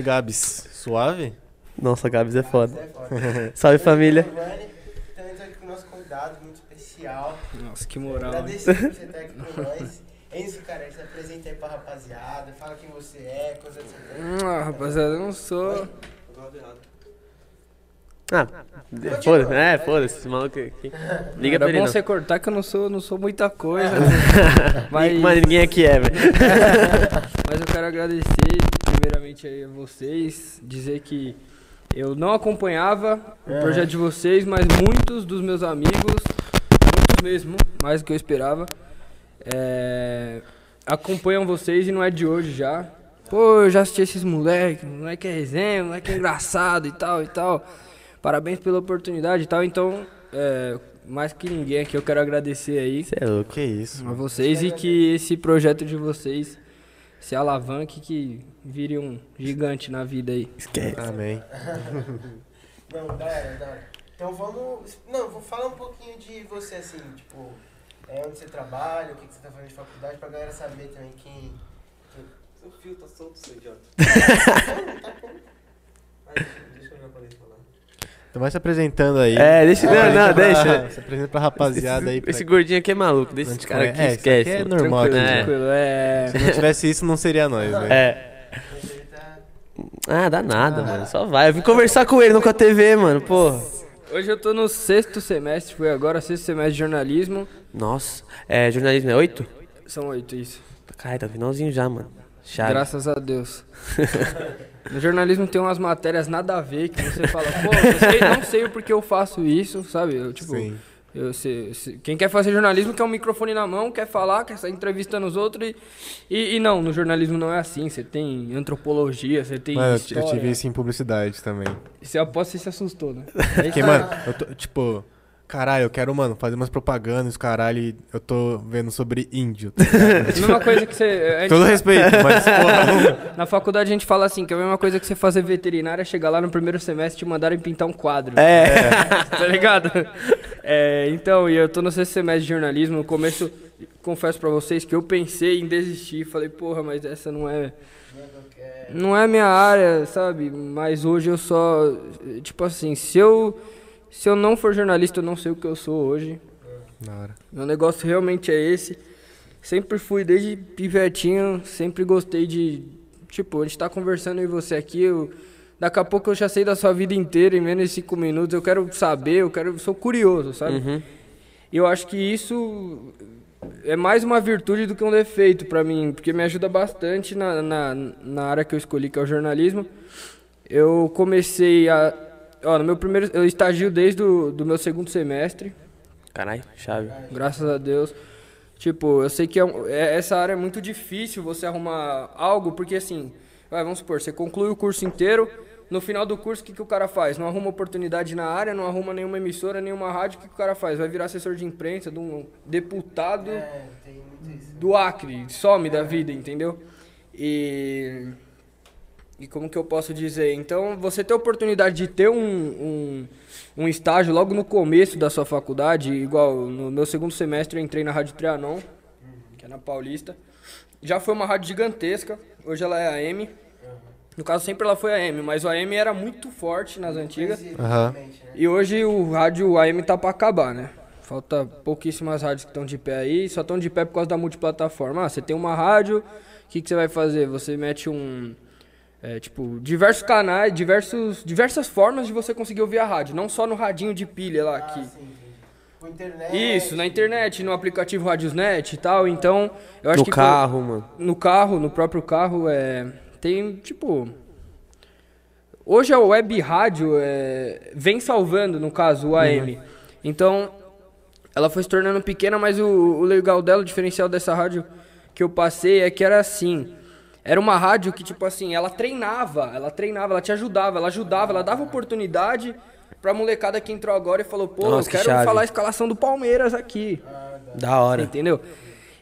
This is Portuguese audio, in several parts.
Salve, Gabs. Suave? Nossa, Gabs é foda. É foda. Salve família. Giovanni, Também tô aqui com o nosso convidado muito especial. Nossa, que moral. Agradecer por você estar aqui com nós. Enzo, cara, se apresenta aí pra rapaziada, fala quem você é, coisa assim. Ah, rapaziada, eu não sou. Ah, foda-se, é, foda-se, esse maluco aqui. Liga pra ele bom não. você cortar que eu não sou, não sou muita coisa. mas, Mano, ninguém aqui é, velho. mas eu quero agradecer primeiramente aí a vocês, dizer que eu não acompanhava o É. projeto de vocês, mas muitos dos meus amigos, muitos mesmo, mais do que eu esperava, é, acompanham vocês e não é de hoje já. Pô, eu já assisti esses moleques, moleque é resenha, moleque é engraçado e tal e tal. Parabéns pela oportunidade e tal. Então, é, mais que ninguém aqui, eu quero agradecer aí Você é louco. Que isso? a vocês e que esse projeto de vocês se alavanque, que vire um gigante na vida aí. Esquece. Amém. Não, da hora, da hora. Então vamos. Não, vou falar um pouquinho de você assim, tipo, é, onde você trabalha, o que, que você tá fazendo de faculdade, pra galera saber também quem. Seu fio tá solto, seu idiota. Ai, deixa eu olhar pra ele falar. Então vai se apresentando aí. É, deixa. Não, não, Apresenta pra- deixa. Se apresenta pra rapaziada aí. Esse, pra- esse gordinho aqui é maluco, deixa esse cara aqui, conhece. É, isso esquece. aqui é mano. normal Tranquilo, aqui, é. Tranquilo, é. Se não tivesse isso, não seria nós, né? É. Ah, dá nada, mano. Só vai. Eu vim conversar com ele, não com a TV, mano. Porra. Hoje eu tô no sexto semestre, foi agora, sexto semestre de jornalismo. Nossa. É, jornalismo é oito? São oito, isso. Caralho, tá finalzinho já, mano. Chave. Graças a Deus. no jornalismo tem umas matérias nada a ver que você fala, pô, eu sei, não sei o porquê eu faço isso, sabe? Eu, tipo, Sim. eu sei, se- quem quer fazer jornalismo quer um microfone na mão, quer falar, quer sair entrevistando os outros e, e, e não, no jornalismo não é assim. Você tem antropologia, você tem Mano, eu- tive isso em publicidade também. Você aposta que você se assustou, né? Porque, mano, eu tô, tipo, caralho, eu quero, mano, fazer umas propagandas, caralho, eu tô vendo sobre índio. tá? A mesma coisa que você. gente- Todo respeito, mas, porra, na faculdade a gente fala assim, que é a mesma coisa que você fazer veterinária, chegar lá no primeiro semestre e te mandarem pintar um quadro. É. tá ligado? É, então, e eu tô no sexto semestre de jornalismo. No começo, confesso pra vocês que eu pensei em desistir. Falei, porra, mas essa não é. Não é minha área, sabe? Mas hoje eu só. Tipo assim, se eu. Se eu não for jornalista, eu não sei o que eu sou hoje. Hora. Meu negócio realmente é esse. Sempre fui, desde pivetinho, sempre gostei de. Tipo, a gente tá conversando e você aqui, eu, daqui a pouco eu já sei da sua vida inteira em menos de cinco minutos. Eu quero saber, eu quero. Sou curioso, sabe? Uhum. E eu acho que isso é mais uma virtude do que um defeito pra mim, porque me ajuda bastante na, na, na área que eu escolhi, que é o jornalismo. Eu comecei a. Ó, no meu primeiro. Eu estagio desde o do meu segundo semestre. Caralho, chave. Graças a Deus. Tipo, eu sei que é um- é- essa área é muito difícil você arrumar algo, porque assim, vai, vamos supor, você conclui o curso inteiro, no final do curso, o que, que o cara faz? Não arruma oportunidade na área, não arruma nenhuma emissora, nenhuma rádio, o que, que o cara faz? Vai virar assessor de imprensa de um deputado É, tem muito isso. do Acre, some da vida, entendeu? E. E como que eu posso dizer? Então, você ter a oportunidade de ter um, um, um estágio logo no começo da sua faculdade, igual no meu segundo semestre eu entrei na Rádio Trianon, que é na Paulista. Já foi uma rádio gigantesca, hoje ela é a AM. No caso, sempre ela foi a AM, mas o AM era muito forte nas antigas. Né? E hoje o rádio AM tá pra acabar, né? Falta pouquíssimas rádios que estão de pé aí, só estão de pé por causa da multiplataforma. Ah, você tem uma rádio, o que, que você vai fazer? Você mete um. É, tipo, diversos canais, diversos, diversas formas de você conseguir ouvir a rádio, não só no radinho de pilha lá Ah, aqui. sim. Com internet. Isso, na internet, no aplicativo Radiosnet e tal. Então, eu acho No que. carro, mano. No carro, no próprio carro, é. Tem, tipo. Hoje a web rádio é, vem salvando, no caso, o AM. Então, ela foi se tornando pequena, mas o, o legal dela, o diferencial dessa rádio que eu passei é que era assim. Era uma rádio que, tipo assim, ela treinava, ela treinava, ela te ajudava, ela ajudava, ela dava oportunidade pra molecada que entrou agora e falou, pô, Nossa, eu que quero chave. falar a escalação do Palmeiras aqui. Da hora. Entendeu?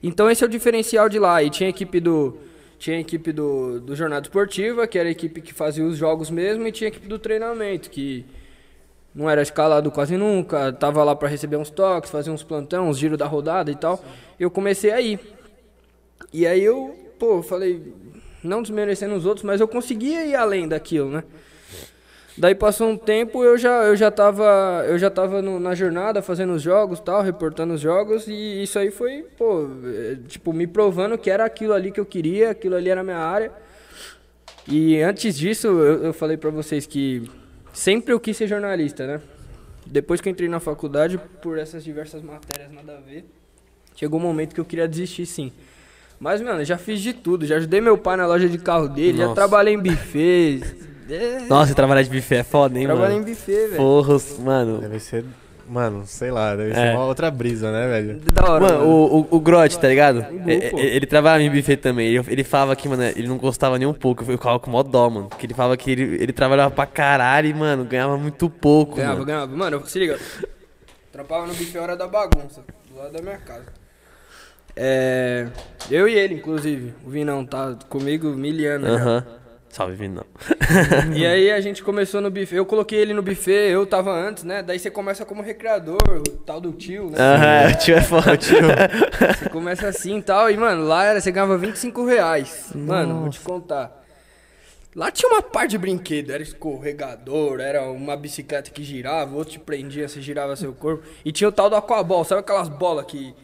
Então esse é o diferencial de lá. E tinha a equipe do. Tinha a equipe do, do Jornada Esportiva, que era a equipe que fazia os jogos mesmo, e tinha a equipe do treinamento, que não era escalado quase nunca, tava lá pra receber uns toques, fazer uns plantão, uns giros da rodada e tal. Eu comecei a ir. E aí eu, pô, falei, não desmerecendo os outros, mas eu conseguia ir além daquilo, né? Daí passou um tempo, eu já, eu já tava, eu já tava no- na jornada fazendo os jogos, tal, reportando os jogos e isso aí foi, pô, é, tipo, me provando que era aquilo ali que eu queria, aquilo ali era a minha área. E antes disso, eu, eu falei pra vocês que sempre eu quis ser jornalista, né? Depois que eu entrei na faculdade, por essas diversas matérias nada a ver, chegou um momento que eu queria desistir sim. Mas, mano, eu já fiz de tudo, já ajudei meu pai na loja de carro dele, já Nossa. trabalhei em buffet. É, Nossa, trabalhar de buffet é foda, hein, trabalhei em mano? buffet, velho. Porra, mano. Deve ser, mano, sei lá, deve É. ser uma outra brisa, né, velho? Da hora, Mano, o, o, o Grote, tá ligado? Igual, E- pô. e- Ele, trabalhava em buffet também. Ele, ele falava que, mano, ele não gostava nem um pouco. Eu ficava com mó dó, mano. Porque ele falava que ele, ele trabalhava pra caralho e, mano, ganhava muito pouco, Ganhava, mano. ganhava. Mano, se liga. Trampava no buffet hora da bagunça, do lado da minha casa. É. Eu e ele, inclusive. O Vinão tá comigo mil anos. já. Aham. Salve, Vinão. E aí a gente começou no buffet. Eu coloquei ele no buffet, eu tava antes, né? Daí você começa como recreador, o tal do tio, né? O tio é foda. Você começa assim e tal. E, mano, lá era, você ganhava 25 reais. Mano, vou te contar. Lá tinha uma parte de brinquedo, era escorregador, era uma bicicleta que girava, outro te prendia, você girava seu corpo. E tinha o tal do aquabol, sabe aquelas bolas que,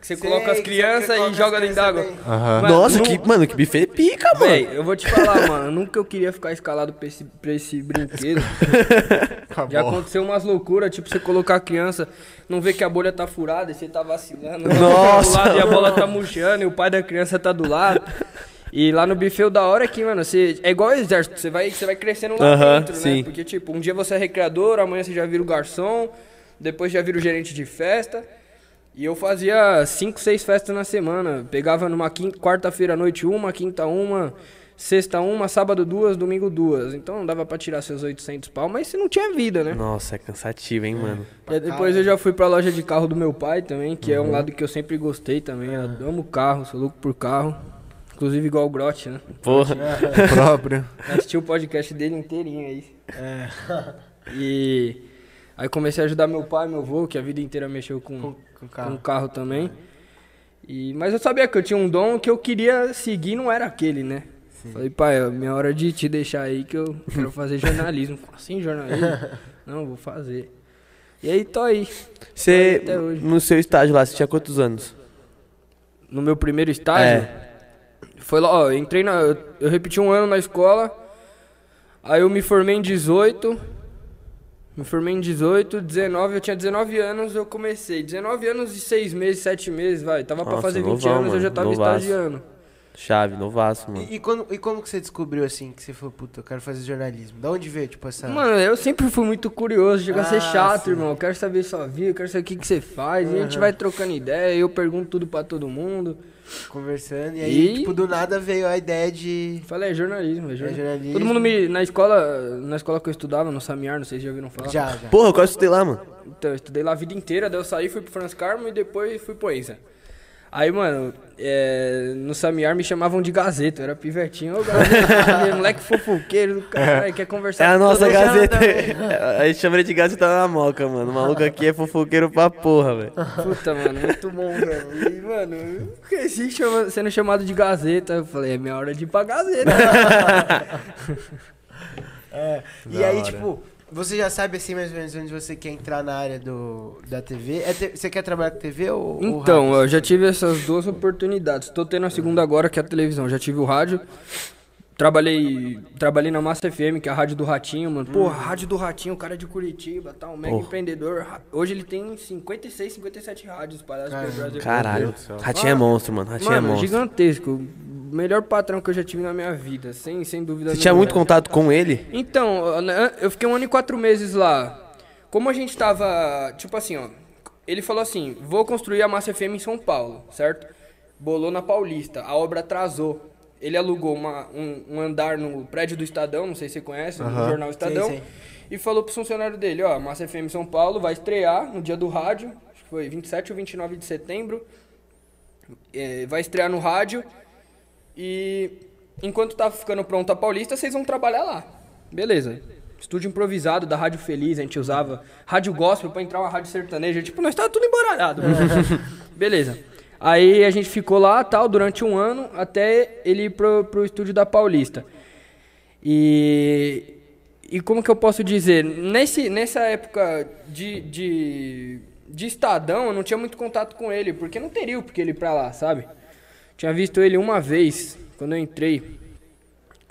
que você Sei, coloca as crianças e joga dentro d'água. Mano, Nossa, nu- que, mano, que buffet pica, mano. Véi, eu vou te falar, mano, nunca eu queria ficar escalado pra esse, pra esse brinquedo. Já aconteceu umas loucuras, tipo, você colocar a criança, não vê que a bolha tá furada e você tá vacilando. Nossa! Do lado, e a bola tá murchando e o pai da criança tá do lado. E lá no buffet o da hora é que, mano, você. É igual o exército, você vai, você vai crescendo lá Aham, dentro, né? sim. Porque, tipo, um dia você é recreador, amanhã você já vira o garçom, depois já vira o gerente de festa. E eu fazia cinco, seis festas na semana. Pegava numa quarta-feira à noite uma, quinta uma, sexta uma, sábado duas, domingo duas. Então não dava pra tirar seus 800 pau, mas você não tinha vida, né? Nossa, é cansativo, hein, mano. E aí depois eu já fui pra loja de carro do meu pai também, que é um lado que eu sempre gostei também. Eu amo carro, sou louco por carro. Inclusive igual o Grotti, né? Porra. próprio. Assisti o podcast dele inteirinho aí. E aí comecei a ajudar meu pai, meu avô, que a vida inteira mexeu com, Com, com com carro. carro também. E, mas eu sabia que eu tinha um dom que eu queria seguir, não era aquele, né? Falei, pai, é minha hora de te deixar aí que eu quero fazer jornalismo. Assim, jornalismo? não, vou fazer. E aí, tô aí. Você, Até hoje. no seu estágio lá, você tinha quantos anos? No meu primeiro estágio, foi lá, ó, eu entrei na. Eu, eu repeti um ano na escola. Aí eu me formei em 18. Me formei em 18, 19, eu tinha 19 anos, eu comecei. 19 anos e 6 meses, 7 meses, vai. Tava pra Nossa, fazer 20 novão, anos, eu já mano, tava novaço. estagiando. Chave, novaço, mano. E, e, quando, e como que você descobriu assim que você falou, puta, eu quero fazer jornalismo? Da onde veio, tipo, essa. Mano, eu sempre fui muito curioso, chega a ser Ah, chato, sim. irmão. Eu quero saber sua vida, eu quero saber o que, que você faz. E a gente vai trocando ideia, eu pergunto tudo pra todo mundo. Conversando, e aí, E- tipo, do nada veio a ideia de. Falei, é jornalismo, é É jornalismo. jornalismo. Todo mundo me. Na escola, na escola que eu estudava, no Samiar, não sei se já ouviram falar. Já, já. Porra, eu quase estudei lá, mano. Então, eu estudei lá a vida inteira, daí eu saí, fui pro Franz Carmo e depois fui pro Enza. Aí, mano, é, no Samiar me chamavam de Gazeta, eu era pivetinho. Ô, Gazeta, moleque fofoqueiro do caralho, quer conversar É a com nossa gazeta. A gente chama ele de gazeta na moca, mano. O maluco aqui é fofoqueiro pra porra, velho. Puta, mano, muito bom, velho. E, mano, eu cresci chama- sendo chamado de Gazeta. Eu falei, é minha hora de ir pra Gazeta. É. E aí, hora. tipo, você já sabe assim mais ou menos onde você quer entrar na área do, da TV? É te- você quer trabalhar com TV ou. ou Então, rádio? eu já tive essas duas oportunidades. Tô tendo a segunda agora, que é a televisão. Já tive o rádio. Trabalhei, trabalhei na Massa FM, que é a rádio do Ratinho, mano. Pô, a rádio do Ratinho, o cara é de Curitiba, tal, um mega Porra. empreendedor. Hoje ele tem 56, 57 rádios espalhadas pelo Brasil. Caralho. Ratinho é monstro, mano. Ratinho é Mano, monstro. gigantesco. Melhor patrão que eu já tive na minha vida, sem, sem dúvida Você tinha muito contato com ele? Então, eu fiquei um ano e quatro meses lá. Como a gente tava. Tipo assim, ó. Ele falou assim: vou construir a Massa FM em São Paulo, certo? Bolou na Paulista. A obra atrasou. Ele alugou uma- um, um andar no prédio do Estadão, não sei se você conhece, no jornal Estadão. Sei, sei. E falou pro funcionário dele: ó, a Massa FM São Paulo vai estrear no dia do rádio. Acho que foi 27 ou 29 de setembro. É, vai estrear no rádio. E enquanto tá ficando pronta a Paulista, vocês vão trabalhar lá. Beleza. Estúdio improvisado da Rádio Feliz, a gente usava rádio gospel pra entrar uma rádio sertaneja. Tipo, nós tava tudo embaralhado. Beleza. Aí a gente ficou lá, tal, durante um ano, até ele ir pro, pro estúdio da Paulista. E, e como que eu posso dizer? Nesse, nessa época de, de, de Estadão, eu não tinha muito contato com ele, porque não teria o porque ele ir pra lá, sabe? Tinha visto ele uma vez, quando eu entrei.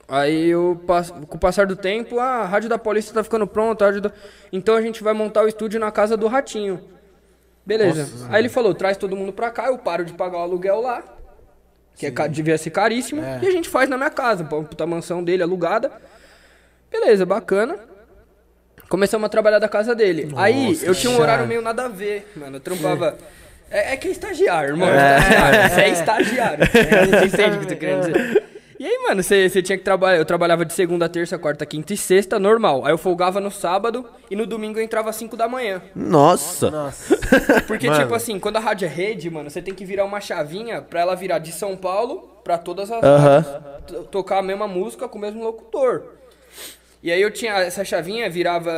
Aí eu, com o passar do tempo, "Ah, a Rádio da Paulista tá ficando pronta, da... então a gente vai montar o estúdio na casa do Ratinho. Beleza. Aí ele falou, traz todo mundo pra cá, eu paro de pagar o aluguel lá, que é, devia ser caríssimo, e a gente faz na minha casa, puta mansão dele alugada. Beleza, bacana. Começamos a trabalhar da casa dele. Aí eu tinha um horário meio nada a ver, mano. Eu trampava. É, é que é estagiário, irmão. Estagiário. Você é estagiário. Você entende o que eu tô querendo dizer? E aí, mano, você, tinha que trabalhar. Eu trabalhava de segunda, terça, quarta, quinta e sexta, normal. Aí eu folgava no sábado e no domingo eu entrava às 5 da manhã. Nossa. Nossa. Porque, Mano. tipo assim, quando a rádio é rede, mano, você tem que virar uma chavinha pra ela virar de São Paulo pra todas as Aham. rádios. T- Tocar a mesma música com o mesmo locutor. E aí eu tinha, essa chavinha virava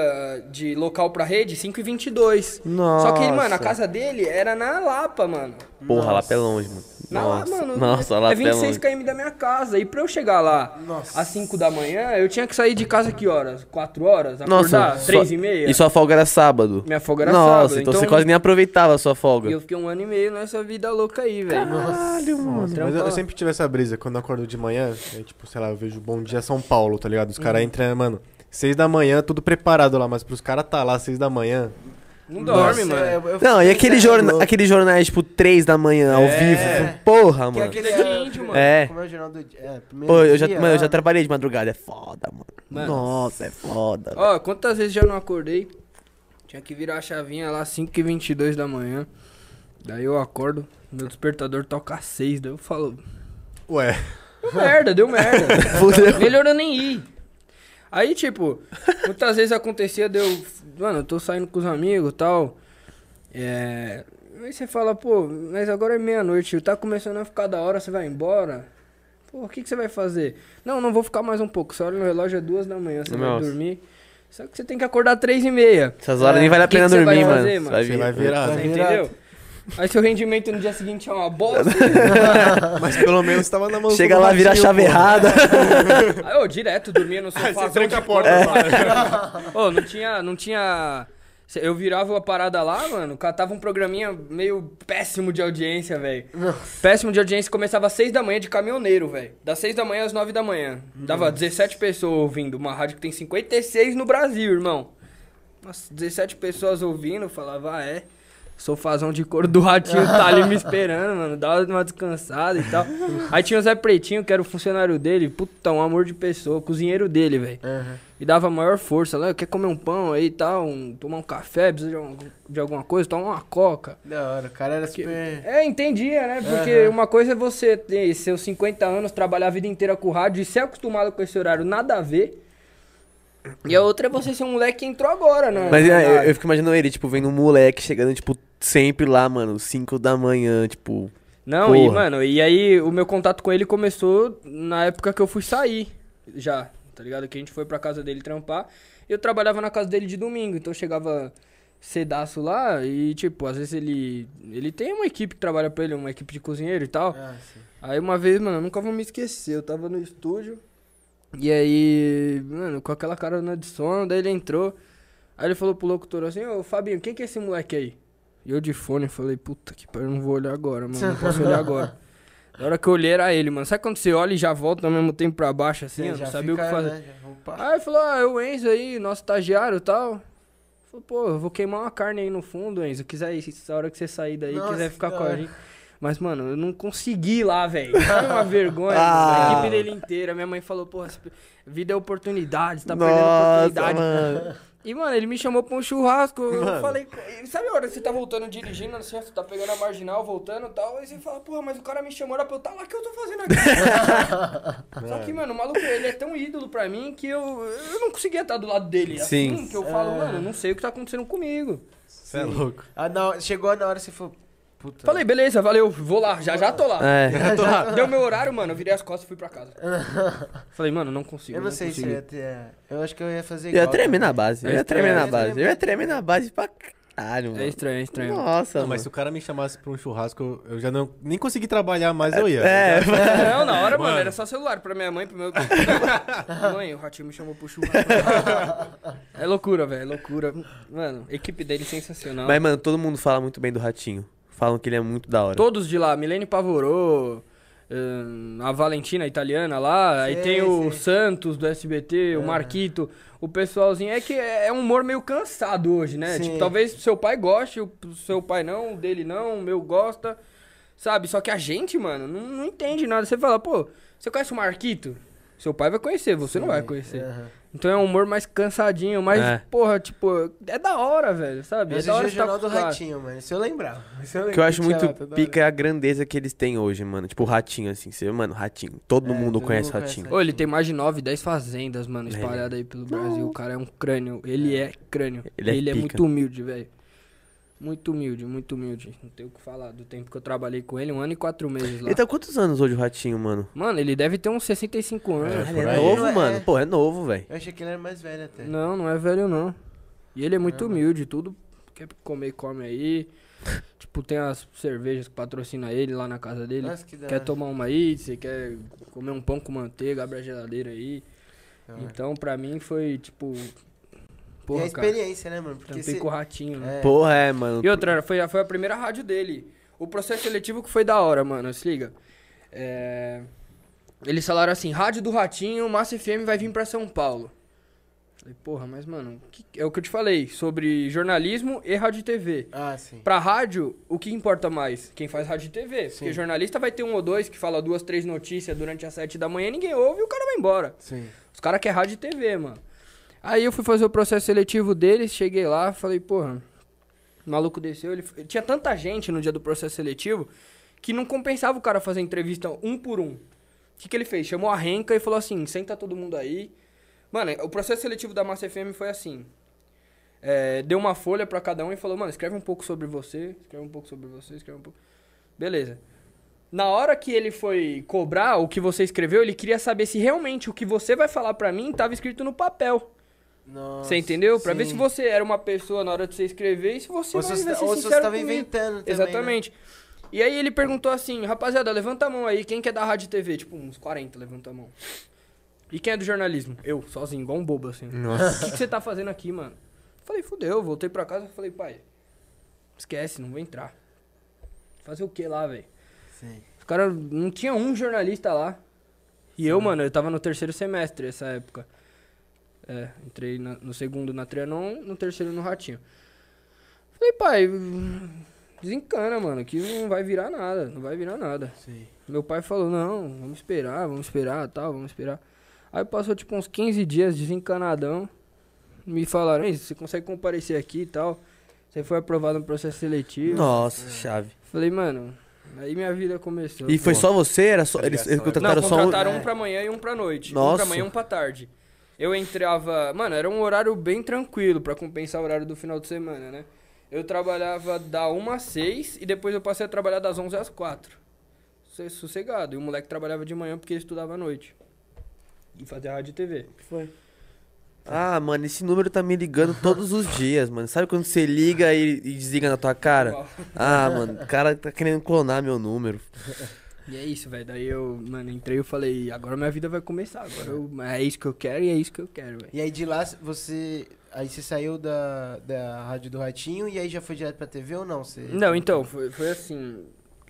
de local pra rede 5 e 22. Só que, mano, a casa dele era na Lapa, mano. Porra, lá é longe, mano. Na Nossa, mano. Nossa, lá é é 26 longe. km da minha casa. E pra eu chegar lá às 5 da manhã, eu tinha que sair de casa que horas? 4 horas? Acordar? Nossa, 3 sua- e meia? E sua folga era sábado? Minha folga era Nossa, sábado, então, então- você quase nem aproveitava a sua folga. E eu fiquei um ano e meio nessa vida louca aí, velho. Caralho, mano. Mas eu, eu sempre tive essa brisa, quando eu acordo de manhã, aí, tipo, sei lá, eu vejo Bom Dia São Paulo, tá ligado? Os caras entram, mano, seis da manhã, tudo preparado lá, mas pros caras tá lá seis da manhã, Não dorme, mano. eu- eu Não, e aquele jorna louco. aqueles jornais, tipo, 3 da manhã, ao vivo. Porra, Que mano. aquele Isso é de índio, mano. É. Como é o jornal do dia? É, primeiro Pô, eu já, dia, mano, eu já trabalhei de madrugada. É foda, mano. Mano. Nossa, é foda. Ó, quantas vezes já não acordei? Tinha que virar a chavinha lá 5h22 da manhã. Daí eu acordo, meu despertador toca às 6. Daí eu falo, Ué, deu merda, deu merda. Fudeu. Melhor eu nem ir. Aí, tipo, muitas vezes acontecia, deu. Mano, eu tô saindo com os amigos e tal. É. Aí você fala, pô, mas agora é meia-noite, tá começando a ficar da hora, você vai embora? Pô, o que, que você vai fazer? Não, não vou ficar mais um pouco. Você olha no relógio, é duas da manhã, você Nossa. vai dormir. Só que você tem que acordar três e meia. Essas horas nem vale a É, que pena que você vai dormir, mano. fazer, Você mano? vai você vir- vai virar. Você Vai entendeu? Aí seu rendimento no dia seguinte é uma bosta. Mas pelo menos tava na mão Chega lá, vira a chave errada. Aí eu direto dormia no sofá. você tranca a porta, Ô, não tinha, não tinha. Eu virava a parada lá, mano, catava um programinha meio péssimo de audiência, velho. Péssimo de audiência, começava às 6 da manhã de caminhoneiro, velho. Das 6 da manhã às 9 da manhã. Dava 17 pessoas ouvindo, uma rádio que tem 56 no Brasil, irmão. Nossa, 17 pessoas ouvindo, eu falava, ah, é. Sofazão de couro do ratinho tá ali me esperando, mano. Dá uma descansada e tal. Aí tinha o Zé Pretinho, que era o funcionário dele. Puta, um amor de pessoa, cozinheiro dele, velho. E dava maior força lá. Quer comer um pão aí e tal, um- tomar um café, precisa de, algum- de alguma coisa, tomar uma coca. Da hora, o cara era super. É, entendia, né? Porque uma coisa é você ter seus 50 anos, trabalhar a vida inteira com rádio e ser acostumado com esse horário, nada a ver. E a outra é você ser um moleque que entrou agora, né? Mas na é, eu, eu fico imaginando ele, tipo, vendo um moleque chegando, tipo, sempre lá, mano, 5 da manhã, tipo. Não, e Porra. mano, e aí o meu contato com ele começou na época que eu fui sair, já, tá ligado? Que a gente foi pra casa dele trampar. E eu trabalhava na casa dele de domingo, então eu chegava cedaço lá e, tipo, às vezes ele. Ele tem uma equipe que trabalha pra ele, uma equipe de cozinheiro e tal. Ah, sim. Aí uma vez, mano, eu nunca vou me esquecer, eu tava no estúdio. E aí, mano, com aquela cara de sono, daí ele entrou. Aí ele falou pro locutor assim, ô Fabinho, quem que é esse moleque aí? E eu de fone falei, puta que pariu, eu não vou olhar agora, mano. Não posso olhar agora. Na hora que eu olhei era ele, mano. Sabe quando você olha e já volta ao mesmo tempo pra baixo, assim? Eu já não sabia o que fazer. né. Aí ele falou, ah, é o Enzo aí, nosso estagiário e tal. Falei, pô, eu vou queimar uma carne aí no fundo, Enzo. Quiser, essa hora que você sair daí, Nossa, quiser ficar que com a gente. Mas, mano, eu não consegui ir lá, velho. Foi uma vergonha. Ah. A equipe dele inteira. Minha mãe falou, porra, vida é oportunidade, você tá perdendo Nossa, oportunidade. mano. E, mano, ele me chamou pra um churrasco. Eu falei, sabe a hora que você tá voltando dirigindo, assim, você tá pegando a marginal, voltando e tal. Aí você fala, porra, mas o cara me chamou, era pra eu estar lá, o que eu tô fazendo aqui? Só que, mano, o maluco, ele é tão ídolo pra mim que eu, eu não conseguia estar do lado dele. Sim. Assim, que eu falo, mano, eu não sei o que tá acontecendo comigo. Você é louco. Ah, não, chegou na hora que você falou, Puta. Falei, beleza, valeu, vou lá, já já tô lá. É. Deu meu horário, mano, eu virei as costas e fui pra casa. Falei, mano, não consigo. Eu não sei se eu consigo. ia ter. Eu acho que eu ia fazer Eu ia tremer na base. Eu É ia tremer na base. Eu ia tremer na base pra caralho, mano. É estranho, é estranho. Nossa, Não, mas se o cara me chamasse pra um churrasco, eu- eu já não nem consegui trabalhar mais, eu ia. É, Não, na hora, mano, Mano. era só celular pra minha mãe, pro meu. mãe, o ratinho me chamou pro churrasco. é loucura, velho, é loucura. Mano, equipe dele sensacional. mas, mano, todo mundo fala muito bem do Ratinho. Falam que ele é muito da hora. Todos de lá, Milene Pavorô, hum, a Valentina italiana lá, aí tem o sei. Santos do SBT, o Aham. Marquito, o pessoalzinho. É que é um humor meio cansado hoje, né? Sim. Tipo, talvez seu pai goste, o seu pai não, o dele não, o meu gosta, sabe? Só que a gente, mano, não, não entende nada. Você fala, pô, você conhece o Marquito? Seu pai vai conhecer, você não vai conhecer. Aham. Então é um humor mais cansadinho, mas, É. porra, tipo, é da hora, velho, sabe? É da hora o tá do. Ratinho, mano. Se eu lembrar. Se eu O que eu acho lembrar, muito pica é a grandeza que eles têm hoje, mano. Tipo, o Ratinho, assim. Você, mano, Ratinho. Todo É, mundo todo conhece conhece Ratinho. Ô, ele tem mais de 9, 10 fazendas, mano, Ele- espalhadas aí pelo Brasil. O cara é um crânio. Ele é crânio. Ele Ele é é, pica. muito humilde, velho. Muito humilde, muito humilde. Não tenho o que falar do tempo que eu trabalhei com ele, um ano e quatro meses lá. Ele tá quantos anos hoje, o Ratinho, mano? Mano, ele deve ter uns 65 anos. É, ele é novo, É. mano. Pô, é novo, velho. Eu achei que ele era mais velho até. Não, não é velho, não. E ele é muito humilde, tudo quer comer, come aí. tipo, tem as cervejas que patrocina ele lá na casa dele. Nossa, que Quer tomar uma aí, você quer comer um pão com manteiga, abre a geladeira aí. Então, pra mim, foi tipo. E Porra, a cara. experiência, né, mano? Porque Tampei se... com o ratinho, né? É. Porra, é, mano. E outra, foi, a- foi a primeira rádio dele. O processo seletivo que foi da hora, mano. Se liga. É, Eles falaram assim: Rádio do Ratinho, Massa FM vai vir pra São Paulo. Falei, porra, mas, mano, que- é o que eu te falei sobre jornalismo e rádio e TV. Ah, sim. Pra rádio, o que importa mais? Quem faz rádio e TV. Porque Sim. jornalista vai ter um ou dois que fala duas, três notícias durante as sete da manhã, ninguém ouve e o cara vai embora. Sim. Os caras querem rádio e TV, mano. Aí eu fui fazer o processo seletivo deles, cheguei lá, falei, porra, o maluco desceu, ele... Tinha tanta gente no dia do processo seletivo que não compensava o cara fazer entrevista um por um. O que, que ele fez? Chamou a Renca e falou assim, senta todo mundo aí. Mano, o processo seletivo da Massa FM foi assim. É, deu uma folha pra cada um e falou, mano, escreve um pouco sobre você, escreve um pouco sobre você, escreve um pouco... Beleza. Na hora que ele foi cobrar o que você escreveu, ele queria saber se realmente o que você vai falar pra mim tava escrito no papel. Nossa, você entendeu? Pra ver sim. se você era uma pessoa na hora de você escrever e se você Ou vai, se vai ser ou se você tava comigo. inventando também, né? Exatamente. E aí ele perguntou assim, rapaziada, levanta a mão aí, quem quer da rádio e TV? Tipo, uns 40 levanta a mão. E quem é do jornalismo? Eu, sozinho, igual um bobo assim. O Nossa. que, que você tá fazendo aqui, mano? Falei, fudeu, voltei pra casa e falei, pai, esquece, não vou entrar. Fazer o que lá, velho? Sim. Os caras não tinha um jornalista lá. E eu, mano, eu tava no terceiro semestre essa época. É, entrei na- no segundo na Trianon, no terceiro no Ratinho. Falei, pai, desencana, mano, que não vai virar nada, não vai virar nada. Sim. Meu pai falou, não, vamos esperar, vamos esperar, tal, vamos esperar. Aí passou tipo uns 15 dias desencanadão. Me falaram, "Ei, você consegue comparecer aqui e tal. Você foi aprovado no processo seletivo. Nossa, chave. Falei, mano, aí minha vida começou. E foi só você? Era só, eles, eles Não, contrataram Não, só um. contrataram É. um pra manhã e um pra noite. Um Nossa. pra manhã e um pra tarde. Eu entrava... Mano, era um horário bem tranquilo pra compensar o horário do final de semana, né? Eu trabalhava da 1 às 6 e depois eu passei a trabalhar das 11 às 4. Sosse- Sossegado. E o moleque trabalhava de manhã porque ele estudava à noite. E fazia rádio e TV. Foi. Ah, mano, esse número tá me ligando todos os dias, mano. Sabe quando você liga e, e desliga na tua cara? Ah, mano, o cara tá querendo clonar meu número. E é isso, velho. Daí eu, mano, entrei e falei, agora minha vida vai começar. Agora eu- é isso que eu quero e é isso que eu quero, velho. E aí de lá você. Aí você saiu da, da Rádio do Ratinho e aí já foi direto pra TV ou não? Você... Não, então, foi, foi assim.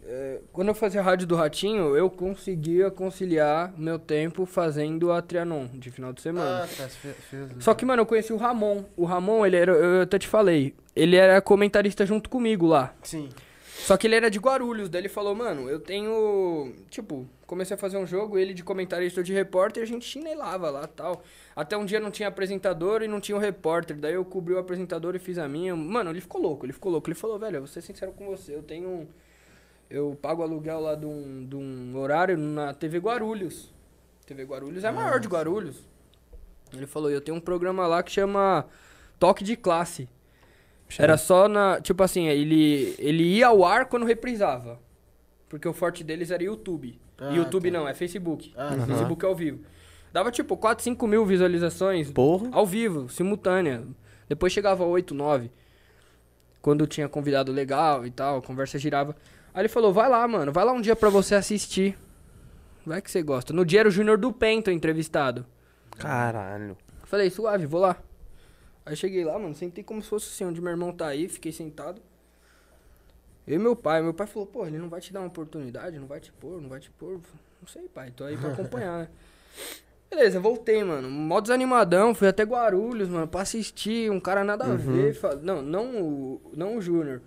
é, quando eu fazia rádio do Ratinho, eu conseguia conciliar meu tempo fazendo a Trianon de final de semana. Ah, tá. Fez- Só que, mano, eu conheci o Ramon. O Ramon, ele era, eu até te falei, ele era comentarista junto comigo lá. Sim. Só que ele era de Guarulhos, daí ele falou, mano, eu tenho. Tipo, comecei a fazer um jogo, ele de comentarista de repórter, a gente chinelava lá tal. Até um dia não tinha apresentador e não tinha o repórter. Daí eu cobri o apresentador e fiz a minha. Mano, ele ficou louco, ele ficou louco. Ele falou, velho, eu vou ser sincero com você, eu tenho. um- Eu pago aluguel lá de um, de um horário na TV Guarulhos. TV Guarulhos é a maior de Guarulhos. Ele falou, eu tenho um programa lá que chama Toque de Classe. Era só na. Tipo assim, ele, ele ia ao ar quando reprisava. Porque o forte deles era YouTube. Ah, YouTube tá. não, é Facebook. Ah, Aham. Facebook ao vivo. Dava tipo 4, 5 mil visualizações Porra. ao vivo, simultânea. Depois chegava a 8, 9. Quando tinha convidado legal e tal, a conversa girava. Aí ele falou: vai lá, mano, vai lá um dia pra você assistir. Vai que você gosta. No dia era o Júnior do Pento entrevistado. Caralho. Falei, suave, vou lá. Aí cheguei lá, mano, sentei como se fosse assim, onde meu irmão tá aí, fiquei sentado. Eu e meu pai, meu pai falou, pô, ele não vai te dar uma oportunidade, não vai te pôr, não vai te pôr. Não sei, pai, tô aí pra acompanhar, né? Beleza, voltei, mano. Mó desanimadão, fui até Guarulhos, mano, pra assistir. Um cara nada a ver. fa- Não, não o, não o Júnior.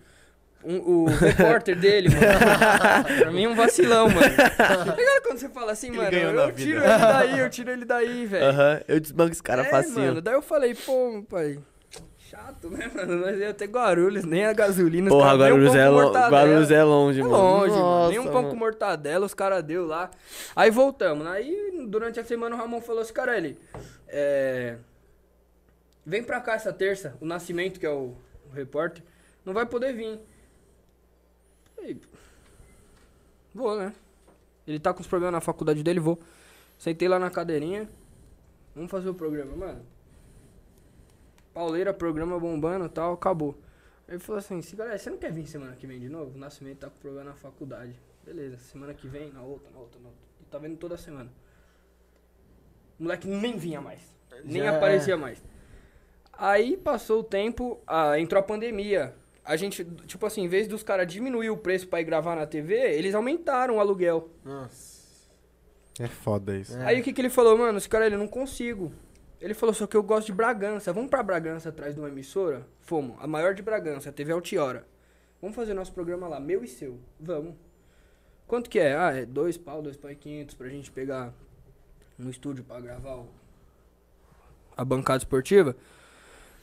Um- o repórter dele, mano. pra mim é um vacilão, mano. Tá ligado quando você fala assim, mano? ganhou na Eu tiro vida. ele daí, eu tiro ele daí, velho. Aham, eu desbanco esse cara é, facinho. mano, daí eu falei, pô, pai, chato, né, mano? Nós ia até Guarulhos, nem a gasolina. Porra, um Guarulhos é, lo... Guarulhos é longe, É mano. longe, mano. Nossa, Nem um pão mano. com mortadela, os caras deu lá. Aí voltamos. Aí, durante a semana, o Ramon falou assim, cara, ele... É... Vem pra cá essa terça, o Nascimento, que é o, o repórter, não vai poder vir. Falei, vou, né? Ele tá com os problemas na faculdade dele, vou. Sentei lá na cadeirinha. Vamos fazer o programa, mano. Pauleira, programa bombando e tal, acabou. Aí ele falou assim, "Se- galera, você não quer vir semana que vem de novo? O Nascimento tá com problema na faculdade. Beleza, semana que vem, na outra, na outra, na outra. E tá vendo toda semana. O moleque nem vinha mais. Nem Já- aparecia mais. Aí passou o tempo, ah, entrou a pandemia. A gente, tipo assim, em vez dos caras diminuir o preço pra ir gravar na TV, eles aumentaram o aluguel. Nossa. É foda isso. É. Aí o que, que ele falou, mano, esse cara, ele não consigo. Ele falou, só que eu gosto de Bragança. Vamos pra Bragança atrás de uma emissora? Fomos. A maior de Bragança, a TV Altiora. Vamos fazer nosso programa lá, meu e seu. Vamos. Quanto que é? Ah, é dois pau, dois pau e quinhentos pra gente pegar no estúdio pra gravar o- a bancada esportiva.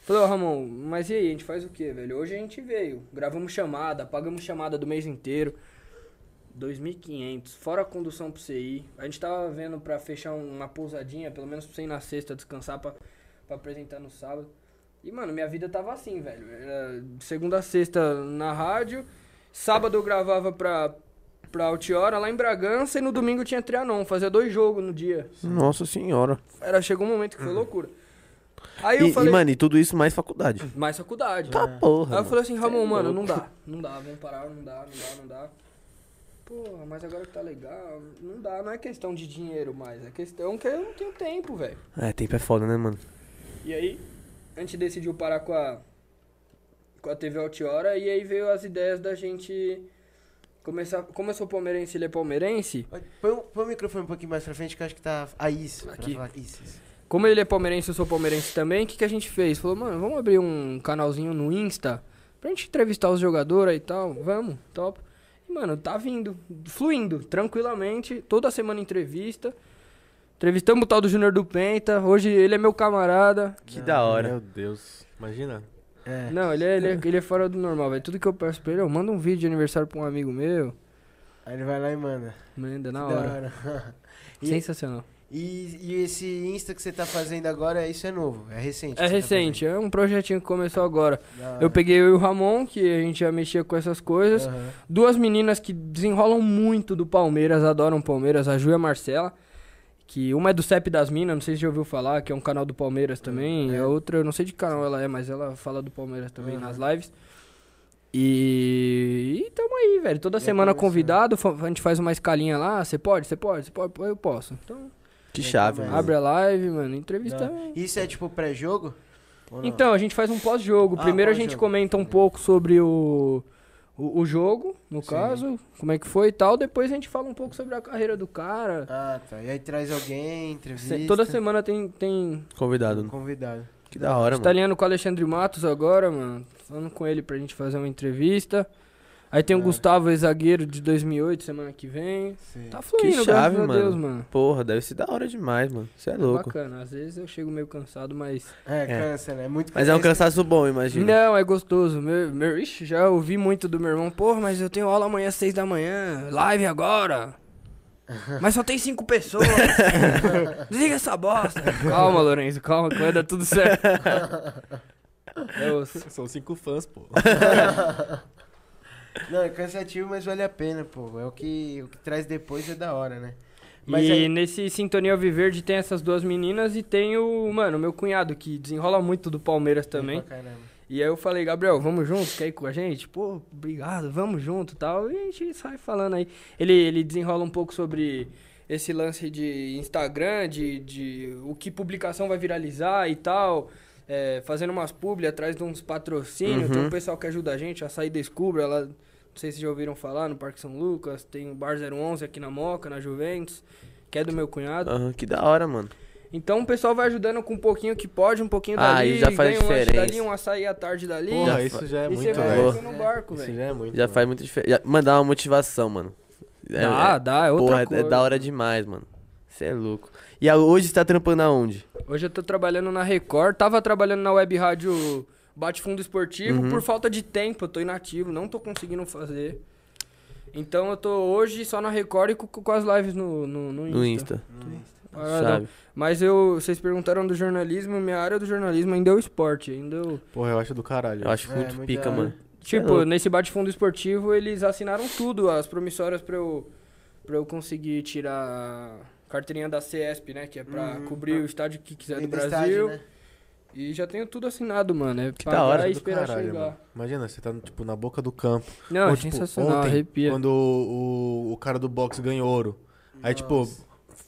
Falei, ó, Ramon, mas e aí, a gente faz o quê, velho? Hoje a gente veio, gravamos chamada, pagamos chamada do mês inteiro. 2.500, fora a condução pra você ir. A gente tava vendo pra fechar uma pousadinha, pelo menos pra você ir na sexta, descansar pra, pra apresentar no sábado. E, mano, minha vida tava assim, velho. Era segunda a sexta na rádio. Sábado eu gravava pra, pra Altiora, lá em Bragança, e no domingo tinha Trianon. Fazia dois jogos no dia. Nossa senhora. Era, chegou um momento que foi loucura. Aí eu E, falei, e, mano, e tudo isso mais faculdade. mais faculdade. Tá porra. Aí eu falei assim, Ramon, é mano, louco. não dá. Não dá, vamos parar, não dá, não dá, não dá. Porra, mas agora que tá legal, não dá, não é questão de dinheiro mais, é questão que eu não tenho tempo, velho. É, tempo é foda, né, mano? E aí, a gente decidiu parar com a com a TV Altiora e aí veio as ideias da gente começar, como eu sou palmeirense e ele é palmeirense, Põe, o- põe o microfone um pouquinho mais pra frente que eu acho que tá. Ah, isso. Aqui. falar. Isso, isso. Como ele é palmeirense eu sou palmeirense também, o que, que a gente fez? Falou, mano, vamos abrir um canalzinho no Insta pra gente entrevistar os jogadores e tal. Vamos, top. E, mano, tá vindo, fluindo, tranquilamente. Toda semana entrevista. Entrevistamos o tal do Júnior do Penta. Hoje ele é meu camarada. Que da hora. Meu Deus. Imagina. É. Não, ele é, ele, é, ele é fora do normal, velho. Tudo que eu peço pra ele, eu mando um vídeo de aniversário pra um amigo meu. Aí ele vai lá e manda. Manda na hora. hora. e, Sensacional. E, e esse Insta que você tá fazendo agora, isso é novo? É recente? É tá recente, é um projetinho que começou agora. Eu peguei eu e o Ramon, que a gente já mexia com essas coisas. Aham. Duas meninas que desenrolam muito do Palmeiras, adoram Palmeiras, a Ju e a Marcela. Que uma é do CEP das Minas, não sei se já ouviu falar, que é um canal do Palmeiras também. É. A outra, eu não sei de que canal ela é, mas ela fala do Palmeiras também Uhum. nas lives. E... e tamo aí, velho. Toda Já semana começou. convidado, a gente faz uma escalinha lá. Você pode? Você pode? Você pode? Eu posso. Então, Que chave, também. mano. abre a live, mano. Entrevista. Isso é tipo pré-jogo? Então, a gente faz um pós-jogo. Ah, Primeiro a gente comenta um pouco sobre o, o, o jogo, no Sim. caso, como é que foi e tal. Depois a gente fala um pouco sobre a carreira do cara. Ah, tá. E aí traz alguém, entrevista. Se- Toda semana tem, tem Convidado. Convidado. Que da hora, mano. italiano com o Alexandre Matos agora, mano. Falando com ele pra gente fazer uma entrevista. Aí tem o Ah. Gustavo, ex-zagueiro de 2008, semana que vem. Sim. Tá Que fluindo, chave, graças a mano. Deus, mano. Porra, deve ser da hora demais, mano. Você é louco. Bacana. Às vezes eu chego meio cansado, mas... É, É. cansa, né? Muito Mas é um cansa. cansaço bom, imagina. Não, é gostoso. Meu, meu, ixi, já ouvi muito do meu irmão. Porra, mas eu tenho aula amanhã às seis da manhã. Live agora. Mas só tem cinco pessoas. Desliga essa bosta. Calma, Lourenço, calma, que vai dar tudo certo. É. São cinco fãs, pô. Não, é cansativo, mas vale a pena, pô. É o que, o que traz depois é da hora, né? Mas e aí- nesse Sintonia Viverde tem essas duas meninas e tem o, mano, meu cunhado, que desenrola muito do Palmeiras também. E aí eu falei, Gabriel, vamos junto? Quer ir com a gente? Pô, obrigado, vamos junto e tal. E a gente sai falando aí. Ele, ele desenrola um pouco sobre esse lance de Instagram, de, de o que publicação vai viralizar e tal. É, fazendo umas publi atrás de uns patrocínios. Tem Uhum. um pessoal que ajuda a gente, a sair Descubra. Ela, não sei se já ouviram falar, no Parque São Lucas. Tem o Bar 011 aqui na Moca, na Juventus, que é do meu cunhado. Aham, que da hora, mano. Então o pessoal vai ajudando com um pouquinho que pode, um pouquinho Ah, dali. isso já faz ganha um lanche diferença. dali, um açaí à tarde dali. Porra, Já isso já é e você muito, vai velho. no barco, Isso velho. já é muito. Já mano. faz muita diferença. Mandar uma motivação, mano. É, Dá, é- dá, é outra Porra, é- coisa. é da hora demais, mano. Você é louco. E hoje você tá trampando aonde? Hoje eu tô trabalhando na Record, tava trabalhando na Web Rádio Bate Fundo Esportivo, Uhum. por falta de tempo, eu tô inativo, não tô conseguindo fazer. Então eu tô hoje só na Record e com, com as lives no, no, no Insta. No Insta. Paradão. Chave. Mas eu, vocês perguntaram do jornalismo, minha área do jornalismo ainda é o esporte, ainda eu... Porra, eu acho do caralho. Eu acho É, muito pica, hora. mano. Tipo, louco. nesse bate-fundo esportivo, eles assinaram tudo, as promissórias pra eu, pra eu conseguir tirar carteirinha da CESP, né? Que é pra Uhum. cobrir o estádio que quiser do Dentro Brasil. estádio, né? E já tenho tudo assinado, mano. É Que da hora, e do esperar caralho, chegar. mano. Imagina, você tá, tipo, na boca do campo. Não, Ou, é tipo, sensacional, ontem, arrepia. Quando o, o, o cara do boxe ganhou ouro. Aí, tipo,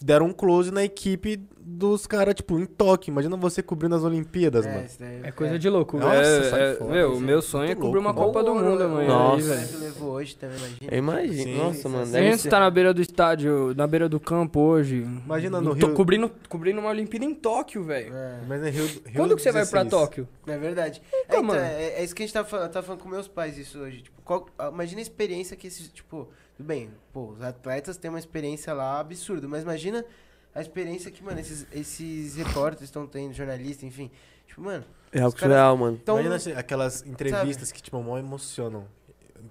deram um close na equipe dos caras, tipo, em toque. Imagina você cobrindo as Olimpíadas, É, mano. isso daí É coisa de louco. Nossa, é, sai é- fora, meu, isso o é meu sonho é muito cobrir uma louco, Copa do Mundo amanhã. Nossa. Aí, velho. Brasil levou hoje também, imagina. Eu imagino. Sim, Nossa, mano. Se a Deve gente ser. tá na beira do estádio, na beira do campo hoje. Imagina no to- Rio- Cobrindo, cobrindo uma Olimpíada em Tóquio, velho. É, Mas é Rio, Rio Quando que você vai pra 16. Tóquio? é verdade. Então, é, então, mano. é, é isso que a gente tá falando, tá falando com meus pais isso hoje. Tipo, qual- ah, imagina a experiência que esses, tipo, tudo bem, pô, os atletas têm uma experiência lá absurda, mas imagina a experiência que, mano, esses, esses repórteres estão tendo, jornalistas, enfim. Tipo, mano, É algo surreal, mano. então, Imagina assim, aquelas entrevistas que, tipo, mal emocionam.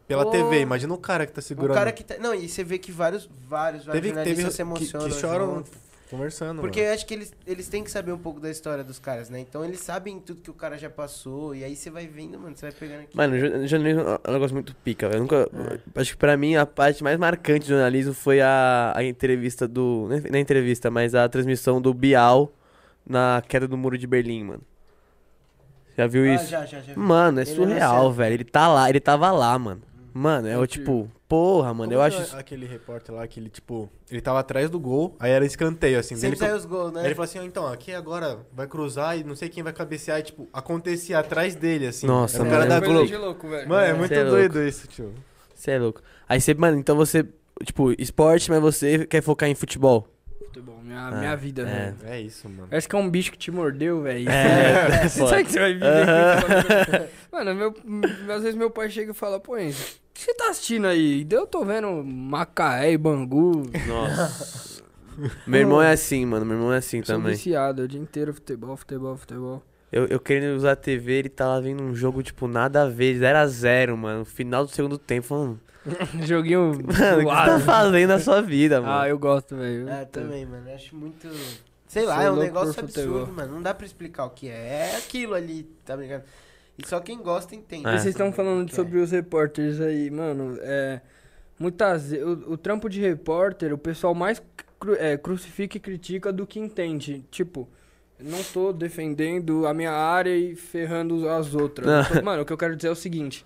Pela Pô. TV, imagina o cara que tá o segurando. cara que tá, não, e você vê que vários, vários, vários teve, jornalistas teve se que, emocionam que choram junto. Conversando. Porque mano. eu acho que eles, eles têm que saber um pouco da história dos caras, né? Então eles sabem tudo que o cara já passou. E aí você vai vendo, mano, você vai pegando aqui. Mano, jo- jornalismo é um negócio muito pica, velho. Eu nunca. Acho que pra mim a parte mais marcante do jornalismo foi a, a entrevista do. Não é entrevista, mas a transmissão do Bial na queda do muro de Berlim, mano. Já viu Ah, isso? já, já, já. vi. Mano, é Ele surreal, anunciou. velho. Ele tá lá, ele tava lá, mano. Mano, é o tipo, porra, mano, Como eu acho. é isso- Aquele repórter lá que ele, tipo, ele tava atrás do gol, aí era escanteio, assim. Sempre ele, sai fa- os gols, né? aí ele falou assim, ó, então, aqui agora vai cruzar e não sei quem vai cabecear, e, tipo, acontecia atrás dele, assim. Nossa, Era o mano, cara é da Globo. louco, velho. Mano, é É, muito é doido isso, tio. Você é louco. Aí você, mano, então você, tipo, esporte, mas você quer focar em futebol. Futebol, minha, Ah, minha vida, é. velho. É isso, mano. Parece que é um bicho que te mordeu, velho. É, Você sabe que você vai viver isso? Mano, meu, às vezes meu pai chega e fala, pô, Enzo, o que você tá assistindo aí? Eu tô vendo Macaé e Bangu. Nossa. Meu irmão é assim, mano. Meu irmão é assim Sou também. viciado o dia inteiro, futebol, futebol, futebol. Eu, eu querendo usar a TV, ele tá lá vendo um jogo, tipo, nada a ver, 0x0, mano. No final do segundo tempo, falando, Joguinho mano, o que você tá fazendo na sua vida, mano? Ah, eu gosto, velho. É, também, mano. Eu acho muito. Sei Sou lá, é um negócio absurdo, futebol. mano. Não dá pra explicar o que é. É aquilo ali, tá ligado? E só quem gosta entende. É. E vocês estão falando Que é. sobre os repórteres aí, mano. É, muitas o, o trampo de repórter, o pessoal mais cru- é, crucifica e critica do que entende. Tipo, não tô defendendo a minha área e ferrando as outras. Tô- mano, o que eu quero dizer é o seguinte: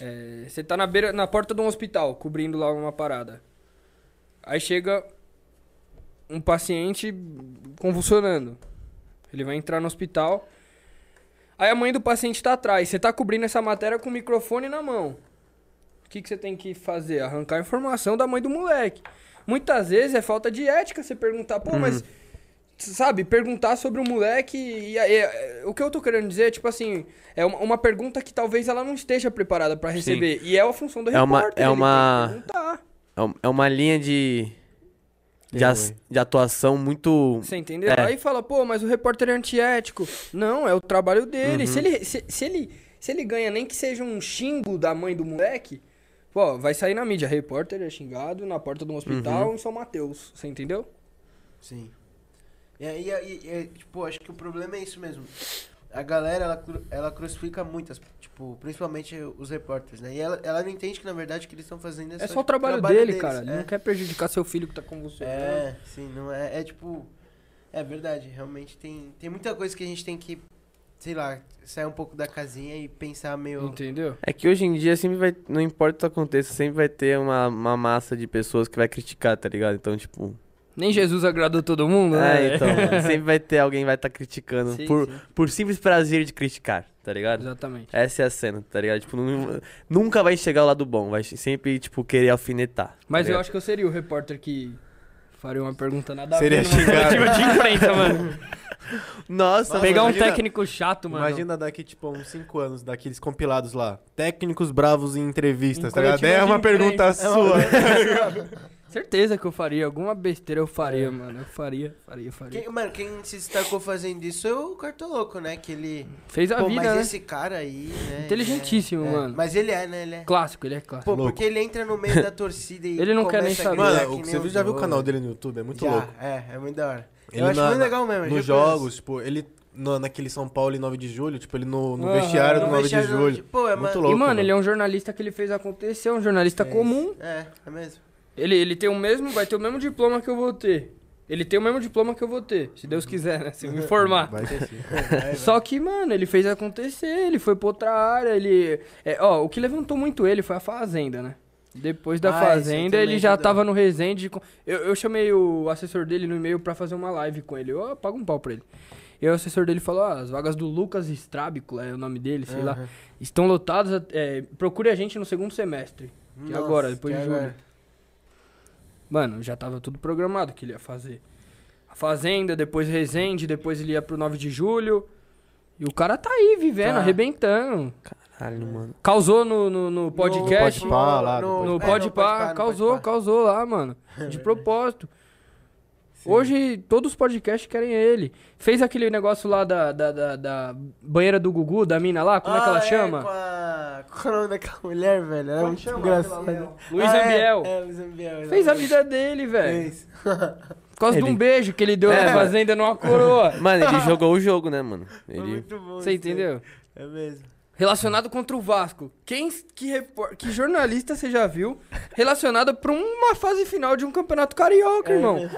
é, você tá na beira, na porta de um hospital, cobrindo lá uma parada. Aí chega um paciente convulsionando. Ele vai entrar no hospital. Aí a mãe do paciente tá atrás. Você tá cobrindo essa matéria com o microfone na mão. O que, que você tem que fazer? Arrancar a informação da mãe do moleque. Muitas vezes é falta de ética você perguntar, pô, mas. Sabe, perguntar sobre o moleque. E, aí, é, o que eu tô querendo dizer é, tipo assim, é uma, uma pergunta que talvez ela não esteja preparada pra receber. E é a função do É uma- repórter. é ele uma-. É um- É uma linha de. De, as- de atuação muito. Você entendeu? É. Aí fala, pô, mas o repórter é antiético. Não, é o trabalho dele. Uhum. Se, ele, se, se ele, se ele ganha nem que seja um xingo da mãe do moleque, pô, vai sair na mídia. Repórter é xingado na porta de um hospital Uhum. em São Mateus. Você entendeu? Sim. E aí, e, e, tipo, acho que o problema é isso mesmo. a galera, ela, ela crucifica muitas, tipo, principalmente os repórteres, né? E ela, ela não entende que, na verdade, o que eles estão fazendo é, É só, só o tipo, trabalho, dele, deles, cara. Ele é. não quer prejudicar seu filho que tá com você. É, sim, não é, é tipo, é verdade, realmente tem, tem muita coisa que a gente tem que, sei lá, sair um pouco da casinha e pensar meio... Entendeu? É que hoje em dia sempre vai. Não importa o que aconteça, sempre vai ter uma, uma massa de pessoas que vai criticar, tá ligado? Então, tipo. Nem Jesus agradou todo mundo, né? É, então. mano, sempre vai ter alguém que vai estar criticando Sim, por, sim. por simples prazer de criticar, tá ligado? Exatamente. Essa é a cena, tá ligado? Tipo, nu- nunca vai chegar ao lado bom, vai sempre, tipo, querer alfinetar. Mas tá eu acho que eu seria o repórter que faria uma pergunta nada a Seria ver numa xingado. coletiva de imprensa, mano. Nossa, Nossa, Pegar um imagina- técnico chato, mano. Imagina daqui, tipo, uns 5 anos, daqueles compilados lá. Técnicos bravos em entrevistas, Em tá ligado? É uma pergunta sua. Certeza que eu faria. Alguma besteira eu faria, mano. Eu faria, faria, faria. Quem, mano, quem se destacou fazendo isso é o Cartoloco, né? Que ele... Fez a Pô, vida, mas né? esse cara aí, né? Inteligentíssimo, ele é- é. mano. Mas ele é, né? Ele é. Clássico, ele é clássico. Pô, Louco. porque ele entra no meio da torcida e Ele não quer nem saber. Mano, que você viu- já viu o canal dele no YouTube? É muito já, louco. É, é muito da hora. Ele eu acho na- muito legal mesmo. Nos jogos, tipo, ele no- naquele São Paulo em 9 de julho, tipo, ele no, no Aham. vestiário do No 9 vestiário do julho. nove de- Pô, é, muito mano. louco. e, mano, ele é um jornalista que ele fez acontecer, um jornalista comum. É, é mesmo. Ele, ele tem o mesmo, vai ter o mesmo diploma que eu vou ter. Ele tem o mesmo diploma que eu vou ter, se Deus quiser, né? Se eu me formar. Vai ter sim. Só que, mano, ele fez acontecer, ele foi pra outra área, ele... é, ó, o que levantou muito ele foi a Fazenda, né? Depois da Ah, Fazenda, ele já ajudou. tava no Resende. Eu, eu chamei o assessor dele no e-mail pra fazer uma live com ele. Eu pago um pau pra ele. E o assessor dele falou, ó, as vagas do Lucas Strábico, é o nome dele, sei lá, Aham. estão lotadas, é, procure a gente no segundo semestre. Que Nossa, agora, depois que de julho. agora. Mano, já tava tudo programado que ele ia fazer. A Fazenda, depois Resende, depois ele ia pro 9 de julho. E o cara tá aí, vivendo, Tá. arrebentando. Caralho, mano. Causou no, no, no podcast. Podpah. Pá, lá, no, No é, Pode no Pá, Podpah, no causou, Podpah. causou lá, mano. De propósito. Hoje, todos os podcasts querem ele. Fez aquele negócio lá da, da, da, da banheira do Gugu, da mina lá, como é que ela Ah, chama? Com a... Qual é o nome daquela mulher, velho? Ela é muito aquela Luiz Ah, é, Ambiel. É, Luiz Ambiel. Fez a vida dele, velho. Fez. Por causa de Ele- um beijo que ele deu É, na fazenda numa coroa. Mano, ele jogou o jogo, né, mano? Foi Ele. muito bom. Você entendeu? É mesmo. Relacionado contra o Vasco. Quem, que, repor- que jornalista você já viu relacionado pra uma fase final de um campeonato carioca, irmão?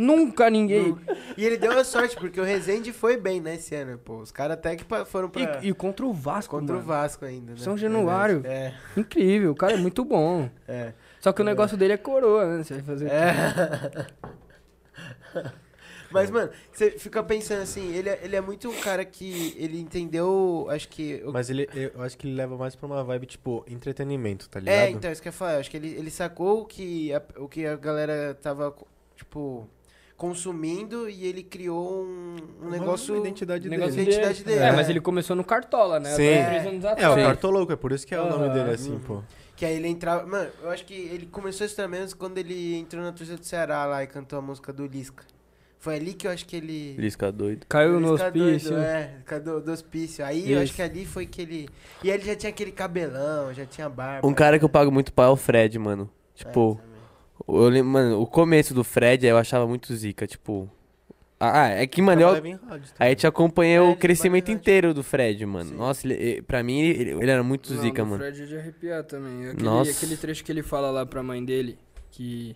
Nunca ninguém. E ele deu a sorte, porque o Rezende foi bem, né, esse ano, pô. Os caras até que foram pra... E, e contra o Vasco, Contra o mano. Vasco ainda, né? São Januário. É, Incrível, o cara é muito bom. é. Só que o negócio dele é coroa, né? Você vai fazer. É. Mas, mano, você fica pensando assim, ele, é- ele é muito um cara que ele entendeu, acho que... o- Mas ele, eu acho que ele leva mais pra uma vibe, tipo, entretenimento, tá ligado? É, então, isso que eu ia falar. Acho que ele, ele sacou o que, a, o que a galera tava, tipo, consumindo e ele criou um, um Uma negócio... identidade negócio dele. dele. identidade dele. dele. É, mas ele começou no Cartola, né? Sim. Anos É, o atrás. Cartoloco, é por isso que é o nome dele assim, pô. Que aí ele entrava... Mano, eu acho que ele começou isso também quando ele entrou na torcida do Ceará lá e cantou a música do Lisca. Foi ali que eu acho que ele... Lisca doido. Caiu Ele no hospício. Doido, é, do, do hospício. Aí eu acho Isso. que ali foi que ele. E aí ele já tinha aquele cabelão, já tinha barba. Um cara que eu pago muito pau é o Fred, mano. É, Tipo, também. Eu lembro, mano, o começo do Fred eu achava muito zica, tipo. Ah, é que, mano, eu, em rádio Aí também. te acompanhei É, o ele crescimento trabalha inteiro do Fred, mano. Sim. Nossa, ele, ele- pra mim ele, ele era muito Não, zica, do mano. Fred é de arrepiar também. Aquele, Nossa. aquele trecho que ele fala lá pra mãe dele, que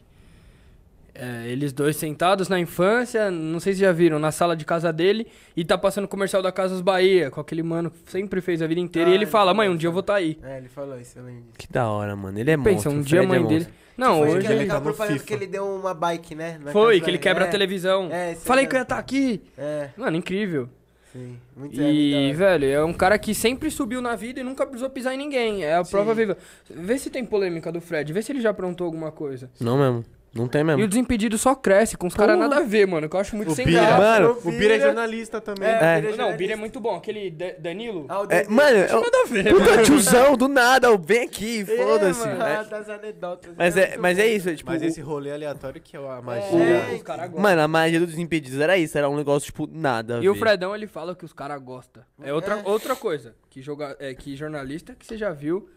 é, eles dois sentados na infância, não sei se já viram, na sala de casa dele, e tá passando o comercial da Casas Bahia, com aquele mano que sempre fez a vida inteira, Ah, e ele ele fala, falou mãe, um isso, dia eu vou estar aí. É, ele falou isso, eu lembro disso. Que da hora, mano. Ele é Pensa, monstro. um o dia a Fred mãe é dele... monstro. Não, foi hoje... ele aquela tá no propaganda FIFA. que ele deu uma bike, né? na Foi, que ele quebra é, a televisão. É, esse Falei é que eu ia estar aqui. É, Mano, incrível. sim. Muito é, E, velho, é um cara que sempre subiu na vida e nunca precisou pisar em ninguém. É a Sim. prova viva. Vê se tem polêmica do Fred, vê se ele já aprontou alguma coisa. Não mesmo. Não tem E mesmo. o Desimpedido só cresce, com os caras nada a ver, mano. Que eu acho muito O sem Bira, graça. Mano, o Bira é jornalista também. É, É. ele Não, o Bira é muito bom. Aquele Da- Danilo. Ah, o É, mano, eu, Nada a ver, puta mano. tiozão, do nada, ó, vem aqui, É, foda-se. É. das anedotas. Mas é, muito mas é isso, é, tipo, Mas o- esse rolê aleatório que é a magia. É, os caras o- gostam. mano, a magia dos Desimpedidos era isso, era um negócio, tipo, nada a E o ver. Fredão, ele fala que os caras gostam. É outra, É. outra coisa. Que, joga, é, que jornalista que você já viu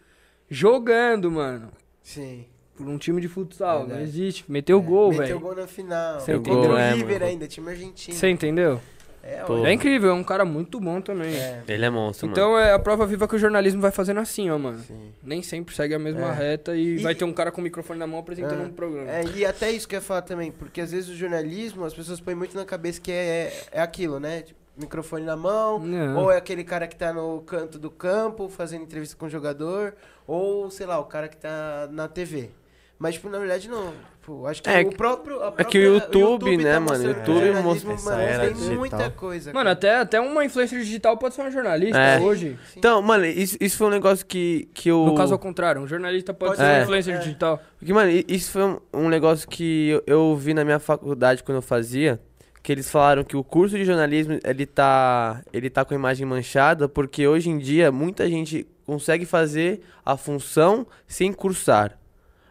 jogando, mano. Sim. Por um time de futsal. Não Verdade. existe. Meteu gol, Meteu velho. gol na final. Você Contra entendeu? o É, River mano. ainda, time argentino. Você entendeu? É, É incrível, é um cara muito bom também. é, Ele é monstro, mano. Então é a prova viva que o jornalismo vai fazendo assim, ó, mano. sim. Nem sempre segue a mesma É. reta e, E- vai ter um cara com o microfone na mão apresentando É. um programa. É, e até isso que eu ia falar também, porque às vezes o jornalismo, as pessoas põem muito na cabeça que é, é aquilo, né? Tipo, microfone na mão, Não. ou é aquele cara que tá no canto do campo fazendo entrevista com o jogador, ou, sei lá, o cara que tá na TV. Mas, tipo, na verdade, não. Tipo, acho que É o que- próprio. a é que o própria- YouTube, né, tá mano? O YouTube jornalismo, mostra- mano, tem digital. muita coisa. Mano, cara. até, até uma influencer digital pode ser uma jornalista É. hoje. Sim. Então, mano, isso, isso foi um negócio que, que eu... No caso ao contrário, um jornalista pode, Pode ser ser, um influencer é. digital. Porque, mano, isso foi um, um negócio que eu, eu vi na minha faculdade quando eu fazia, que eles falaram que o curso de jornalismo, ele tá, ele tá com a imagem manchada, porque hoje em dia muita gente consegue fazer a função sem cursar.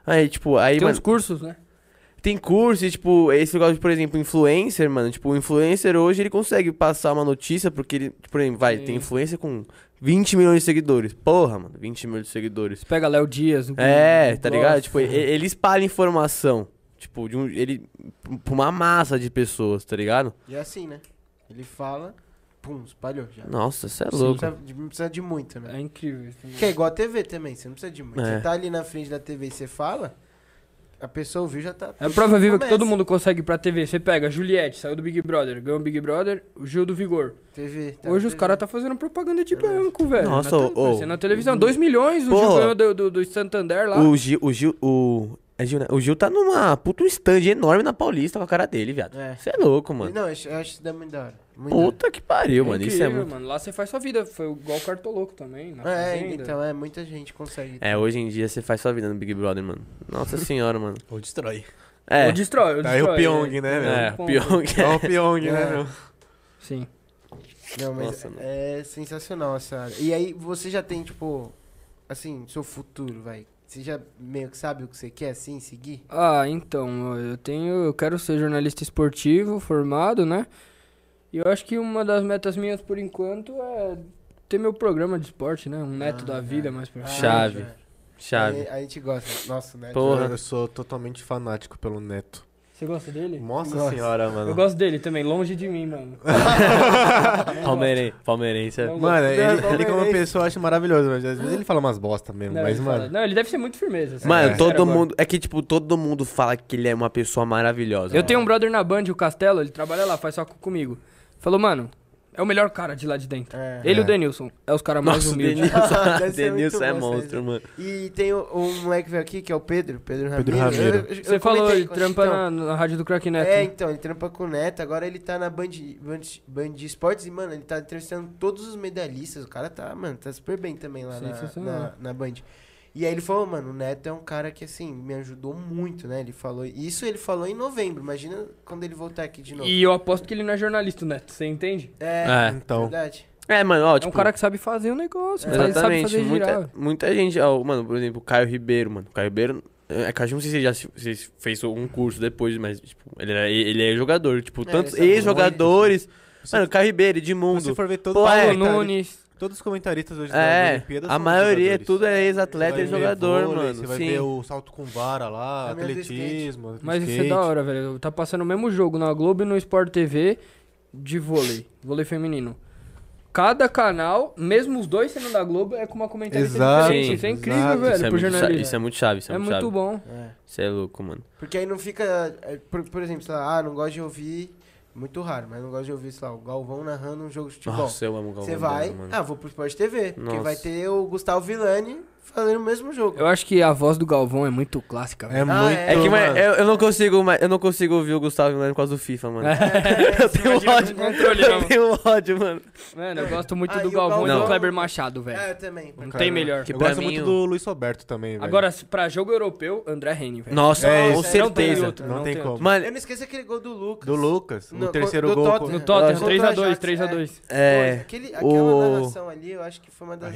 Aí, tipo, aí, Tem mano, uns cursos, né? tem curso e, tipo, esse negócio de, por exemplo, influencer, mano, tipo, o influencer hoje ele consegue passar uma notícia, porque ele, por exemplo, vai, Sim. tem influencer com 20 milhões de seguidores. Porra, mano, 20 milhões de seguidores. Você pega Léo Dias. o- É, tá ligado? Tipo, e- ele espalha informação. Tipo, de um, ele. pra uma massa de pessoas, tá ligado? E é assim, né? Ele fala, pum, espalhou já. Nossa, você é Não louco. precisa, de- não precisa de muito, né? É incrível. isso também. Que é igual a TV também, você não precisa de muito. É. Você tá ali na frente da TV e você fala, a pessoa ouviu já tá. É a prova viva que todo mundo consegue ir pra TV. Você pega, Juliette, saiu do Big Brother, ganhou o Big Brother, o Gil do Vigor. TV. tá Hoje os caras tá fazendo propaganda de banco, velho. Nossa, na, vai ser na televisão. 2 milhões, o Porra. Gil ganhou do, do, do Santander lá. O Gil. O Gil. O, é Gil, né? o Gil tá numa puta um stand enorme na Paulista com a cara dele, viado. É. Você é louco, mano. Não, eu acho, eu acho isso daí muito da hora. Hora. Puta que pariu, mano. Isso é incrível, muito. mano. Lá você faz sua vida. Foi igual o Cartoloco também, na É, fazenda. então, é, muita gente consegue. É, hoje em dia você faz sua vida no Big Brother, mano. Nossa senhora, mano. Ou destrói. É. Ou destrói, ou Tá aí o destrói, Pyong, né, meu? É, pior que É o Pyong, É. né, meu? Sim. Não, mas Nossa, mano. é sensacional essa área. E aí, você já tem, tipo, assim, seu futuro, vai. Você já meio que sabe o que você quer, assim, seguir? Ah, então, eu tenho. Eu quero ser jornalista esportivo, formado, né? E eu acho que uma das metas minhas por enquanto é ter meu programa de esporte, né? Um neto Ah, da vida é. mais pra Ah, frente. Chave. já. Chave. Aí, a gente gosta. Nossa, né? Porra. Eu sou totalmente fanático pelo Neto. Você gosta dele? Nossa Nossa. senhora, mano. Eu gosto dele também, longe de mim, mano. Palmeirense. Palmeirense. é- Não Mano, ele, ele como pessoa eu acho maravilhoso, mas às vezes ele fala umas bosta mesmo. Não, mas, mano. fala- não, ele deve ser muito firmeza. sendo Mano, sincero todo agora. mundo. É que, tipo, todo mundo fala que ele é uma pessoa maravilhosa. Eu tenho um brother na Band, o Castelo, ele trabalha lá, faz só comigo. Falou, mano, é o melhor cara de lá de dentro. É. Ele e É. o Denilson, é os caras mais Nossa, humildes. Denilson, Denilson é monstro, mano. E tem o, um moleque que veio aqui, que é o Pedro, Pedro Ramiro. Pedro Ramiro. Eu- eu- eu Você falou, ele trampa na, na rádio do Crack Neto. É, então, ele trampa com o Neto, agora ele tá na Band, Band, Band Esportes e, mano, ele tá entrevistando todos os medalhistas. O cara tá, mano, tá super bem também lá na, na, na Band. E aí ele falou, mano, o Neto é um cara que, assim, me ajudou muito, né? Ele falou. Isso ele falou em novembro. Imagina quando ele voltar aqui de novo. E eu aposto que ele não é jornalista, o Neto, você entende? É, É. Então. verdade. É, mano, ó, é tipo. um cara que sabe fazer o negócio, sabe- sabe Exatamente. girar. Muita, muita gente, ó, mano, por exemplo, o Caio Ribeiro, mano. O Caio Ribeiro. É que eu não sei se ele já se- se fez um curso depois, mas, tipo, ele, era, ele é jogador. Tipo, É, tantos sabe ex-jogadores. Mano, o Caio Ribeiro, Se Edmundo. você for ver Pô, é, Paulo comentaristas- Nunes. Todos os comentaristas hoje das É, Olimpíadas a são maioria jogadores. tudo é ex-atleta e jogador, vôlei, mano. Você vai Sim. ver o salto com vara lá, do atletismo. Mas isso é skate. da hora, velho. Tá passando o mesmo jogo na Globo e no Sport TV de vôlei. Vôlei feminino. Cada canal, mesmo os dois sendo da Globo, é com uma comentarista Exato, diferente. Isso é incrível, exato. velho, Isso é, pro muito chave, jornalismo. isso é muito chave, isso é, É muito, muito bom. É. Isso é louco, mano. Porque aí não fica. é, Por, por exemplo, sei lá, ah, não gosto de ouvir. Muito raro, mas não gosto de ouvir, sei lá, o Galvão narrando um jogo de futebol. Nossa, eu amo o Galvão Você vai, ah, vou pro Sport TV, porque Nossa. vai ter o Gustavo Villani fazendo o mesmo jogo. Eu acho que a voz do Galvão é muito clássica, É velho. Ah, muito. é. É que mas, mano. eu, eu não consigo, eu não consigo ouvir o Gustavo Milano por causa do FIFA, mano. É, eu tenho ódio. controle, eu não. tenho ódio, mano. Mano, eu gosto muito Ah, do e o Galvão e do Galvão- Kleber Machado, velho. É, eu também. Não Cara, tem melhor. Que Eu gosto mim muito do Luiz Roberto também, velho. Agora, pra jogo europeu, André Henning, velho. Nossa, É, com é- não certeza. outro. não, não tem tem como. Eu Mano, não esqueço aquele gol do Lucas. Do Lucas, No- terceiro do gol. Tottenham. No Tottenham, Contra o 3x2, Ajax, 3x2. é. Aquele, aquela o- narração ali, eu acho que foi uma das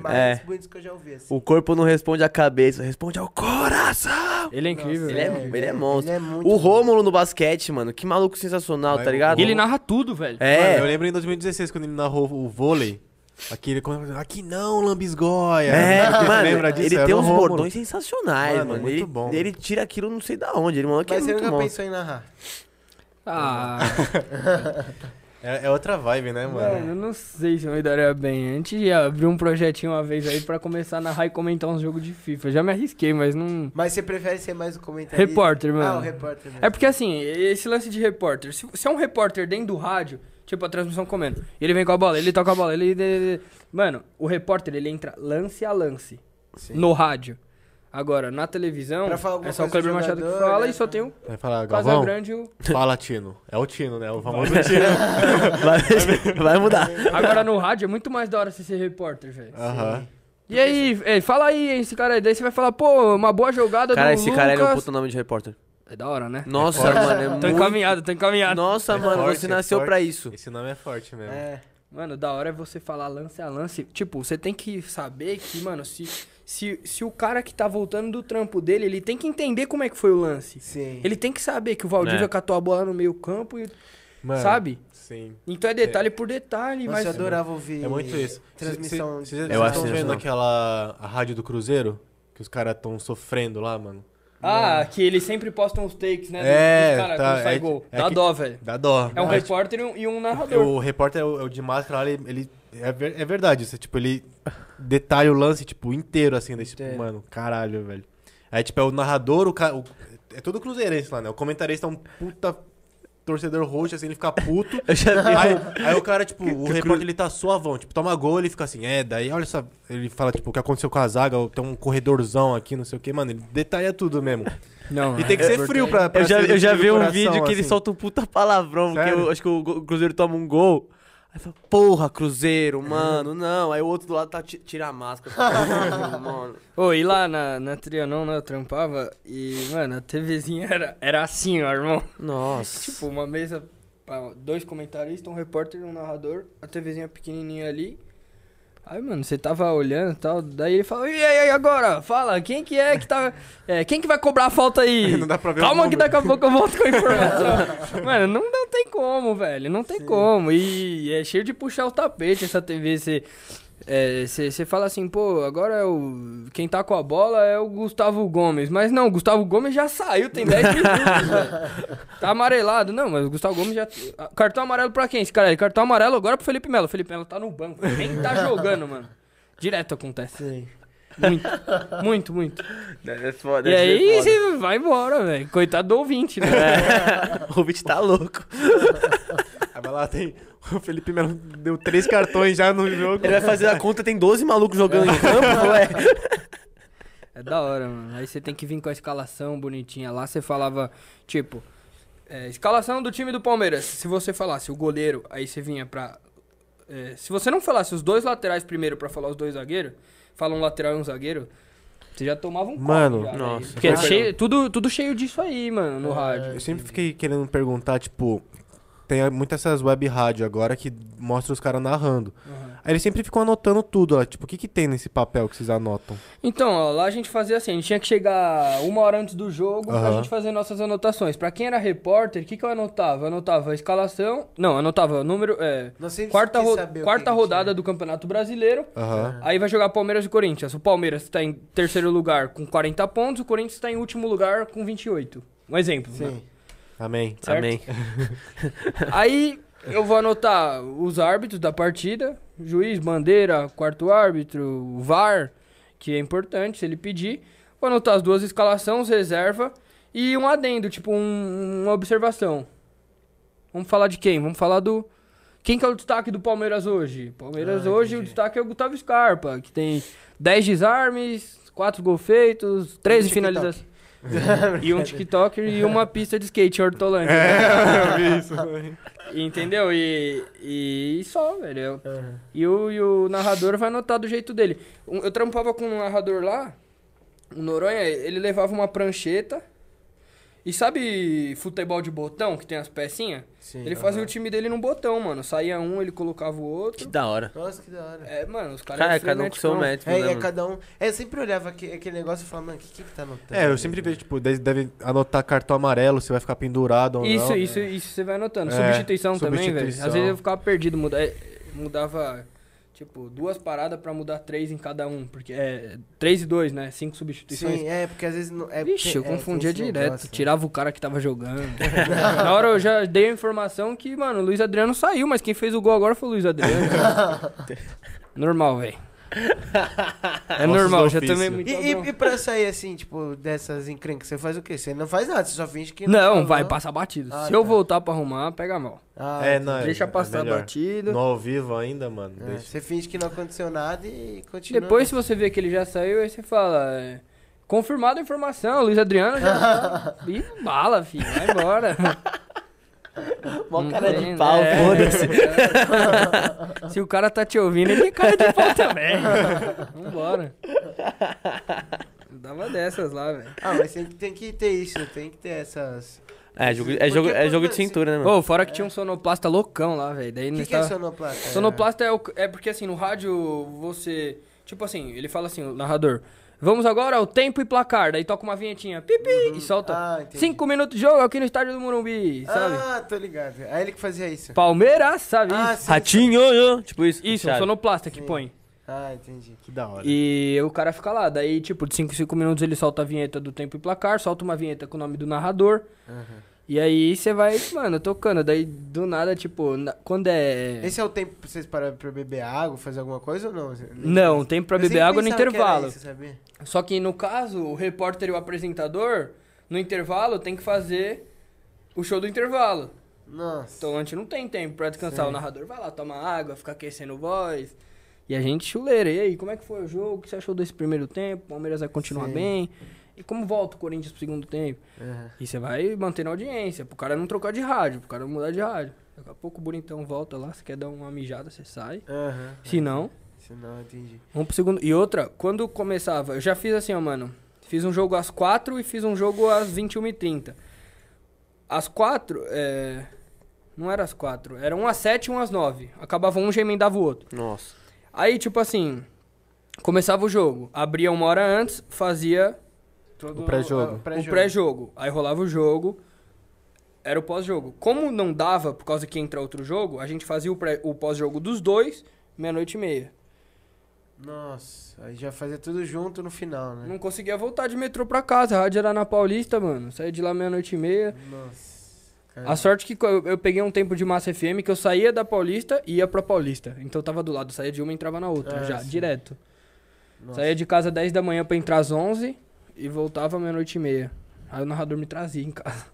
mais É. bonitas que eu já ouvi. Assim. O corpo não responde à cabeça, responde ao coração. Ele é incrível, Ele é- velho. ele é monstro. Ele é muito O Rômulo no basquete, mano, que maluco sensacional, Vai, tá ligado? E ele narra tudo, velho. É. Mano, eu lembro em 2016, quando ele narrou o vôlei. Aqui ele aqui não, lambisgoia. É, Você mano, lembra disso? ele tem uns Rômulo. bordões sensacionais, Mano, mano. muito ele, bom, ele tira aquilo não sei da onde, ele é Mas você muito nunca bom. pensou em narrar? Ah. É, é outra vibe, né, mano? Mano, eu não sei se eu me daria bem. A gente ia abrir um projetinho uma vez aí pra começar a narrar e comentar uns jogos de FIFA. Eu já me arrisquei, mas não. Mas você prefere ser mais o comentarista? Repórter, Ah, mano. o repórter mesmo. É porque assim, esse lance de repórter, se, se é um repórter dentro do rádio, tipo a transmissão comendo, ele vem com a bola, ele toca a bola, ele. ele- Mano, o repórter ele entra lance a lance Sim. no rádio. Agora, na televisão, é só o Kleber Machado que fala né? e só tem o Vai falar, Galvão, Casagrande e o. fala Tino. É o Tino, né? O famoso Tino. Vai, vai mudar. Agora no rádio é muito mais da hora você ser repórter, velho. Aham. E aí, ei, fala aí, esse cara aí. Daí você vai falar, pô, uma boa jogada Cara, do esse Lucas. cara ele é um puta nome de repórter. É da hora, né? Nossa, forte. mano, é Tô muito... encaminhado, tô encaminhado. Nossa, É mano, forte, você é nasceu forte. pra isso. Esse nome é forte mesmo. É. Mano, da hora é você falar lance a lance. Tipo, você tem que saber que, mano, se, se, se o cara que tá voltando do trampo dele, ele tem que entender como é que foi o lance. Sim. Ele tem que saber que o Valdívia É. catou a bola no meio campo e. Mano, Sabe? Sim. Então é detalhe por detalhe, Nossa, mas. eu adorava ouvir É muito isso. transmissão. Vocês Eu estão vendo não. aquela a rádio do Cruzeiro? Que os caras estão sofrendo lá, mano? Ah, que eles sempre postam os takes, né? É, dos caras tá, sai é- gol. é Dá que- dó, velho. Dá dó. É um Mas, repórter e um, e um tipo, narrador. O repórter é o, é o de máscara lá, ele. ele- é, ver- é verdade, isso, tipo, ele detalha o lance, tipo, inteiro, assim, desse, tipo, mano, caralho, velho. Aí, tipo, é o narrador, o cara. É todo cruzeirense lá, né? O comentarista é um puta torcedor roxo, assim, ele fica puto. Aí, aí o cara, tipo, o repórter ele tá suavão, tipo, toma gol, ele fica assim, é, daí olha só, ele fala, tipo, o que aconteceu com a zaga, tem um corredorzão aqui, não sei o que, mano, ele detalha tudo mesmo. Não, E tem que é ser frio pra, pra Eu já, eu já vi um coração, vídeo que ele assim. solta um puta palavrão, porque Sério? eu acho que o Cruzeiro toma um gol. Aí fala, porra, Cruzeiro, mano, não. Aí o outro do lado tá ti- tira a máscara. mano. Ô, e lá na, na Trianon, né, eu trampava e, mano, a TVzinha era, era assim, ó, irmão. Nossa. Tipo, uma mesa, dois comentaristas, um repórter e um narrador, a TVzinha pequenininha ali. Aí, mano, você tava olhando e tal, daí ele falou, e aí, agora? Fala, quem que é que tá... É, quem que vai cobrar a falta aí? Não dá pra ver o Calma que daqui a pouco eu volto com a informação. mano, não, não tem como, velho, não tem como. E é cheio de puxar o tapete essa TV, você... Você fala assim, pô, agora é o, quem tá com a bola é o Gustavo Gomes. Mas não, o Gustavo Gomes já saiu, tem 10 minutos, velho. Tá amarelado. Não, mas o Gustavo Gomes já. Cartão amarelo pra quem? Esse cara aí, cartão amarelo agora pro Felipe Melo. O Felipe Melo tá no banco. Nem tá jogando, mano. Direto acontece. Sim. Muito, muito, muito. Deve ser foda, E ser aí foda. você vai embora, velho. Coitado do ouvinte, né? É, o Vit tá louco. Aí vai lá, tem. O Felipe Melo deu três cartões já no jogo. Ele vai fazer a conta, tem 12 malucos jogando em campo, ué. É da hora, mano. Aí você tem que vir com a escalação bonitinha. Lá você falava, tipo, é, escalação do time do Palmeiras. Se você falasse o goleiro, aí você vinha pra. é, se você não falasse os dois laterais primeiro pra falar os dois zagueiros, fala um lateral e um zagueiro, você já tomava um Mano, já, nossa. velho. Porque é cheio, tudo, tudo cheio disso aí, mano, no rádio. Eu sempre fiquei querendo perguntar, tipo, tem muitas essas web rádio agora que mostra os caras narrando. Uhum. Aí eles sempre ficam anotando tudo, ó. Tipo, o que que tem nesse papel que vocês anotam? Então, ó, lá a gente fazia assim, a gente tinha que chegar uma hora antes do jogo pra Aham. gente fazer nossas anotações. Pra quem era repórter, o que, que eu anotava? Eu anotava a escalação. Não, anotava o número. É, quarta ro- quarta rodada tinha. do Campeonato Brasileiro. Aham. Aí vai jogar Palmeiras e Corinthians. O Palmeiras tá em terceiro lugar com 40 pontos, o Corinthians tá em último lugar com 28. Um exemplo. né? Amém. Certo? Amém. Aí eu vou anotar os árbitros da partida, juiz, bandeira, quarto árbitro, VAR, que é importante se ele pedir. Vou anotar as duas escalações, reserva e um adendo, tipo um- uma observação. Vamos falar de quem? Vamos falar do quem que é o destaque do Palmeiras hoje? Palmeiras Ah, hoje o entendi. destaque é o Gustavo Scarpa, que tem 10 desarmes, 4 gols feitos, 13 Um TikTok. finalizações. E um TikToker e uma pista de skate em Hortolândia. eu vi isso. Entendeu? E, e só, velho. Eu- E, o, e o narrador vai anotar do jeito dele. Eu trampava com um narrador lá, o Noronha, ele levava uma prancheta. E sabe futebol de botão, que tem as pecinhas? Sim. Ele fazia o time dele num botão, mano. Saía um, ele colocava o Que outro. da hora. Nossa, que da hora. É, mano, os caras... Cara, é cada um com seu método, É, né, é mano? cada um. É, eu sempre olhava aque- aquele negócio e falava, mano, o que, que que tá anotando? É, eu sempre vejo, tipo, deve, deve anotar cartão amarelo, se vai ficar pendurado ou Isso, não. isso, isso você vai anotando. É, Substituição também, velho. substituição. Às vezes eu ficava perdido, muda- é, mudava Tipo, duas paradas pra mudar três em cada um. Porque é três e dois, né? Cinco substituições. Sim, é, porque às vezes. Não, é, Vixe, eu é, confundia direto. negócio, né? Tirava o cara que tava jogando. Na hora eu já dei a informação que, mano, o Luiz Adriano saiu, mas quem fez o gol agora foi o Luiz Adriano. normal, velho. É normal, já tomei muito. E, e, e pra sair assim, tipo, dessas encrencas, você faz o quê? Você não faz nada, você só finge que Não, falou. vai passar batido. Ah, Se eu tá. voltar pra arrumar, pega mal. Ah, É, não, é- Deixa é passar melhor. batido. No ao vivo ainda, mano. É, você finge que não aconteceu nada e continua. Depois, se você vê que ele já saiu, aí você fala. é, Confirmada a informação, Luiz Adriano já tá. Ih, bala, filho, vai embora. Mó cara tem, de pau, né? foda-se. Se o cara tá te ouvindo, ele é cara de pau também. Vambora. Dava dessas lá, velho. Ah, mas tem, que- tem que ter isso, tem que ter essas. É, jogo, é, jogo, é jogo de cintura, né, mano? Ô, fora que tinha um sonoplasta loucão lá, velho. Daí O que, que é tava- sonoplasta? Sonoplasta é, o- é porque assim, no rádio você. Tipo assim, ele fala assim, o narrador. Vamos agora ao tempo e placar. Daí toca uma vinhetinha. Pipi! E solta. Ah, entendi. Cinco minutos de jogo aqui no estádio do Morumbi, sabe? Ah, tô ligado. É ele que fazia isso. Palmeiras, sabe? Ah, isso? sim. Ratinho, yo, tipo isso. Isso, um sonoplasta que Sim. põe. Ah, entendi. Que da hora. E o cara fica lá. Daí, tipo, de 5 em 5 minutos ele solta a vinheta do tempo e placar, solta uma vinheta com o nome do narrador. E aí você vai, mano, tocando. Daí do nada, tipo, na- quando é. Esse é o tempo pra vocês pararem pra beber água, fazer alguma coisa ou não? Não, tempo pra Eu beber água no que intervalo. isso, sabia? Só que no caso, o repórter e o apresentador, no intervalo, tem que fazer o show do intervalo. Nossa. Então a gente não tem tempo pra descansar. Sim. O narrador vai lá, toma água, fica aquecendo voz. E a gente chuleira. E aí, como é que foi o jogo? O que você achou desse primeiro tempo? O Palmeiras vai continuar Sim. bem? E como volta o Corinthians pro segundo tempo? Aham. E você vai mantendo a audiência, pro cara não trocar de rádio, pro cara não mudar de rádio. Daqui a pouco o bonitão volta lá, você quer dar uma mijada, você sai. Aham. Se não, Se não, entendi. vamos pro segundo. E outra, quando começava, eu já fiz assim, ó, mano. Fiz um jogo às 4 e fiz um jogo às 21h30. Às 4, é. Não era às 4, era um às 7 e um às 9. Acabava um, já emendava o outro. Nossa. Aí, tipo assim, começava o jogo, abria uma hora antes, fazia Todo O pré-jogo. o o pré-jogo. Aí rolava o jogo, era o pós-jogo. Como não dava, por causa que entra outro jogo, a gente fazia o, pré- o pós-jogo dos dois, meia-noite e meia. Nossa, aí já fazia tudo junto no final, né? Não conseguia voltar de metrô pra casa, a rádio era na Paulista, mano. Saía de lá meia-noite e meia. Nossa. A sorte que eu, eu peguei um tempo de Massa FM que eu saía da Paulista e ia pra Paulista. Então eu tava do lado, saía de uma e entrava na outra, Ah, já, sim. direto. Nossa. Saía de casa 10 da manhã pra entrar às 11 e voltava meia-noite e meia. Aí o narrador me trazia em casa.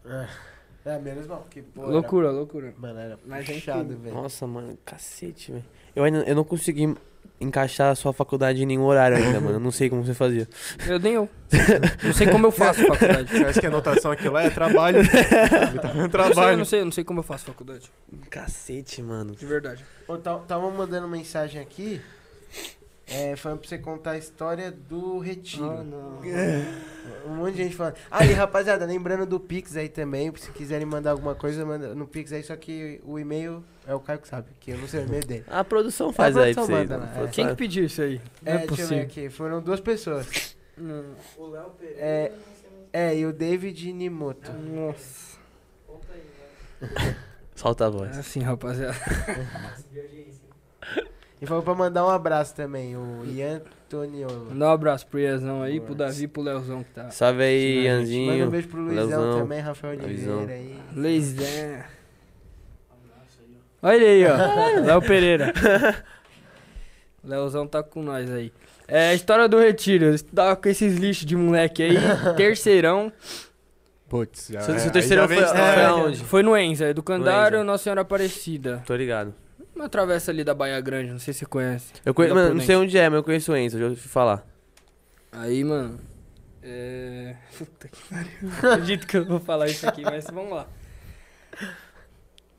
É, menos mal, porque, pô. era- loucura, loucura. Mano, era Mas é puxado, velho. Nossa, mano, cacete, velho. Eu ainda eu não consegui encaixar a sua faculdade em nenhum horário ainda, mano. Eu não sei como você fazia. Eu nem eu. Não sei como eu faço faculdade. Acha que a anotação aqui lá é trabalho? Ele tá fazendo Eu não sei, eu trabalho. não sei, eu não sei como eu faço faculdade. Cacete, mano. De verdade. Pô, tá- Tava mandando mensagem aqui, é, falando pra você contar a história do retiro. não. Um monte de gente falando. E rapaziada, lembrando do Pix aí também, se quiserem mandar alguma coisa, manda no Pix aí, só que o e-mail é o Caio que sabe, que eu não sei o e-mail dele. A produção faz A aí pra produção vocês. manda né? lá, é. Quem que pediu isso aí? Não É, é, deixa eu ver possível. aqui, foram duas pessoas. Não. É, é, e o David Nimoto. Nossa. Solta a É voz. assim, rapaziada. E falou pra mandar um abraço também, o Ian Toniolo. Mandar um abraço pro Iazão aí, pro. Davi e pro Leozão que tá. Salve aí, Manda um Ianzinho. beijo pro Luizão Leozão, também, Rafael Luizão. Oliveira aí. Leizé. Olha ele aí, ó. Léo Pereira. Leozão tá com nós aí. É, história do retiro. Tava com esses lixos de moleque aí. terceirão. Putz, já, Seu, é, seu já foi, vem foi aonde? Foi no Enza, Educandário, Enza. Nossa Senhora Aparecida. Tô ligado. Uma travessa ali da Baía Grande, não sei se você conhece. Eu conheço, mano, não sei onde é, mas eu conheço o Enzo, já ouvi falar. Aí, mano. É. Puta que pariu. Não acredito que eu vou falar isso aqui, mas vamos lá.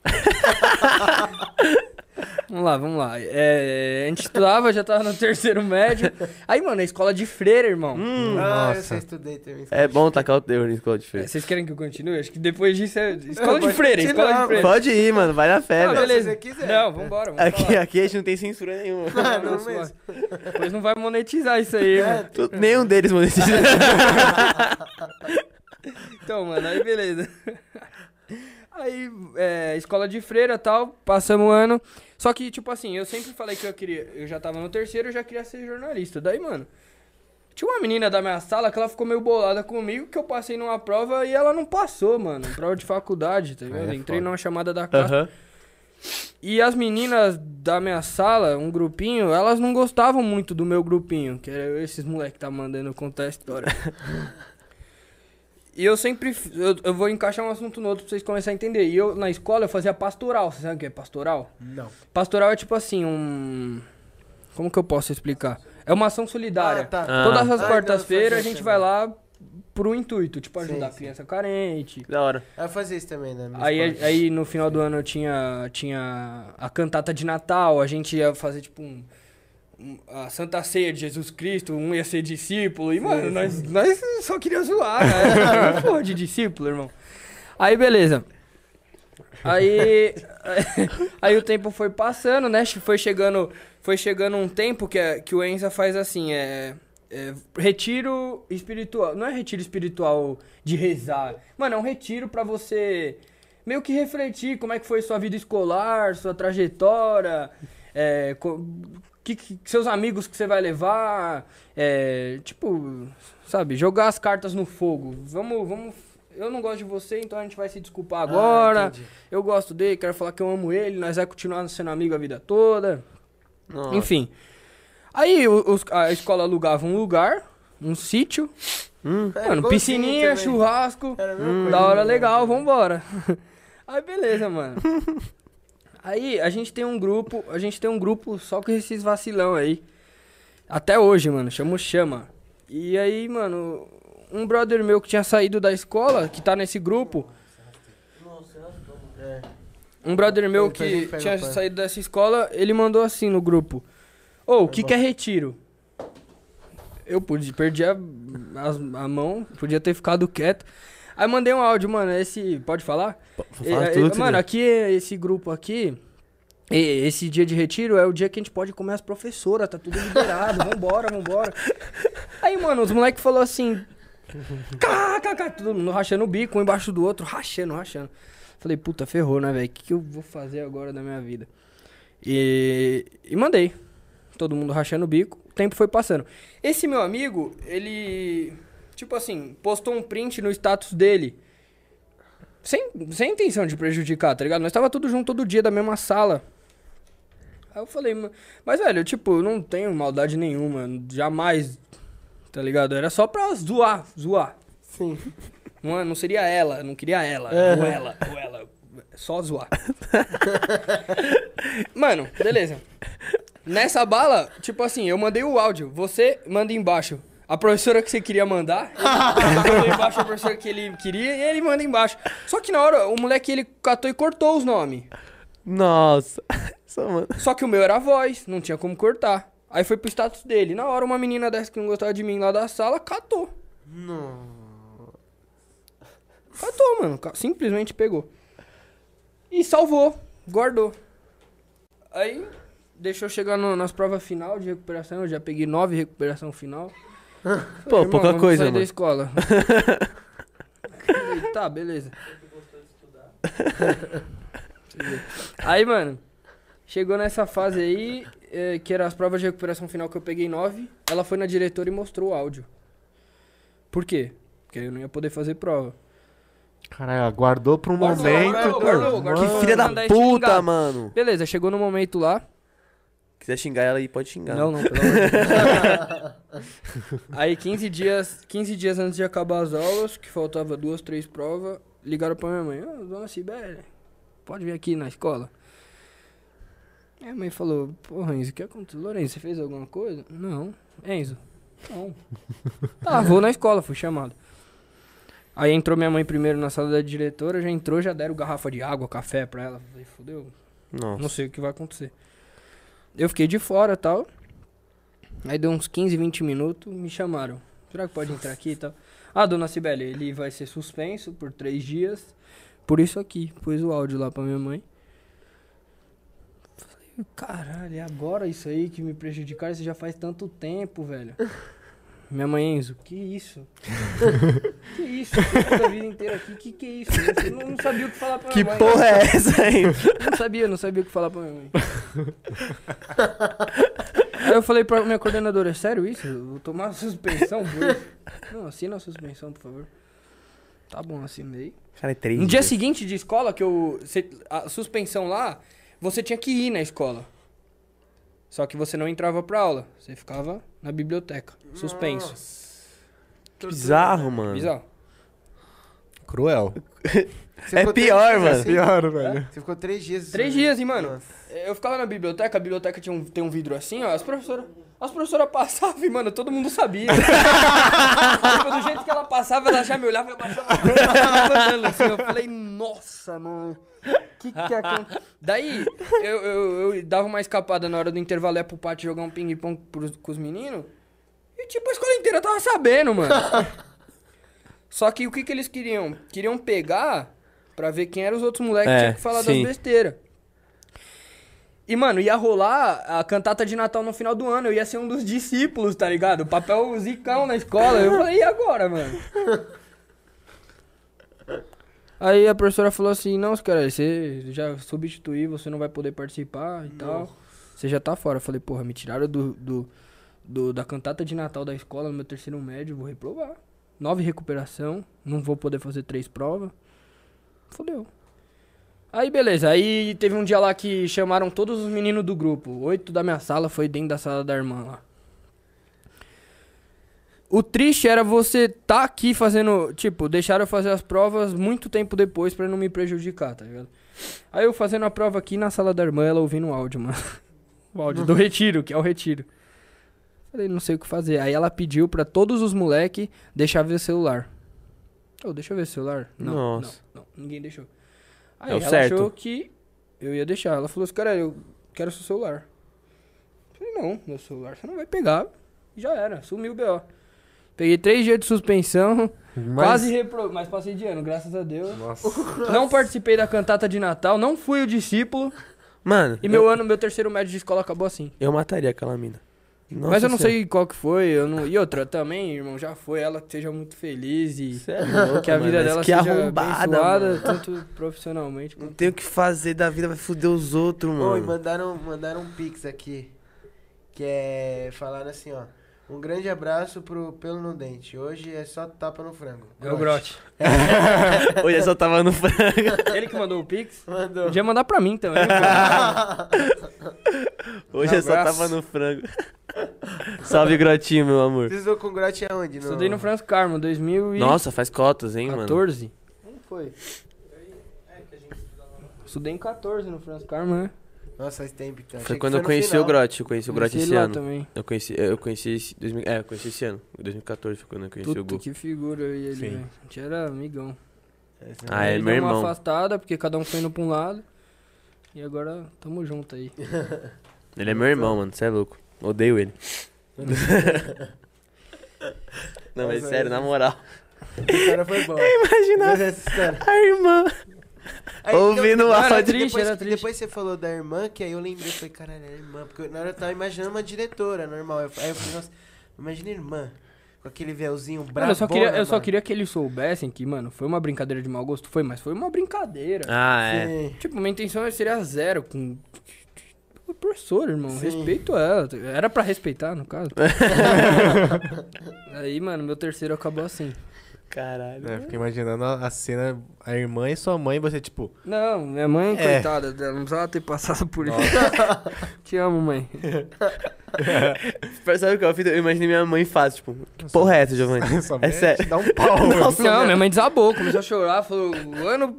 vamos lá, vamos lá. É, a gente estudava, já tava no terceiro médio. Aí, mano, é escola de freira, irmão. Hum, ah, eu sei, estudei também. é bom tacar o terror em escola de É, feira. Vocês querem que eu continue? Acho que depois disso é. Escola de freira, escola de freira. Pode ir, mano, vai na fé, Não, velho. beleza. se quiser. Não, vambora, vamos Aqui, falar. aqui a gente não tem censura nenhuma. Ah, Não, não mesmo. Depois não vai monetizar isso aí, É, mano. Tu- Nenhum deles monetiza. Então, mano, aí beleza. Aí, é, escola de freira e tal, passamos o ano. Só que, tipo assim, eu sempre falei que eu queria. Eu já tava no terceiro, eu já queria ser jornalista. Daí, mano. Tinha uma menina da minha sala que ela ficou meio bolada comigo, que eu passei numa prova e ela não passou, mano. Prova de faculdade, tá ligado? É Entrei foda. numa chamada da casa. Aham. E as meninas da minha sala, um grupinho, elas não gostavam muito do meu grupinho, que era esses moleque que tá mandando contar a história. e eu sempre. Eu, eu vou encaixar um assunto no outro pra vocês começarem a entender. E eu, na escola, eu fazia pastoral. Você sabe o que é pastoral? Não. Pastoral é tipo assim, um. Como que eu posso explicar? É uma ação solidária. Ah, tá. Ah. Todas as Ah, quartas-feiras não, a gente vai lá pro intuito, tipo, Sim, ajudar a sim. criança carente. Da hora. Eu fazia isso também, né? Aí, aí no final do ano eu tinha, tinha a cantata de Natal, a gente ia fazer tipo um- a Santa Ceia de Jesus Cristo, um ia ser discípulo, e mano, nós, nós só queria zoar, né? Porra de discípulo, irmão. Aí beleza. Aí, aí o tempo foi passando, né? Foi chegando, foi chegando um tempo que, que o Enza faz assim, é, é retiro espiritual. Não é retiro espiritual de rezar. Mano, é um retiro pra você meio que refletir como é que foi sua vida escolar, sua trajetória, é, co- que, que- seus amigos que você vai levar, é, tipo, sabe, jogar as cartas no fogo. Vamos, vamos. Eu não gosto de você, então a gente vai se desculpar agora. Ah, eu gosto dele, quero falar que eu amo ele, nós vai continuar sendo amigo a vida toda. Nossa. Enfim. Aí os- a escola alugava um lugar, um sítio, Hum. Mano, igualzinho piscininha, churrasco, coisa, da hora legal, vambora. Aí beleza, mano. Aí a gente tem um grupo, a gente tem um grupo só com esses vacilão aí. Até hoje, mano, chama Chama. E aí, mano, um brother meu que tinha saído da escola, que tá nesse grupo, É. um brother meu a que tinha saído dessa escola, ele mandou assim no grupo: Ô, o que, que é retiro? Eu pude, perdi a, as- a mão, podia ter ficado quieto. Aí mandei um áudio, mano, esse. Pode falar? Fala É, tudo é, mano, aqui, esse grupo aqui, esse dia de retiro é o dia que a gente pode comer as professoras, tá tudo liberado, vambora, vambora. Aí, mano, os moleques falaram assim. KKK, todo mundo rachando o bico, um embaixo do outro, rachando, rachando. Falei, puta, ferrou, né, velho? O que, que eu vou fazer agora da minha vida? E, e mandei. Todo mundo rachando o bico, o tempo foi passando. Esse meu amigo, ele, tipo assim, postou um print no status dele. Sem, sem intenção de prejudicar, tá ligado? Nós tava tudo junto todo dia da mesma sala. Aí eu falei, "Ma- mas velho, tipo, eu não tenho maldade nenhuma, jamais, tá ligado? Era só pra zoar, zoar. Sim. Não, é- não seria ela, não queria ela, ou ela, ou ela. Só zoar. Mano, beleza. Nessa bala, tipo assim, eu mandei o áudio. Você manda embaixo a professora que você queria mandar. Mandei embaixo a professora que ele queria e ele manda embaixo. Só que na hora, o moleque ele catou e cortou os nomes. Nossa. Só, que o meu era voz, não tinha como cortar. Aí foi pro status dele. Na hora, uma menina dessa que não gostava de mim lá da sala catou. Não. Catou, mano. Simplesmente pegou. E salvou. Guardou. Aí, deixou chegar no- nas provas final de recuperação. Eu já peguei nove recuperação final. Pô, Irmão, pouca coisa, sair da mano. escola. Tá, beleza. Aí, mano, chegou nessa fase aí, eh, que era as provas de recuperação final que eu peguei nove. Ela foi na diretora e mostrou o áudio. Por quê? Porque eu não ia poder fazer prova. Caralho, aguardou pra um Guardou, momento. guardou, guardou, guardou. Que filha da Mandar puta, mano. Beleza, chegou no momento lá. Quiser xingar ela aí, pode xingar. Não, não, pelo amor de Deus. Aí 15 dias, 15 dias antes de acabar as aulas, que faltava duas, três provas, ligaram pra minha mãe, ô, dona Sibéria, pode vir aqui na escola? Aí a mãe falou, pô, Enzo, o que aconteceu? Lourenço, você fez alguma coisa? Não. Enzo, não. Tá, vou na escola, fui chamado. Aí entrou minha mãe primeiro na sala da diretora, já entrou, já deram garrafa de água, café pra ela. Falei, fodeu, não sei o que vai acontecer. Eu fiquei de fora tal. Aí deu uns 15, 20 minutos, me chamaram. Será que pode entrar aqui e tal? Ah, dona Cibele, ele vai ser suspenso por três dias. Por isso aqui. Pus o áudio lá pra minha mãe. Falei, caralho, é agora isso aí que me prejudicaram? Isso já faz tanto tempo, velho. Minha mãe, Enzo, que isso? que isso? Eu fiz a vida inteira aqui, que que é isso? Eu não, não sabia o que falar pra Que minha mãe. porra é essa aí? Não sabia, não sabia o que falar pra minha mãe. Aí eu falei pra minha coordenadora, é sério isso? Eu vou tomar suspensão por isso? Não, assina a suspensão, por favor. Tá bom, assinei. Cara, é três No dia seguinte de escola, que eu. cê- A suspensão lá, você tinha que ir na escola. Só que você não entrava pra aula. Você ficava na biblioteca. Suspenso. Que bizarro, mano. Bizarro. Cruel. Você É três pior, dias mano. assim? Pior, velho. Você ficou três dias. Três assim? dias, hein, mano? Nossa. Eu ficava na biblioteca, a biblioteca tinha um, tem um vidro assim, ó. As professoras. As professoras passavam e, mano, todo mundo sabia. tipo, do jeito que ela passava, ela já me olhava e abaixava a mão, ela tava andando assim. Eu falei, nossa, mano. Que que aconteceu? Daí, eu, eu, eu dava uma escapada na hora do intervalo, ia pro pátio jogar um ping-pong pros- com os meninos. E, tipo, a escola inteira tava sabendo, mano. Só que o que que eles queriam? Queriam pegar pra ver quem eram os outros moleques que É, tinham que falar sim. das besteiras. E, mano, ia rolar a cantata de Natal no final do ano. Eu ia ser um dos discípulos, tá ligado? Papel zicão na escola. Eu falei, e agora, mano? Aí a professora falou assim, não, cara, você já substituiu, você não vai poder participar e tal. Você já tá fora. Eu falei, porra, me tiraram do, do, do- da cantata de Natal da escola no meu terceiro médio, vou reprovar. Nove recuperação, não vou poder fazer três provas. Fodeu. Aí beleza, aí teve um dia lá que chamaram todos os meninos do grupo. Oito da minha sala foi dentro da sala da irmã lá. O triste era você tá aqui fazendo, tipo, deixaram eu fazer as provas muito tempo depois pra não me prejudicar, tá ligado? Aí eu fazendo a prova aqui na sala da irmã, ela ouvindo o áudio, mano. O áudio do retiro, que é o retiro. Falei, não sei o que fazer. Aí ela pediu pra todos os moleque deixar ver o celular. Ô, deixa eu ver o celular. Não, Nossa. não, não, ninguém deixou. Aí É ela certo. achou que eu ia deixar. Ela falou assim, cara, eu quero seu celular. Eu falei, não, meu celular você não vai pegar. Já era, sumiu o B.O. Peguei três dias de suspensão, quase repro... mas passei de ano, graças a Deus. Nossa. Não participei da cantata de Natal, não fui o discípulo. Mano, E meu ano, meu terceiro médio de escola acabou assim. eu mataria aquela mina. mas Nossa eu não Senhora. sei qual que foi. Eu não... E outra também, irmão, já foi. Ela que seja muito feliz e é louco, que a vida mano, dela mas que seja arrombada, abençoada, tanto profissionalmente Não quanto... tem o que fazer da vida, vai foder os outros, Oi, mano. mandaram, mandaram um pix aqui. Que é. Falaram assim, ó. Um grande abraço pro Pelo no Dente. Hoje é só tapa no frango. É o Grote. Hoje eu só tava no frango. Ele que mandou o Pix? Mandou. Podia mandar pra mim também. Hoje eu só Abraço. tava no frango. Salve, Grotinho, meu amor. Você estudou com o Grote aonde? No... Estudei no Franz Carmo, 2014. Nossa, faz cotas, hein, mano. Como foi? Estudei em 14 no Franz Carmo, né? Nossa, faz tempo então. Foi quando eu no conheci final. o Grote. Eu conheci o Grote esse ele ano. também. Eu conheci, eu conheci esse. 2000, é, eu conheci esse ano. Em 2014 foi quando eu conheci o Puta, Gu. que figura eu e ele, velho. A gente era amigão. Esse Ah, Aí é deu meu uma irmão. afastada, porque cada um foi indo pra um lado. E agora tamo junto aí. Ele é meu irmão, mano. Você é louco. Odeio ele. Não, mas Mas sério, aí- na moral. Esse cara foi bom. História. a irmã. Aí, Ouvindo o áudio. triste, depois, era triste. Depois você falou da irmã, que aí eu lembrei, falei, caralho, é irmã. Porque na hora eu tava imaginando uma diretora normal. Eu- Aí eu falei, nossa, imagina irmã. Com aquele véuzinho brabo. Eu só, queria, eu só queria que eles soubessem que, mano, foi uma brincadeira de mau gosto. Foi, mas foi uma brincadeira. Ah, é. Tipo, minha intenção seria zero com. O professor, irmão. Sim. Respeito ela. Era pra respeitar, no caso. Aí, mano, meu terceiro acabou assim. Caralho. É, fiquei imaginando a a cena, a irmã e sua mãe, você tipo, Não, minha mãe, É. coitada dela, não precisava ter passado por isso. Te amo, mãe. Sabe o que eu fiz? Eu imaginei minha mãe fácil, tipo, que porra é essa, Giovanni? É sério. te dá um pau. Nossa, Não, minha mãe desabou, começou a chorar, falou, o ano.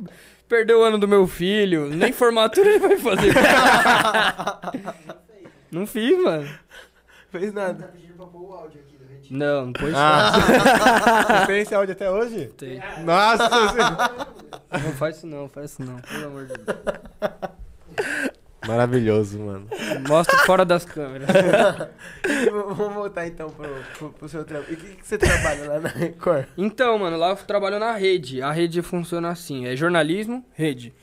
Perdeu o ano do meu filho, nem formatura ele vai fazer. não fiz, mano. Fez nada. Não, não pôs Ah, tem esse áudio até hoje? Tem. Nossa senhora. Não faz isso não, faz isso não, pelo amor de Deus. Maravilhoso, mano. Mostra fora das câmeras. Vamos voltar então pro, pro, pro seu trabalho. E o que, que você trabalha lá na Record? Então, mano, lá eu trabalho na rede. A rede funciona assim: é jornalismo, rede.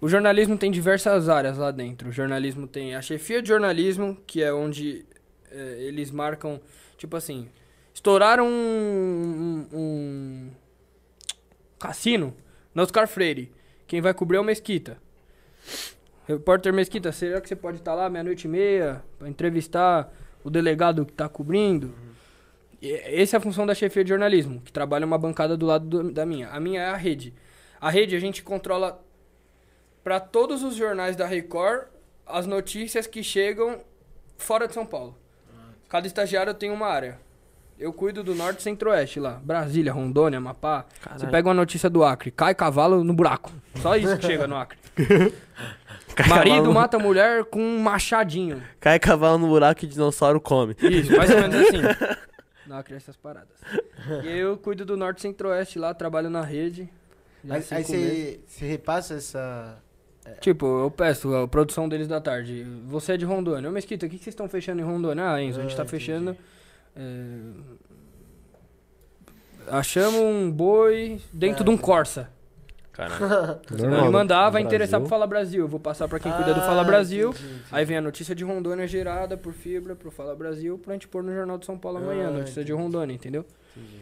O jornalismo tem diversas áreas lá dentro. O jornalismo tem a chefia de jornalismo, que é onde é, eles marcam, tipo assim, Estouraram um, um, um cassino na Oscar Freire. Quem vai cobrir é o Mesquita. Repórter Mesquita, será que você pode estar lá meia-noite e meia pra entrevistar o delegado que tá cobrindo? E Essa é a função da chefia de jornalismo, que trabalha uma bancada do lado do- da minha. A minha é a rede. A rede a gente controla para todos os jornais da Record as notícias que chegam fora de São Paulo. Cada estagiário tem uma área. Eu cuido do norte e centro-oeste lá. Brasília, Rondônia, Amapá. Você Caralho. pega uma notícia do Acre. Cai cavalo no buraco. Só isso que chega no Acre. Cai Marido cavalo- mata mulher com um machadinho. Cai cavalo no buraco e dinossauro come. Isso, mais ou menos assim. No Acre essas paradas. E aí eu cuido do norte e centro-oeste lá, trabalho na rede. Aí, você, você repassa essa. Tipo, eu peço a produção deles da tarde. Você é de Rondônia. Ô, Mesquita, o que que vocês estão fechando em Rondônia? Ah, Enzo, a gente Ah, tá entendi. É, Achamos um boi dentro Ah, de um. Corsa. Normal, Ele mandar, vai Brasil. interessar pro Fala Brasil. Eu vou passar pra quem cuida do Ah, Fala Brasil. entendi, entendi. Aí vem a notícia de Rondônia gerada por fibra pro Fala Brasil pra gente pôr no Jornal de São Paulo amanhã. Ah, notícia de entendi. Rondônia, entendeu?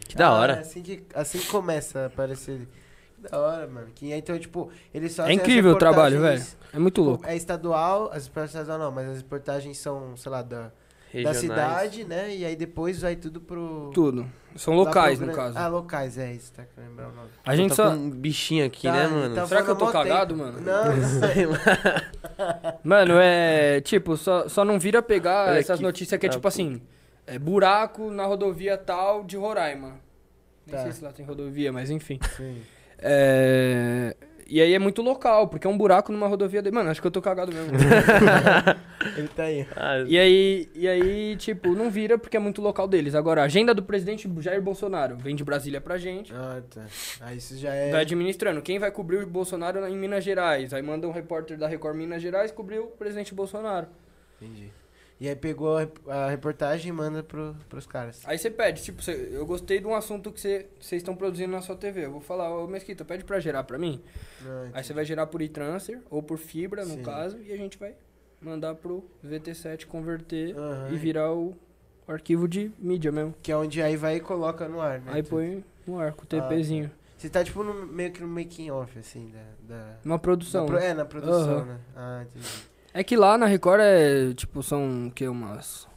Que da Ah, hora. é assim que, assim que começa a aparecer. Que da hora, mano. Que, então, tipo, eles É fazem as incrível o trabalho, velho. É muito louco. É estadual, as reportagens estadual não, mas as reportagens são, sei lá, da, da Regionais. cidade, né? E aí depois vai tudo pro. Tudo. São locais, pro no caso. Ah, locais, é isso, tá querendo lembrar o nome. A gente tá só. com um bichinho aqui, Tá, né, mano? tá Será que eu tô cagado, tempo. mano? Não, não. Mano, é. Tipo, só, só não vira pegar Olha essas aqui, notícias que é tá, tipo assim: é buraco na rodovia tal de Roraima. Nem Tá. sei se lá tem rodovia, mas enfim. Sim. É. E aí é muito local, porque é um buraco numa rodovia. De... Mano, acho que eu tô cagado mesmo. Ele tá aí. Ah, e aí, e aí, tipo, não vira porque é muito local deles. Agora, a agenda do presidente Jair Bolsonaro vem de Brasília pra gente. Ah, tá. Aí isso já é. Vai administrando. Quem vai cobrir o Bolsonaro em Minas Gerais? Aí manda um repórter da Record Minas Gerais cobrir o presidente Bolsonaro. Entendi. E aí pegou a, rep- a reportagem e manda pro, pros caras. Aí você pede, tipo, cê- eu gostei de um assunto que você- vocês estão produzindo na sua TV. Eu vou falar, ô Mesquita, pede pra gerar pra mim. Ah, Aí você vai gerar por e-transfer ou por fibra, no Sim. caso, e a gente vai mandar pro VT7 converter Aham. e virar o, arquivo de mídia mesmo. Que é onde aí vai e coloca no ar, né? Aí põe no ar com o Ah, TPzinho. Você tá tipo no, meio que no making off, assim, da. da... Uma produção. na pro- né? É, na produção, Aham. né? Ah, entendi. É que lá na Record é, tipo, são o quê? Umas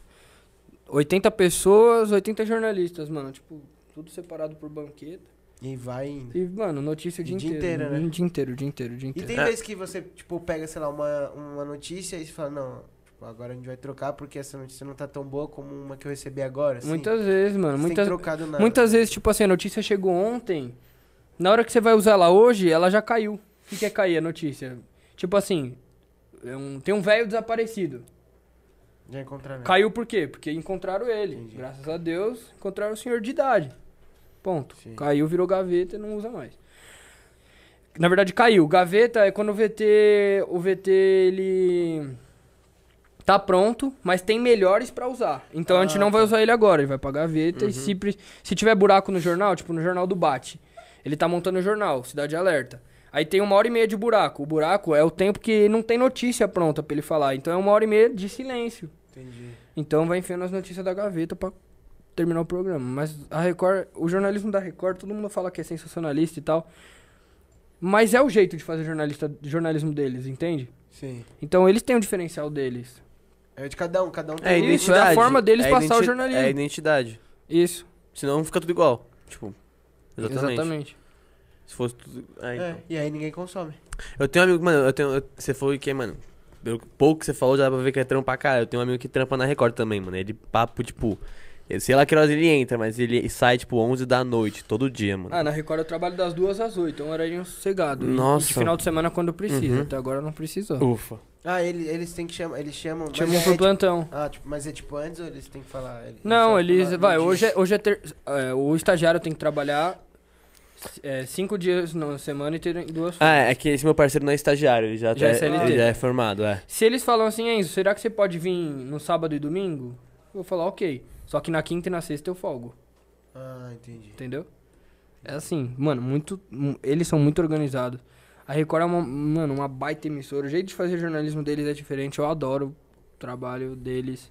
80 pessoas, 80 jornalistas, mano. Tipo, tudo separado por banqueta. E vai indo. E, mano, notícia o dia, dia inteiro. né? O dia inteiro, o dia inteiro, o dia E inteiro. tem É. vezes que você, tipo, pega, sei lá, uma, uma notícia e você fala, não, tipo, agora a gente vai trocar porque essa notícia não tá tão boa como uma que eu recebi agora. Assim. Muitas vezes, mano. Você Muitas, tem que trocar do nada. muitas vezes, tipo assim, a notícia chegou ontem. Na hora que você vai usar ela hoje, ela já caiu. O que, que é cair a notícia? Tipo assim, é um- tem um velho desaparecido. Já encontraram. Caiu por quê? Porque encontraram ele. Entendi. Graças a Deus, encontraram o senhor de idade. Ponto. Sim. Caiu, virou gaveta e não usa mais. Na verdade, caiu. Gaveta é quando o VT, o VT ele tá pronto, mas tem melhores pra usar. Então a gente Ah, não vai tá. usar ele agora, ele vai pra gaveta e se, se tiver buraco no jornal, tipo no jornal do Bate, ele tá montando o jornal, Cidade Alerta. Aí tem uma hora e meia de buraco. O buraco é o tempo que não tem notícia pronta pra ele falar. Então é uma hora e meia de silêncio. Entendi. Então vai enfiando as notícias da gaveta pra terminar o programa. Mas a Record, o jornalismo da Record, todo mundo fala que é sensacionalista e tal. Mas é o jeito de fazer jornalista, jornalismo deles, entende? Sim. Então eles têm o diferencial deles. É de cada um, cada um É tem isso, é a forma deles é passar o identi- jornalismo. É a identidade. Isso. Senão fica tudo igual. Tipo, exatamente. Exatamente. Se fosse tudo. É, então. É, e aí ninguém consome. Eu tenho um amigo, mano, eu tenho. eu- você foi que, mano. Pelo pouco que você falou, já dá pra ver que é trampa pra cara. Eu tenho um amigo que trampa na Record também, mano. Ele papo, tipo. Sei lá que horas ele entra, mas ele sai, tipo, 11 da noite, todo dia, mano. Ah, na Record eu trabalho das duas às oito, é um horário sossegado. E- E Nossa. de final de semana quando precisa. Uhum. Até agora não precisou. Ufa. Ah, ele, eles têm que chamar. Eles chamam. Chamam é, pro é, plantão. tipo, Ah, tipo, mas é tipo antes ou eles têm que falar? Eles Não, eles. falar Vai, hoje é, hoje é ter, é, o estagiário tem que trabalhar é, cinco dias na semana e ter duas Ah, é que esse meu parceiro não é estagiário, ele já, Já é tá- CLT. ele já é formado, é. Se eles falam assim, Enzo, será que você pode vir no sábado e domingo? Eu vou falar, ok. Só que na quinta e na sexta eu folgo, Ah, entendi. entendeu? É assim, mano, muito. mu- Eles são muito organizados. A Record é uma, mano, uma baita emissora. O jeito de fazer jornalismo deles é diferente. Eu adoro o trabalho deles.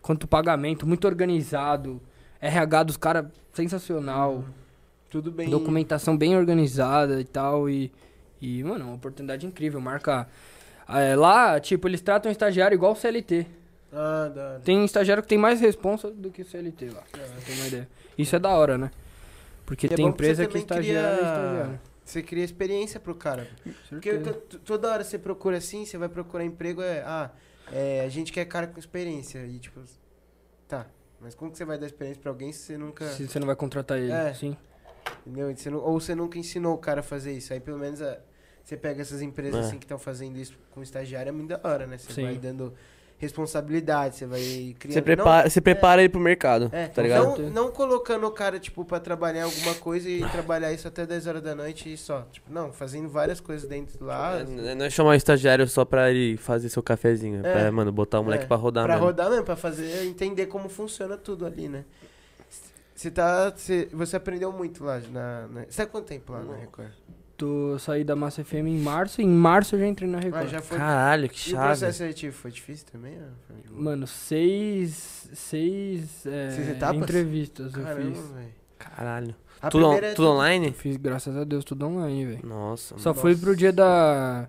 Quanto ao pagamento, muito organizado. RH dos caras, sensacional. Tudo bem. Documentação bem organizada e tal. E, e mano, uma oportunidade incrível. Marca. é, lá, tipo, eles tratam o estagiário igual o CLT. Ah, hora. Tem estagiário que tem mais responsa do que o CLT lá. ter uma ideia. Isso é da hora, né? Porque é tem que empresa que também estagiário é cria- estagiário. Você cria experiência pro cara. Porque toda hora você procura assim, você vai procurar emprego, é. Ah, é, a gente quer cara com experiência. E tipo. Tá. Mas como que você vai dar experiência pra alguém se você nunca. Se você não vai contratar ele, É. sim. Entendeu? Você nu- ou você nunca ensinou o cara a fazer isso. Aí pelo menos a- você pega essas empresas É. assim que estão fazendo isso com estagiário, é muito da hora, né? Você Sim. vai dando responsabilidade, você vai criando. Você prepara, você prepara ele pro mercado, É, tá ligado? Não, não colocando o cara, tipo, pra trabalhar alguma coisa e trabalhar isso até 10 horas da noite e só. Tipo, não, fazendo várias coisas dentro lá. É, Não é chamar o estagiário só pra ele fazer seu cafezinho. É. É. Pra, mano, botar o moleque É, pra rodar pra mesmo. rodar mesmo, pra fazer, entender como funciona tudo ali, né? Você tá. Cê, você aprendeu muito lá na. na você tá há quanto tempo lá na Record? Tô saí da Massa FM em março, e em março eu já entrei na Record. Ah, já foi. Caralho, que E o processo seletivo foi difícil também? Foi? Mano, seis. Seis. é, Seis etapas? entrevistas eu Caramba, fiz. velho. Caralho. A Tudo, on- é tudo Eu online? fiz, graças a Deus, tudo online, velho. Nossa, Só fui pro dia da.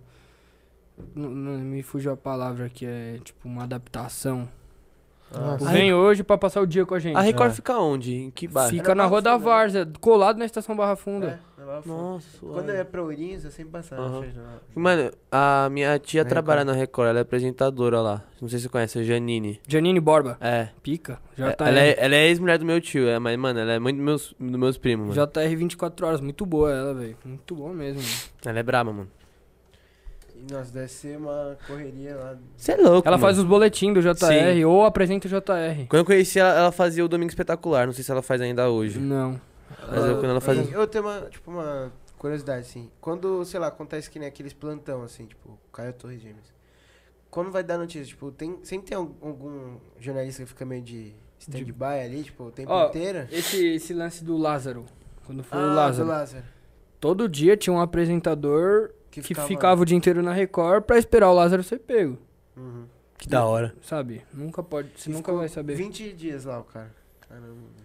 Não, não me fugiu a palavra que é tipo uma adaptação. Ah. Vem hoje pra passar o dia com a gente. A Record É. fica onde? Em que bairro? Fica na Barra Rua da né? Várzea, colado na estação Barra Funda. É, na Barra Funda. Nossa, Quando ia pra Ourinhos, eu sempre na frente da- Mano, a minha tia Na trabalha Record. na Record, ela é apresentadora lá. Não sei se você conhece, a Janine. Janine Borba. É. Pica. Já É, tá ela, é ela é ex-mulher do meu tio, é, mas, mano, ela é muito dos meus, dos meus primos, mano. JR 24 horas. Muito boa ela, velho. Muito boa mesmo. mano. Ela é braba, mano. E, nossa, deve ser uma correria lá. Você é louco, Ela mano. faz os boletins do JR Sim. ou apresenta o JR. Quando eu conheci ela, ela fazia o Domingo Espetacular. Não sei se ela faz ainda hoje. Não. Mas eu, quando ela faz... E Eu tenho uma, tipo, uma curiosidade, assim. Quando, sei lá, acontece que nem aqueles plantão, assim, tipo, Caio Torres Gêmeos. Quando vai dar notícia, tipo, tem, sempre tem algum, jornalista que fica meio de stand-by ali, tipo, o tempo Ó, inteiro. Esse, esse lance do Lázaro. Quando foi Ah, o do Lázaro. Lázaro. Todo dia tinha um apresentador Que que ficava- ficava, o dia inteiro na Record pra esperar o Lázaro ser pego. Uhum. Que da hora. Sabe? Nunca pode. Você nunca vai saber. 20 dias lá, o cara. Caramba.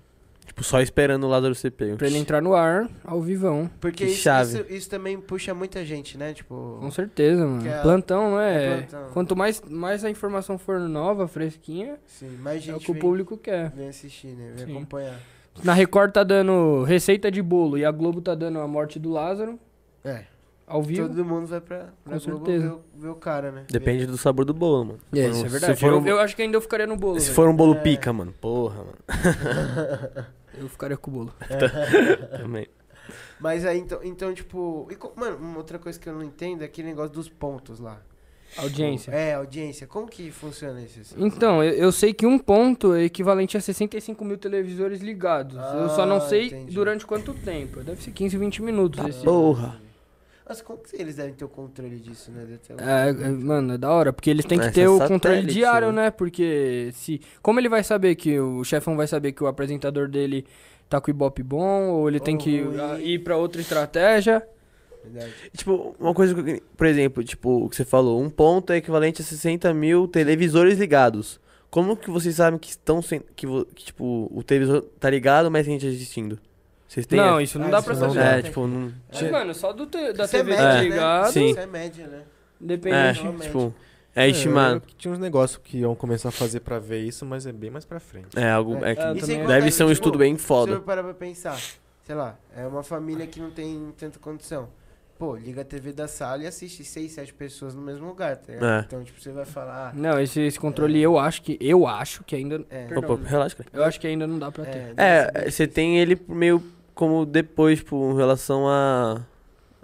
Tipo, só esperando o Lázaro ser pego. Pra ele entrar no ar, ao vivão. Porque Que isso, chave. isso, isso também puxa muita gente, né? Tipo. Com certeza, mano. É- Plantão, não é plantão. Quanto mais, mais a informação for nova, fresquinha, Sim, mais é o gente que o vem, público quer. vem assistir, né? Vem Sim. acompanhar. Na Record tá dando receita de bolo e a Globo tá dando a morte do Lázaro É. ao vivo. Todo mundo vai pra, pra Com Globo certeza. ver, o- ver o cara, né? Depende do sabor do bolo, mano. É, isso é verdade. For eu, um, eu acho que ainda eu ficaria no bolo. se velho. for um bolo É. pica, mano. Porra, mano. Eu ficaria com o bolo. Também. Mas aí, então, então tipo... e mano, uma outra coisa que eu não entendo é aquele negócio dos pontos lá. Audiência. É, audiência. Como que funciona isso? assim? Então, eu, eu sei que um ponto é equivalente a 65 mil televisores ligados. eu só não Ah, sei entendi. durante quanto tempo. Deve ser 15, 20 minutos. Tá esse. Porra. Mas como que eles devem ter o controle disso, né? É, é, mano, é da hora, porque eles têm que ter é o satélite, controle diário, né? né? Porque se. Como ele vai saber que o chefão vai saber que o apresentador dele tá com o ibope bom, ou ele tem que ruim. ah, ir pra outra estratégia. Verdade. Tipo, uma coisa que, eu- por exemplo, tipo, o que você falou, um ponto é equivalente a 60 mil televisores ligados. Como que vocês sabem que estão sem, que, vo- que, tipo, o televisor tá ligado, mas tem gente assistindo? Vocês têm não, isso não Ah, dá isso pra não dá. É, tem. tipo, não Mas, mano, só do te- da Isso é TV média, né? ligado, Sim. Isso é média, né? depende. É, Realmente. tipo, é estimado. que tinha uns negócios que iam começar a fazer pra ver isso, mas é bem mais pra frente. É algo, é É, que contar deve ser um tipo, estudo bem Se foda. eu parar pra pensar, sei lá, é uma família que não tem tanta condição. Pô, liga a TV da sala e assiste seis, sete pessoas no mesmo lugar, tá ligado? É. Então, tipo, você vai falar, Não, esse, esse controle eu acho que. Eu acho que ainda. É. Opa, relaxa, cara. Eu acho que ainda não dá pra ah, ter. é, É, você tem ele meio como depois, tipo, em relação a.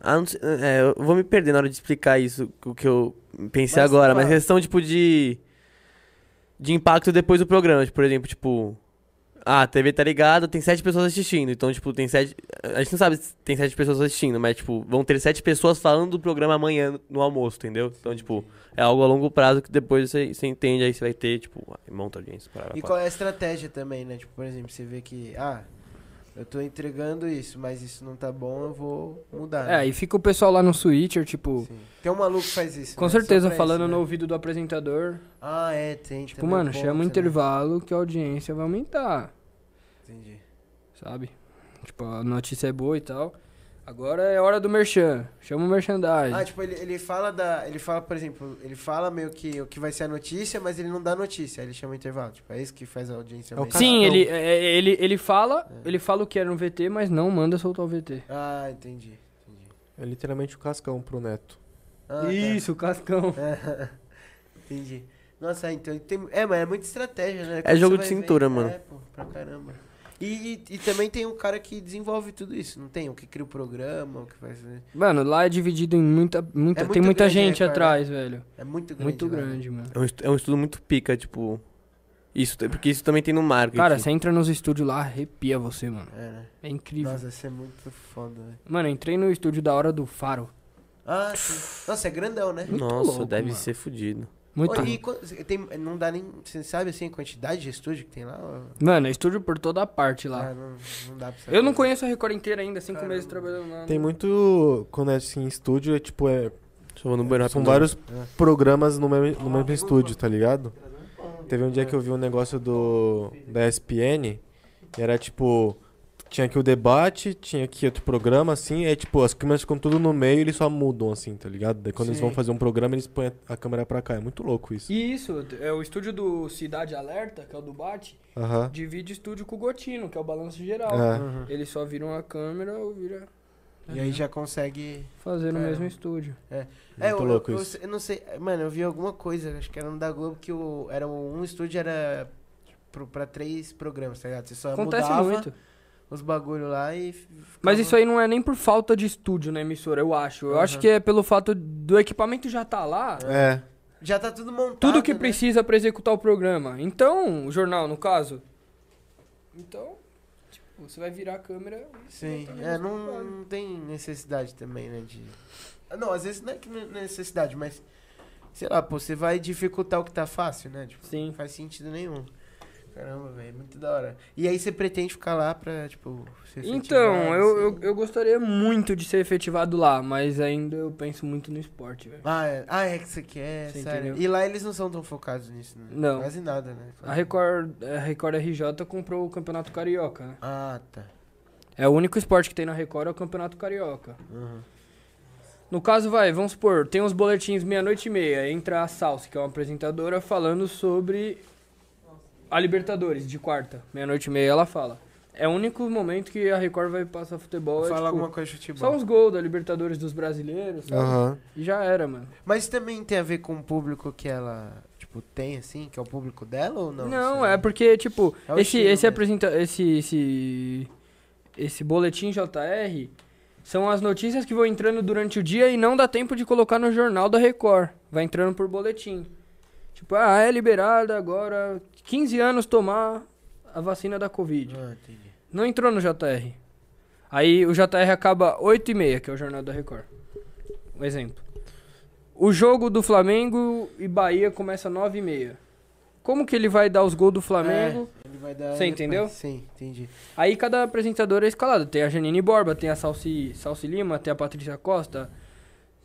Ah, não sei, é, eu vou me perder na hora de explicar isso, o que eu pensei Mas agora, mas questão, tipo, de. De impacto depois do programa. Tipo, por exemplo, tipo. Ah, a TV tá ligada, tem sete pessoas assistindo. Então, tipo, tem sete. A gente não sabe se tem sete pessoas assistindo, mas, tipo, vão ter sete pessoas falando do programa amanhã no almoço, entendeu? Então, tipo, é algo a longo prazo que depois você, você entende, aí você vai ter, tipo, monta audiência. Parará, E qual é a estratégia também, né? Tipo, por exemplo, você vê que, ah, eu tô entregando isso, mas isso não tá bom, eu vou mudar. É, né? e fica o pessoal lá no Switcher, tipo. Sim. Tem um maluco que faz isso. Com né? Certeza, falando isso, né? no ouvido do apresentador. Ah, é, tem. Tipo, também mano, chama o né? intervalo que a audiência vai aumentar. Entendi. sabe? Tipo, a notícia é boa e tal. Agora é hora do merchan. Chama o merchandising. Ah, tipo, ele, ele fala da. Ele fala, por exemplo, ele fala meio que o que vai ser a notícia, mas ele não dá notícia, aí ele chama intervalo. Tipo, é isso que faz a audiência. É o Sim, Ah, ele, é, ele, ele fala, ele fala o que era no VT, mas não manda soltar o VT. Ah, entendi. entendi. É literalmente o cascão pro Neto. Ah, tá. Isso, o Cascão. Entendi. Nossa, então tem. É, mas é muita estratégia, né? É Quando jogo de cintura, ver- mano. É, pô, pra caramba. E, e, e também tem um cara que desenvolve tudo isso, não tem? O que cria o programa, o que faz. Mano, lá é dividido em muita. muita É tem muita grande, gente né, atrás, velho. É muito grande. Muito lá, né? grande, mano. É um, estu- é um estudo muito pica, tipo. Isso, porque isso também tem no marketing. Cara, você entra nos estúdios lá, arrepia você, mano. É, né? É incrível. Nossa, isso é muito foda, velho. Mano, entrei no estúdio da hora do Faro. Ah, sim. Nossa, é grandão, né? Muito Nossa, louco, deve mano. ser fudido. Muito e quan- tem, não dá nem. Você sabe assim a quantidade de estúdio que tem lá? Ou- Mano, é estúdio por toda parte lá. Ah, não, não dá pra saber. Eu não conheço a Record inteira ainda, cinco Caramba. meses trabalhando lá. Tem não- muito. Quando é assim, estúdio, é tipo, é. Só vou no banheiro São vários programas no mesmo, no mesmo estúdio, tá ligado? Teve um dia que eu vi um negócio do da ESPN, e era tipo. Tinha aqui o debate, tinha aqui outro programa, assim, é tipo, as câmeras ficam tudo no meio e eles só mudam, assim, tá ligado? Daí quando eles Sim. vão fazer um programa, eles põem a câmera pra cá. É muito louco isso. E isso, é o estúdio do Cidade Alerta, que é o do Bate, Aham. divide estúdio com o Gotino, que é o balanço geral. É. Uhum. Eles só viram a câmera ou vira E aí já consegue. fazer no Caramba. mesmo estúdio. É, Muito eu, louco eu, eu, isso. eu não sei. Mano, eu vi alguma coisa, acho que era no da Globo, que o, era um estúdio era pro, pra três programas, tá ligado? Você só Acontece mudava muito. Os bagulho lá e. f- Mas ficava- isso aí não é nem por falta de estúdio na emissora, eu acho. Eu Aham. acho que é pelo fato do equipamento já tá lá. É. Já tá tudo montado. Tudo que né? precisa pra executar o programa. Então, o jornal, no caso. Então, tipo, você vai virar a câmera. e Sim, no é, não, não tem necessidade também, né? De... Não, às vezes não é que não é necessidade, mas. Sei lá, pô, você vai dificultar o que tá fácil, né? Tipo, Sim. não faz sentido nenhum. Caramba, velho, muito da hora. E aí você pretende ficar lá pra, tipo, ser Então, eu, assim? eu, eu gostaria muito de ser efetivado lá, mas ainda eu penso muito no esporte, velho. Ah, é, ah, é que você quer, Você sério. entendeu? E lá eles não são tão focados nisso, né? Não. Quase nada, né? A Record, a Record RJ comprou o Campeonato Carioca, né? Ah, tá. É o único esporte que tem na Record é o Campeonato Carioca. Uhum. No caso, vai, vamos supor, tem uns boletins meia-noite e meia. Entra a Salsi, que é uma apresentadora, falando sobre a Libertadores de quarta. Meia-noite e meia ela fala. É o único momento que a Record vai passar futebol. É, Fala tipo, alguma coisa de futebol. só uns gols da Libertadores dos brasileiros, sabe? Aham. E já era, mano. Mas também tem a ver com o público que ela, tipo, tem, assim, que é o público dela ou não? Não, Você- é porque, tipo, É esse, estilo esse apresenta. Esse, esse. Esse boletim JR são as notícias que vão entrando durante o dia e não dá tempo de colocar no jornal da Record. Vai entrando por boletim. Tipo, ah, é liberada agora 15 anos tomar a vacina da Covid. Ah, entendi. Não entrou no JR. Aí o JR acaba 8 e meia, que é o jornal da Record. Um exemplo. O jogo do Flamengo e Bahia começa 9 e meia. Como que ele vai dar os gols do Flamengo? É, ele vai dar Você entendeu? Sim, entendi. Aí cada apresentador é escalado. Tem a Janine Borba, tem a Salsi, Salsi Lima, tem a Patrícia Costa,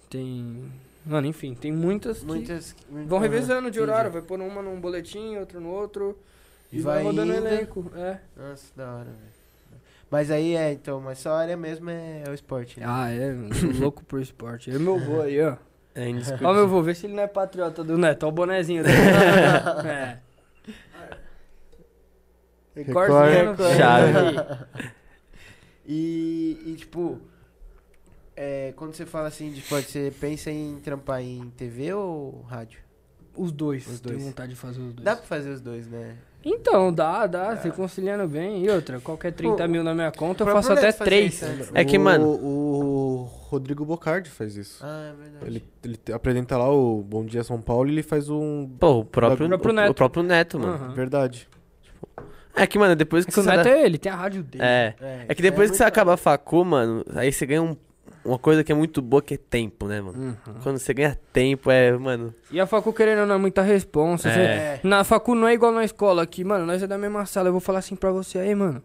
tem... Mano, enfim, tem muitas que Muitas. vão Aham, revezando de entendi. horário. Vai pôr uma num boletim, outra no outro. E, E vai, vai rodando o indo. elenco. É. Nossa, da hora, velho. Mas aí é, então, mas sua área mesmo é, é o esporte, né? Ah, é. sou louco por esporte. E meu vô aí, ó. É indiscutível. Ó, meu vô, vê se ele não é patriota do Neto. Ó o bonezinho dele. é. Record. Recordzinho. Chave. E, e, tipo, é, quando você fala assim de esporte, você pensa em trampar em TV ou rádio? Os dois. Os Tenho dois. vontade de fazer os dois. Dá pra fazer os dois, né? Então, dá, dá. Você conciliando bem. E outra, qualquer 30 Pô, mil na minha conta, eu faço até Neto fazia três. isso antes. É que, O- mano- O Rodrigo Bocardi faz isso. Ah, é verdade. Ele, ele apresenta lá o Bom Dia São Paulo e ele faz um. Pô, o próprio, O próprio o- Neto. O próprio Neto, mano. Aham. Verdade. É que, mano, depois É que, que o você Neto dá- é ele, tem a rádio dele. É. É que depois que você acaba a facu, mano, aí você ganha um- uma coisa que é muito boa, que é tempo, né, mano? Uhum. Quando você ganha tempo, é, mano... E a facu querendo ou não é muita responsa. você- É. Na facu não é igual na escola, que, mano, nós é da mesma sala. Eu vou falar assim pra você aí, mano.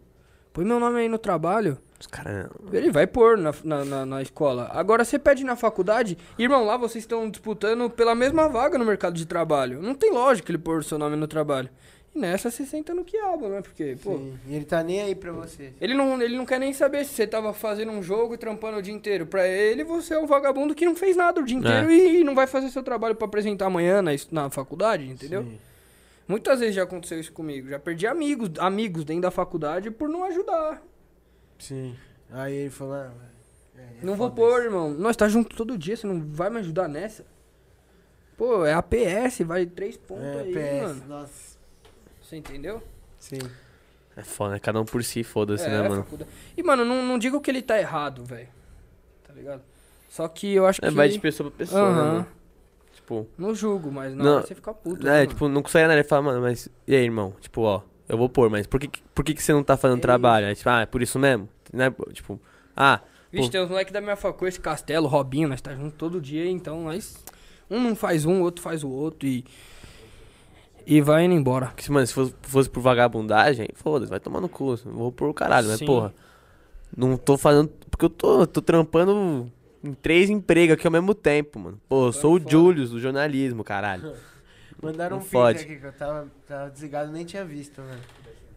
Põe meu nome aí no trabalho. Os caras... Ele vai pôr na, na, na, na escola. Agora você pede na faculdade, irmão, lá vocês estão disputando pela mesma vaga no mercado de trabalho. Não tem lógica ele pôr o seu nome no trabalho. E nessa você senta no quiabo, né? Porque, pô. Sim. E ele tá nem aí pra você. Ele não, ele não quer nem saber se você tava fazendo um jogo e trampando o dia inteiro. Pra ele, você é um vagabundo que não fez nada o dia inteiro e, não vai fazer seu trabalho pra apresentar amanhã na, na faculdade, entendeu? Sim. Muitas vezes já aconteceu isso comigo. Já perdi amigos, amigos dentro da faculdade por não ajudar. Sim. Aí ele falou, ah, é, é não vou pôr, irmão. Nós tá junto todo dia, você não vai me ajudar nessa? Pô, é a PS, vai três pontos É, aí, PS, mano. nossa. Você entendeu? Sim. É foda, né? Cada um por si, foda-se, é, né, mano? faculdade. E, mano, não, não digo que ele tá errado, velho. Tá ligado? Só que eu acho É, que... vai de pessoa pra pessoa, né, Aham. mano? Tipo, Não julgo, mas não, Não, você fica puto. é, né, tipo, não consegue nada. Ele fala, mano, mas. E aí, irmão? Tipo, ó, eu vou pôr, mas por que, por que, que você não tá fazendo É trabalho? Aí, tipo, ah, é por isso mesmo? Né? Tipo, ah, Vixe, Pô. tem uns moleques da minha facul, esse Castelo, Robinho, nós tá junto todo dia, então nós. Um não faz um, o outro faz o outro e. E vai indo embora. que, mano, se fosse, fosse por vagabundagem, foda-se, vai tomar no cu. eu Vou pôr o caralho, mas Sim. porra. Não tô fazendo. Porque eu tô, tô trampando em três empregos aqui ao mesmo tempo, mano. Pô, eu sou o foda. Julius do jornalismo, caralho. Mandaram Não um fode. aqui que eu tava, tava desligado nem tinha visto, mano.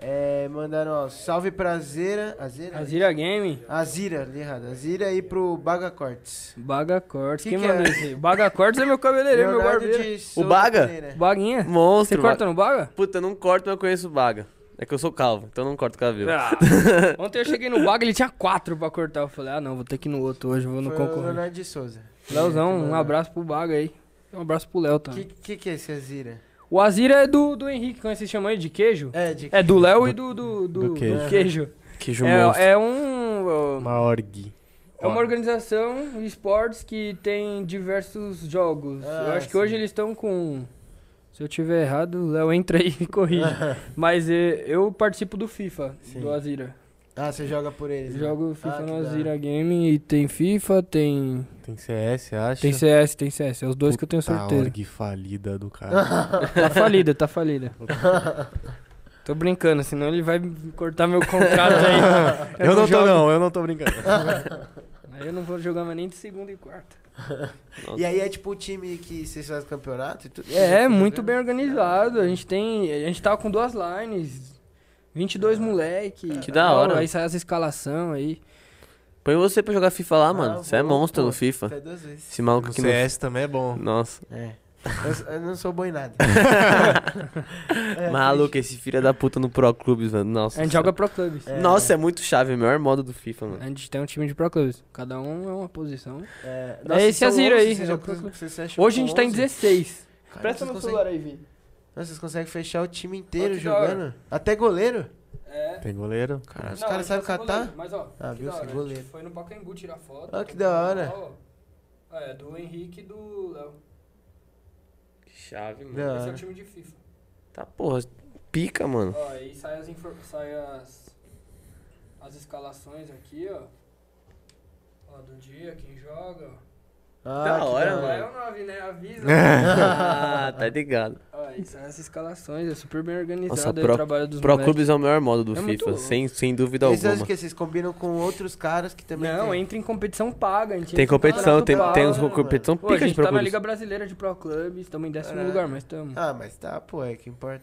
É, mandaram, ó, salve pra Zera. Azera? Azira Game, Azira, li errado. Azira aí pro Baga Cortes. Baga Cortes. Que Quem que mandou é? isso aí? Baga Cortes é meu cabeleireiro, meu Leonardo barbeiro. de Souza Baga? Pereira. Baguinha. Monstro, Você corta no Baga? Puta, eu não corto, mas eu conheço baga. É que eu sou calvo, então eu não corto cabelo. Ah. Ontem eu cheguei no Baga, ele tinha quatro pra cortar. Eu falei, ah não, vou ter que ir no outro hoje, vou no Foi o concorrente. Leonardo de Souza. Leozão, um abraço pro Baga aí. Um abraço pro Léo O também. que, que que é esse Azira? O Azira é do, do Henrique, como vocês chamam aí, de queijo? É, de É do Léo e do, do, do, do queijo. queijo. Que monstro. É, é um. Uma org. É uma organização de esportes que tem diversos jogos. Ah, eu acho que sim. hoje eles estão com. Se eu tiver errado, o Léo entra aí e corrige. Mas eh, eu participo do FIFA, Sim. do Azira. Ah, você joga por eles. né? Jogo FIFA Ah, no da hora. Azira Game e tem FIFA, tem. Tem CS, acha? Tem CS, tem CS. É os dois que eu tenho Puta certeza. org falida do cara. Tá falida, tá falida. Tô brincando, senão ele vai cortar meu contrato aí. eu não tô jogo. não, eu não tô brincando. Aí eu não vou jogar mais nem de segunda e quarta. E aí é tipo o time que vocês fazem campeonato e tudo? É, muito bem organizado. A gente tem. A gente tava com duas lines. 22 moleque. Que da hora. Aí sai as escalação aí. Põe você pra jogar FIFA lá, mano. Ah, Você é monstro pô, no FIFA. Até duas vezes. Esse maluco O aqui no... CS também é bom. Nossa. É. Eu, eu não sou bom em nada. É, Maluco, esse filho da puta no Pro Clubes, mano. Nossa. A gente joga Pro Clubes. É. Nossa, é muito chave. É o melhor modo do FIFA, mano. A gente tem um time de Pro Clubes. Cada um é uma posição. É, É esse são Azira 11, aí, vocês é vocês fecham Hoje a gente tá em 11? 16. Cara, Presta meu conseguem- celular aí, Vi. Nossa, vocês conseguem fechar o time inteiro hora. jogando? Até goleiro? É. Tem goleiro? Cara, os caras sabem catar? goleiro, Mas ó, Ah, que viu? hora. A goleiro. gente foi no Pacaembu tirar foto. Ah, que da hora. Ó, ó. É, do Henrique e do Léo. Que chave, mano. Da Esse é o hora. time de FIFA. Tá, porra. Pica, mano. Ó, aí sai as, infor- sai as, as escalações aqui, ó. Ó, do dia, quem joga, ó. Ah, Da hora, mano. é o 9, né? Avisa. ah, tá ligado. aí sai as escalações, é super bem organizado Nossa, aí Pro- o trabalho dos Pro. Clubes é o melhor modo do É FIFA, sem, sem dúvida Vocês alguma. acham que vocês combinam com outros caras que também Não, tem? entra em competição paga. A gente Tem competição, tem, tem uns mano. competição Pô, a pica de gente Pro tá na Clubes. Liga Brasileira de Pro Clubes, estamos em décimo Caralho. lugar, mas estamos. Ah, mas tá, pô, é que importa.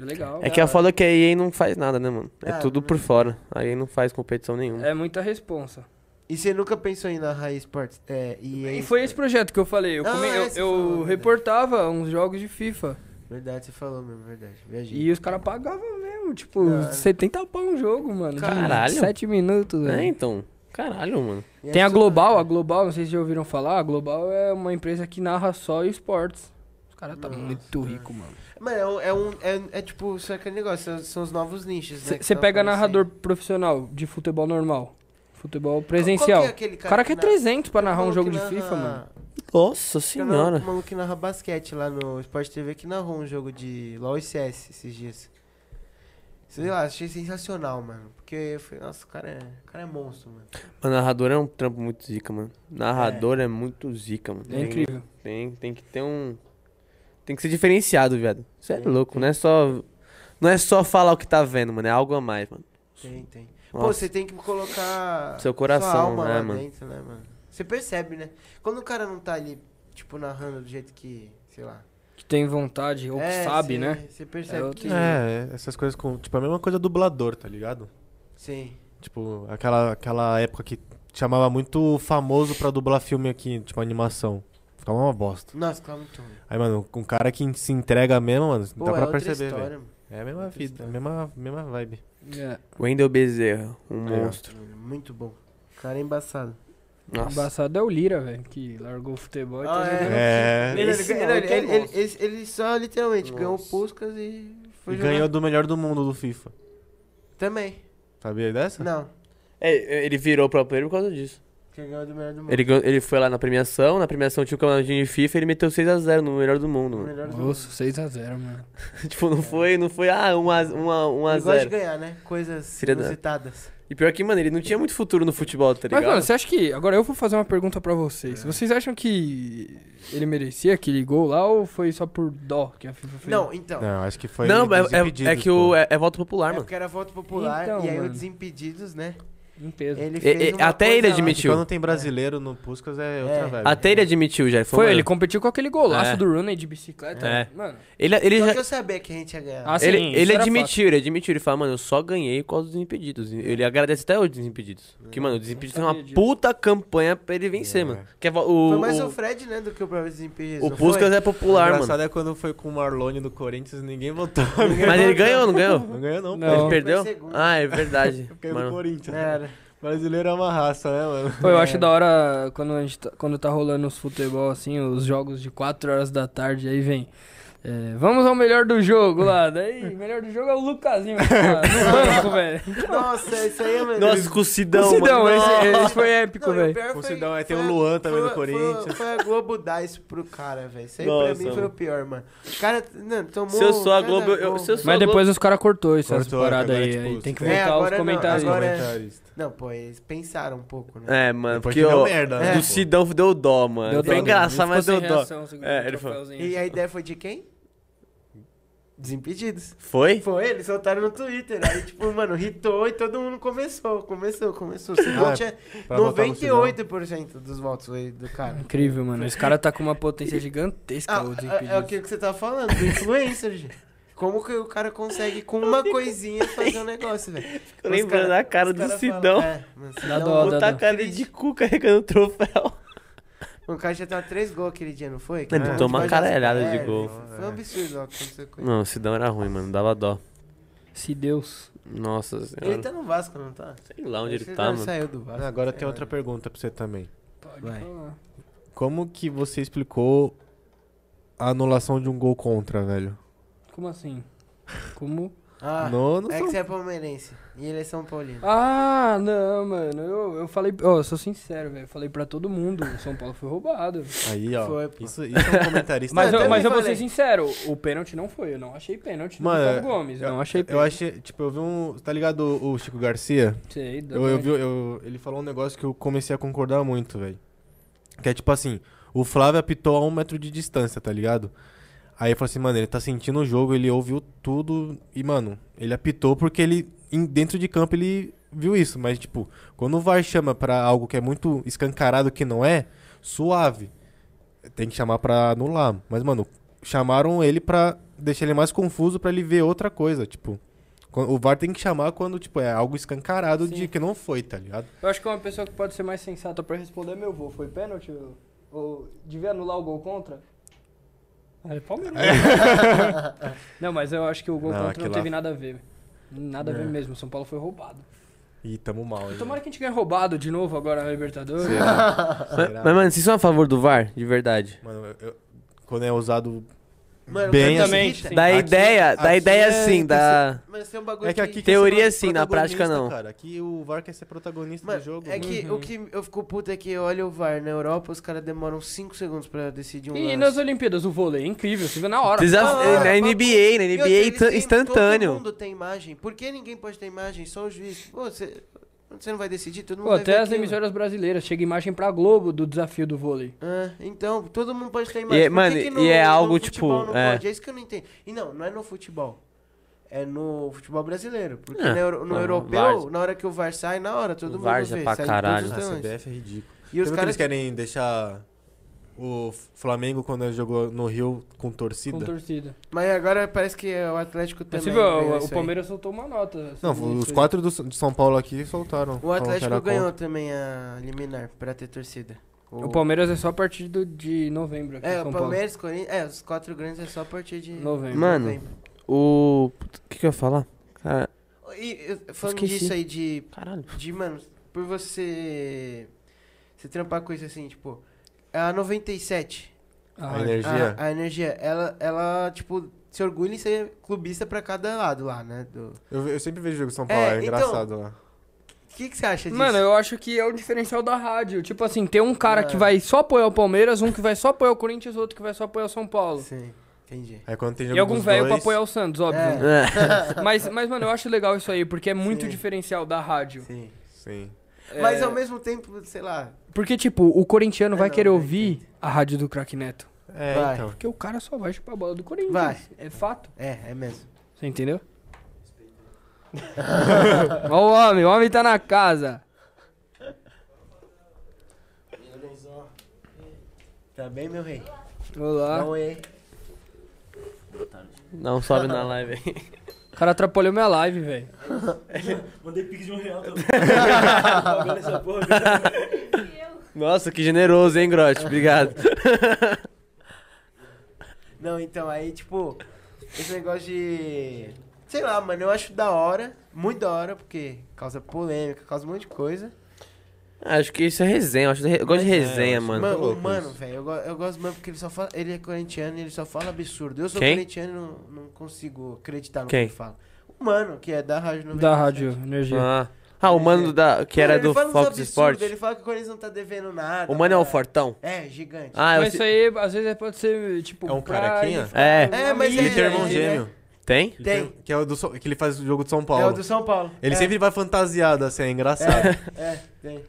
É legal. É que a foda é que a EA não faz nada, né, mano? É Ah, tudo por fora. A EA não faz competição nenhuma. É muita responsa. E você nunca pensou em ir na Raiz Sports? É, e, E foi esse projeto que eu falei. Eu, Ah, come- é, eu, falou, verdade. reportava uns jogos de FIFA. Verdade, você falou mesmo, verdade. Viajei. E os caras pagavam mesmo, tipo, Cara. 70 pau um jogo, mano. Caralho. De 7 minutos, É, velho. então. Caralho, mano. E Tem é a Global, a Global, não sei se já ouviram falar, a Global é uma empresa que narra só esportes. Os caras tá Nossa, muito cara. rico, mano. Mano, é um, é, um, é, é tipo, só aquele negócio, são, os novos nichos, né? Você pega narrador profissional de futebol normal, futebol presencial. qual que é aquele o cara quer na- 300 pra narrar um jogo que de FIFA, mano. Nossa Tem um maluco- senhora. um maluco que narra basquete lá no Sport TV que narrou um jogo de LoL e CS esses dias. Sei lá, achei sensacional, mano. Porque eu falei, nossa, o cara é, o cara é monstro, mano. O narrador é um trampo muito zica, mano. Narrador é, muito zica, mano. É Tem- incrível. Tem, tem que ter um. Tem que ser diferenciado, viado. Você é louco, tem. não é só. Não é só falar o que tá vendo, mano. É algo a mais, mano. Tem, tem. Pô, Nossa. você tem que colocar Seu coração, sua alma né, lá mano? dentro, né, mano? Você percebe, né? Quando o cara não tá ali, tipo, narrando do jeito que, sei lá, Que tem vontade, ou que É, sabe, cê- né? Você percebe É que... É, essas coisas com. Tipo, a mesma coisa dublador, tá ligado? Sim. Tipo, aquela, aquela época que chamava muito famoso pra dublar filme aqui, tipo, animação. Ficava uma bosta. Nossa, ficava muito ruim. Aí, mano, um cara que se entrega mesmo, mano, Pô, dá é pra outra perceber, história, velho. mano. É a mesma Outra vida, a mesma, mesma vibe. É. Wendel Bezerra, um É. monstro. Muito bom. O cara é embaçado. Nossa. Embaçado é o Lira, velho, que largou o futebol e Ah, tá é. jogando. É. Ele, ele- ele- ele- só literalmente ganhou o Nossa. Puskas e foi E jogar. ganhou do melhor do mundo do FIFA. Também. Sabia dessa? Não. É, ele virou pro player por causa disso. Quem ganhou do melhor do mundo. Ele, ganhou- ele foi lá na premiação, na premiação tinha o campeonatinho de FIFA e ele meteu 6x0 no melhor do mundo. O mano. melhor do mundo. Nossa, 6x0, mano. tipo, não foi, não foi, ah, 1x0. Um a, um a Ele gosta de ganhar, né? Coisas Filha da- inusitadas. E pior que, mano, ele não tinha muito futuro no futebol, tá Mas, ligado? mano, você acha que. Agora eu vou fazer uma pergunta pra vocês. Vocês acham que ele merecia aquele gol lá ou foi só por dó que a FIFA fez? Não, então. Não, acho que foi. não, é- é, Desimpedidos, é que o, é, é voto popular, É mano. porque era voto popular Então, e aí mano. o Desimpedidos, né? Em peso. Ele E- fez e- uma até ele lá. admitiu. Quando tem brasileiro no Puskas é outra É. vibe. Até ele admitiu já. Ele Foi, ele mano, competiu com aquele golaço É. do Rooney de bicicleta. É. Mano, Ele, ele, Só já, que eu sabia que a gente ia ganhar. Ah, sim, ele, ele admitiu, ele admitiu. Ele fala, mano, eu só ganhei por causa dos Desimpedidos. Ele agradece até os Desimpedidos. Porque, mano, o Desimpedidos fez uma sabia disso. puta campanha pra ele vencer, É. mano. Que é o, foi mais o, o, Fred, né, do que o próprio Desimpedidos. o Puskas foi? é popular, o engraçado mano. é quando foi com o Marlone do Corinthians ninguém votou. Mas ele ganhou, não ganhou? Não ganhou, não. Ele perdeu? Foi. Ah, é verdade. Porque é do Mano, Corinthians. Era. Brasileiro é uma raça, né, mano? Pô, eu É. acho da hora quando, a gente tá, quando tá rolando os futebol, assim, os jogos de 4 horas da tarde, aí vem. é, vamos ao melhor do jogo lá. Daí, o melhor do jogo é o Lucasinho lá, no banco, velho. Nossa, isso aí é melhor. Nossa, com o Sidão, Sidão, mano. esse, esse foi épico, Não, o velho. Com o foi- Sidão, aí tem foi o a- Luan também foi- do foi- Corinthians. Foi, a Globo dar isso pro cara, velho. Isso aí Nossa, pra mim foi mano. o pior, mano. O cara não, tomou. Se eu sou a Globo, eu- eu velho. sou- Mas depois os caras cortou essas Cortou, paradas agora aí. é tipo aí tem que É, voltar agora os não, comentários. agora é-. Não, pô, eles pensaram um pouco, né? É, mano, Depois porque deu o merda, né, do? Sidão deu dó, mano. Deu Foi dó, engraçado, ele mas deu dó. É, o ele. E a ideia foi de quem? Desimpedidos. Foi? Foi, eles soltaram no Twitter. Aí, tipo, mano, hitou e todo mundo começou. Começou, começou. O Sidão Ah, tinha pra votar no Sidão. 98% dos votos aí do cara. Incrível, mano. Esse cara tá com uma potência gigantesca, Ah, o é, é aquilo que você tava falando, do influencer, gente. Como que o cara consegue, com uma coisinha, fazer um negócio, velho? Lembrando da cara do cara Sidão. falam, é, mano, Dá Sidão- dó, dá Botar dó. cara de cu carregando o troféu. O cara já tava três gols aquele dia, não foi? Ele tomou uma tipo, caralhada é, de gol. Foi um absurdo ó, aconteceu com ele. Não, o Sidão era ruim, mano. Dava dó. Se Deus. Nossa Ele senhora. tá no Vasco, não tá? Sei lá onde ele Ele tá, mano. saiu do Vasco. Agora sei tem lá. outra pergunta pra você também. Pode Vai. falar. Como que você explicou a anulação de um gol contra, velho? Como assim? Como? Ah, no, no é São- que você é palmeirense. E ele é São Paulino. Ah, não, mano. Eu, eu falei. Ó, eu sou sincero, velho. Eu falei pra todo mundo. O São Paulo foi roubado. Aí, ó. Foi, pô. isso, isso é um comentarista. Mas, eu eu, mas eu vou ser sincero. O pênalti não foi. Eu não achei pênalti no Mano, Gomes. Eu não achei Eu pênalti. achei, tipo, eu vi um. Tá ligado o, o Chico Garcia? Sei, dá Eu, eu vi, eu- ele falou um negócio que eu comecei a concordar muito, velho. Que é tipo assim, o Flávio apitou a um metro de distância, tá ligado? Aí eu falei assim, mano, ele tá sentindo o jogo, ele ouviu tudo e, mano, ele apitou porque ele, dentro de campo, ele viu isso. Mas, tipo, quando o VAR chama pra algo que é muito escancarado que não é, suave. Tem que chamar pra anular. Mas, mano, chamaram ele pra deixar ele mais confuso pra ele ver outra coisa, tipo... O VAR tem que chamar quando, tipo, é algo escancarado de Sim. que não foi, tá ligado? Eu acho que uma pessoa que pode ser mais sensata pra responder é meu vô. Foi pênalti? Ou devia anular o gol contra? É Palmeiras. não, mas eu acho que o gol Não, contra aquilo não lá- teve nada a ver. Nada a ver É. mesmo. São Paulo foi roubado. Ih, tamo mal, hein? Tomara que a gente ganhe roubado de novo agora na Libertadores. Mas, mas, mano, vocês são a favor do VAR? De verdade. Mano, eu- eu- quando é usado. Mano, Bem assim. Da Aqui- ideia, da ideia é sim, da... Mas tem um bagulho É que aqui Teoria sim, na prática não. Cara. Aqui o VAR quer ser protagonista Mano, do jogo. é que Uhum. o que eu fico puto é que olha o VAR na Europa, os caras demoram 5 segundos pra decidir um E lance. nas Olimpíadas, o vôlei, é incrível, você vê na hora. Já- Ah, na é, NBA, na E NBA têm- instantâneo. Todo mundo tem imagem. Por que ninguém pode ter imagem? Só o juiz. Pô, você, você não vai decidir? Todo mundo Pô, vai até ver as aquilo. emissoras brasileiras, chega imagem pra Globo do desafio do vôlei. Ah, então, todo mundo pode ter imagem. é- Por mano, que que e é algo, futebol tipo, Não é. pode? é isso que eu não entendo. E não, não é no futebol. É no futebol brasileiro. Porque É, no, no europeu, na hora que o VAR sai, na hora, todo mundo VAR já vê. pra sai caralho. A. CBF é ridículo. E os Sabe que caras eles querem deixar o Flamengo quando ele jogou no Rio com torcida? Com torcida. Mas agora parece que o Atlético também. você viu, o, o aí. Palmeiras soltou uma nota. Não, os quatro do, de São Paulo aqui soltaram. O Atlético ganhou contra. também a liminar pra ter torcida. O Palmeiras é só a partir do, de novembro É, São o Paulo. Palmeiras, Corinthians. É, os quatro grandes é só a partir de. Novembro. Mano, novembro. O. O que, que eu ia falar? Cara, E eu- falando Esqueci. disso aí de. caralho. De, mano, por você. Você trampar com isso assim, tipo. A 97. Ah, A energia. A, a energia, ela, ela, tipo, se orgulha em ser clubista pra cada lado lá, né? Do... Eu, eu sempre vejo jogo de São Paulo, É, é, então- engraçado lá. O que, que você acha disso? Mano, eu acho que é o diferencial da rádio. Tipo assim, tem um cara É. que vai só apoiar o Palmeiras, um que vai só apoiar o Corinthians, outro que vai só apoiar o São Paulo. Sim, entendi. Aí quando tem jogo E algum velho pra dois, apoiar o Santos, óbvio. É. É. Mas, mas, mano, eu acho legal isso aí, porque é muito Sim. diferencial da rádio. Sim. Sim. Mas É, ao mesmo tempo, sei lá. Porque, tipo, o corintiano É, vai não, querer ouvir entendo. a rádio do Crack Neto. É, Vai. então. Porque o cara só vai chupar a bola do Corinthians. Vai. É fato. É, é mesmo. Você entendeu? Ó o homem, o homem tá na casa. Tá bem, meu rei? Olá. Não. Não sobe na live aí. O cara atrapalhou minha live, velho. Mandei pique de um real porra. Nossa, que generoso, hein, Grote? Obrigado. Não, então, aí, tipo, esse negócio de. Sei lá, mano, eu acho da hora, muito da hora, porque causa polêmica, causa um monte de coisa. Acho que isso é resenha. Eu, acho, eu gosto de É, resenha, mano. Mano, mano, velho, eu, go- eu gosto do mano porque ele só fala. Ele é corintiano e ele só fala absurdo. Eu sou Quem? corintiano e não, não consigo acreditar no Quem? que ele fala. O mano, que é da Rádio 97. Da rádio, energia. Ah, ah o mano do da, que Mano, era ele do Fox absurdos, Sport. Ele fala que o Corinthians não tá devendo nada. O mano é o cara. Fortão? É, gigante. Ah, Mas isso aí, às vezes, pode ser, tipo... É um carequinha? É. É, mas Ele é, tem irmão é, gêmeo. Tem? Tem. Que, é o do, São- que ele faz o jogo de São É Paulo. o do São Paulo. Ele é. sempre vai fantasiado, assim, é engraçado. É, é, tem.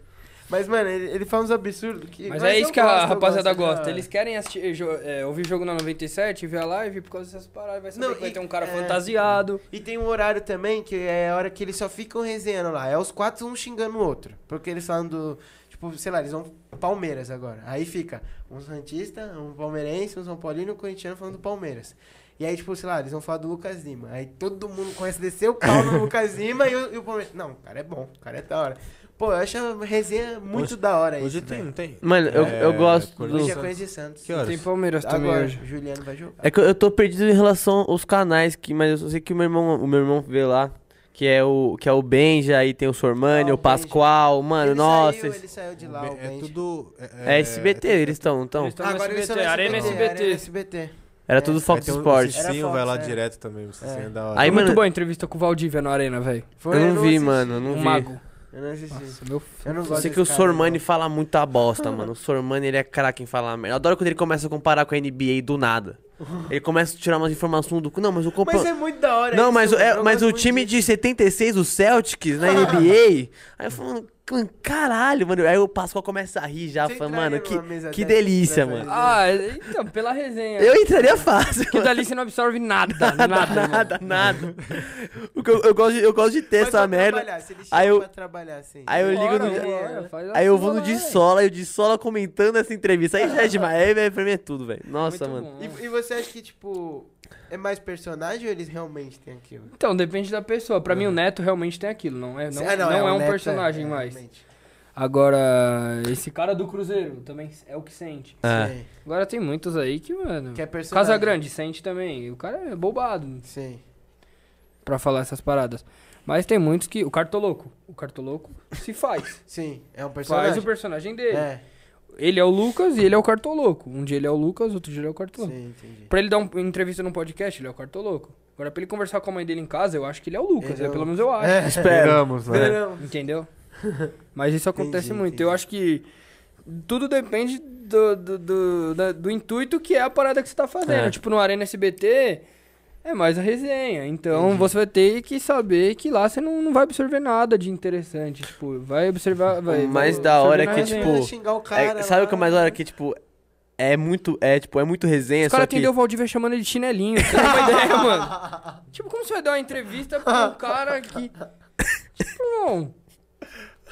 Mas, mano, ele, ele fala uns absurdos que. Mas é isso que a gosto, eu rapaziada gosto, gosta. da- Eles querem assistir, jo- é, ouvir jogo na 97, ver a live por causa dessas paradas. Vai saber Não, que vai e- ter um cara é. fantasiado. E tem um horário também que é a hora que eles só ficam resenhando lá. É os quatro um xingando o outro. Porque eles falam do. Tipo, sei lá, eles vão Palmeiras agora. Aí fica um Santista, um Palmeirense, um São Paulino e um Corintiano falando do Palmeiras. E aí, tipo, sei lá, eles vão falar do Lucas Lima. Aí todo mundo começa a descer o pau no Lucas Lima e o, e o Palmeiras. Não, o cara é bom, o cara é da hora. Pô, eu acho a resenha muito Hoje- da hora Hoje isso. tem, não tem? Mano, eu, É, eu gosto Corinthians. Hoje é do... Corinthians e Santos. Que horas? Tem Palmeiras também Agora, hoje. o Juliano vai jogar. É que eu- eu tô perdido em relação aos canais, que, mas eu sei que o meu irmão, o meu irmão vê lá, que é o, que é o Benja, aí tem o Sormani, Ah, o o. Ele Mano, nossa. Saiu, esse- ele saiu de lá, o é tudo... É SBT, eles estão, então. Eles Agora SBT, Arena SBT, SBT. Arena SBT. Era É. tudo Aí Fox tem um- Sport. O Cicinho Era vai lá é. direto também, Cicinho É. é da hora. Aí, Foi muito mano- boa a entrevista com o Valdívia na Arena, velho. Foi, Eu não vi, assisti. mano, eu não Um vi. mago. Eu não assisti. Nossa, meu Eu não Eu gosto sei que o cara, Sormani não. fala muita bosta, mano. O Sormani, ele é craque em falar merda. Eu adoro quando ele começa a comparar com a NBA do nada. Ele começa a tirar umas informações do... Não, mas o compa... Mas é muito da hora Não, isso, mas, é, mas o time disso. de 76, o Celtics, na NBA... Aí eu falo, "Mano, caralho, mano. Aí o Pascoal começa a rir já, entraria mano, que, que delícia, mano. Ah, então, pela resenha. Eu entraria fácil. Que dali você não absorve nada, nada, nada. nada, nada. O que eu, eu gosto de, eu gosto de ter Mas essa merda. trabalhar, se ele Aí eu- pra trabalhar assim. Aí eu ligo Bora, no. bora, Aí eu vou no vai. de sola, e o de sola comentando essa entrevista. Aí já é demais. Aí, velho, pra mim é tudo, velho. Nossa, Muito mano. E, e você acha que, tipo, é mais personagem ou eles realmente têm aquilo? Então, depende da pessoa. Pra mim, o Neto realmente tem aquilo. Não é, não, Ah, não é, o um Neto, personagem é, mais. realmente. Agora, esse cara do Cruzeiro também é o que sente. É. Sim, Agora tem muitos aí que, mano. Que é personagem. Casa Grande sente também. O cara é bobado Sim. pra falar essas paradas. Mas tem muitos que. O Cartoloco. O Cartoloco se faz. Sim, é um personagem. faz o personagem dele. É, Ele é o Lucas e ele é o Cartoloco. Um dia ele é o Lucas, outro dia ele é o Cartoloco. sim, entendi. Pra ele dar um- uma entrevista num podcast, ele é o Cartoloco. Agora, pra ele conversar com a mãe dele em casa, eu acho que ele é o Lucas. Ele É, pelo menos eu acho. É, Esperamos, né? verão. Entendeu? Mas isso acontece Entendi, muito. entendi. Eu acho que tudo depende do, do, do, do intuito que é a parada que você tá fazendo. É. Tipo, no Arena SBT é mais a resenha. Então Entendi. você vai ter que saber que lá você não, não vai absorver nada de interessante. Tipo, vai observar. Vai, O mais vai da hora é que, tipo, xingar o É, cara sabe o que é mais da hora? Que, tipo, é muito, é, tipo, é muito resenha, Os caras que... atendeu o Valdívia chamando ele de chinelinho. Você tem uma ideia, mano? Tipo, como você vai dar uma entrevista pra um cara que. Tipo, não.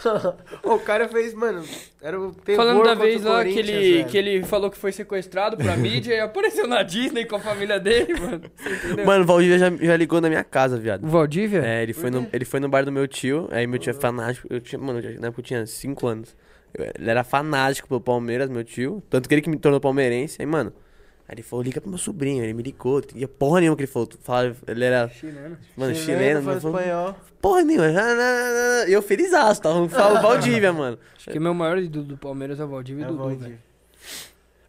o cara fez, mano, era o Falando da vez lá que ele, velho. que ele falou que foi sequestrado pra mídia e apareceu na Disney com a família dele, mano. Mano, o Valdívia já, já ligou na minha casa, viado. O Valdívia? É, ele foi, no, ele foi no bar do meu tio, aí meu tio é fanático. Eu tinha, mano, na época eu tinha 5 anos. Eu- ele era fanático pelo Palmeiras, meu tio. Tanto que ele que me tornou palmeirense. Aí, mano, aí ele falou, liga pro meu sobrinho. Ele me ligou. E porra nenhuma que ele falou. Falava, ele era, Chileno. mano, Chileno, não falou espanhol. Porra nenhuma. E eu felizaço, tava falando Valdívia, mano. Acho que o meu maior ídolo do Palmeiras é o Valdívia e É Dudu, Valdívia.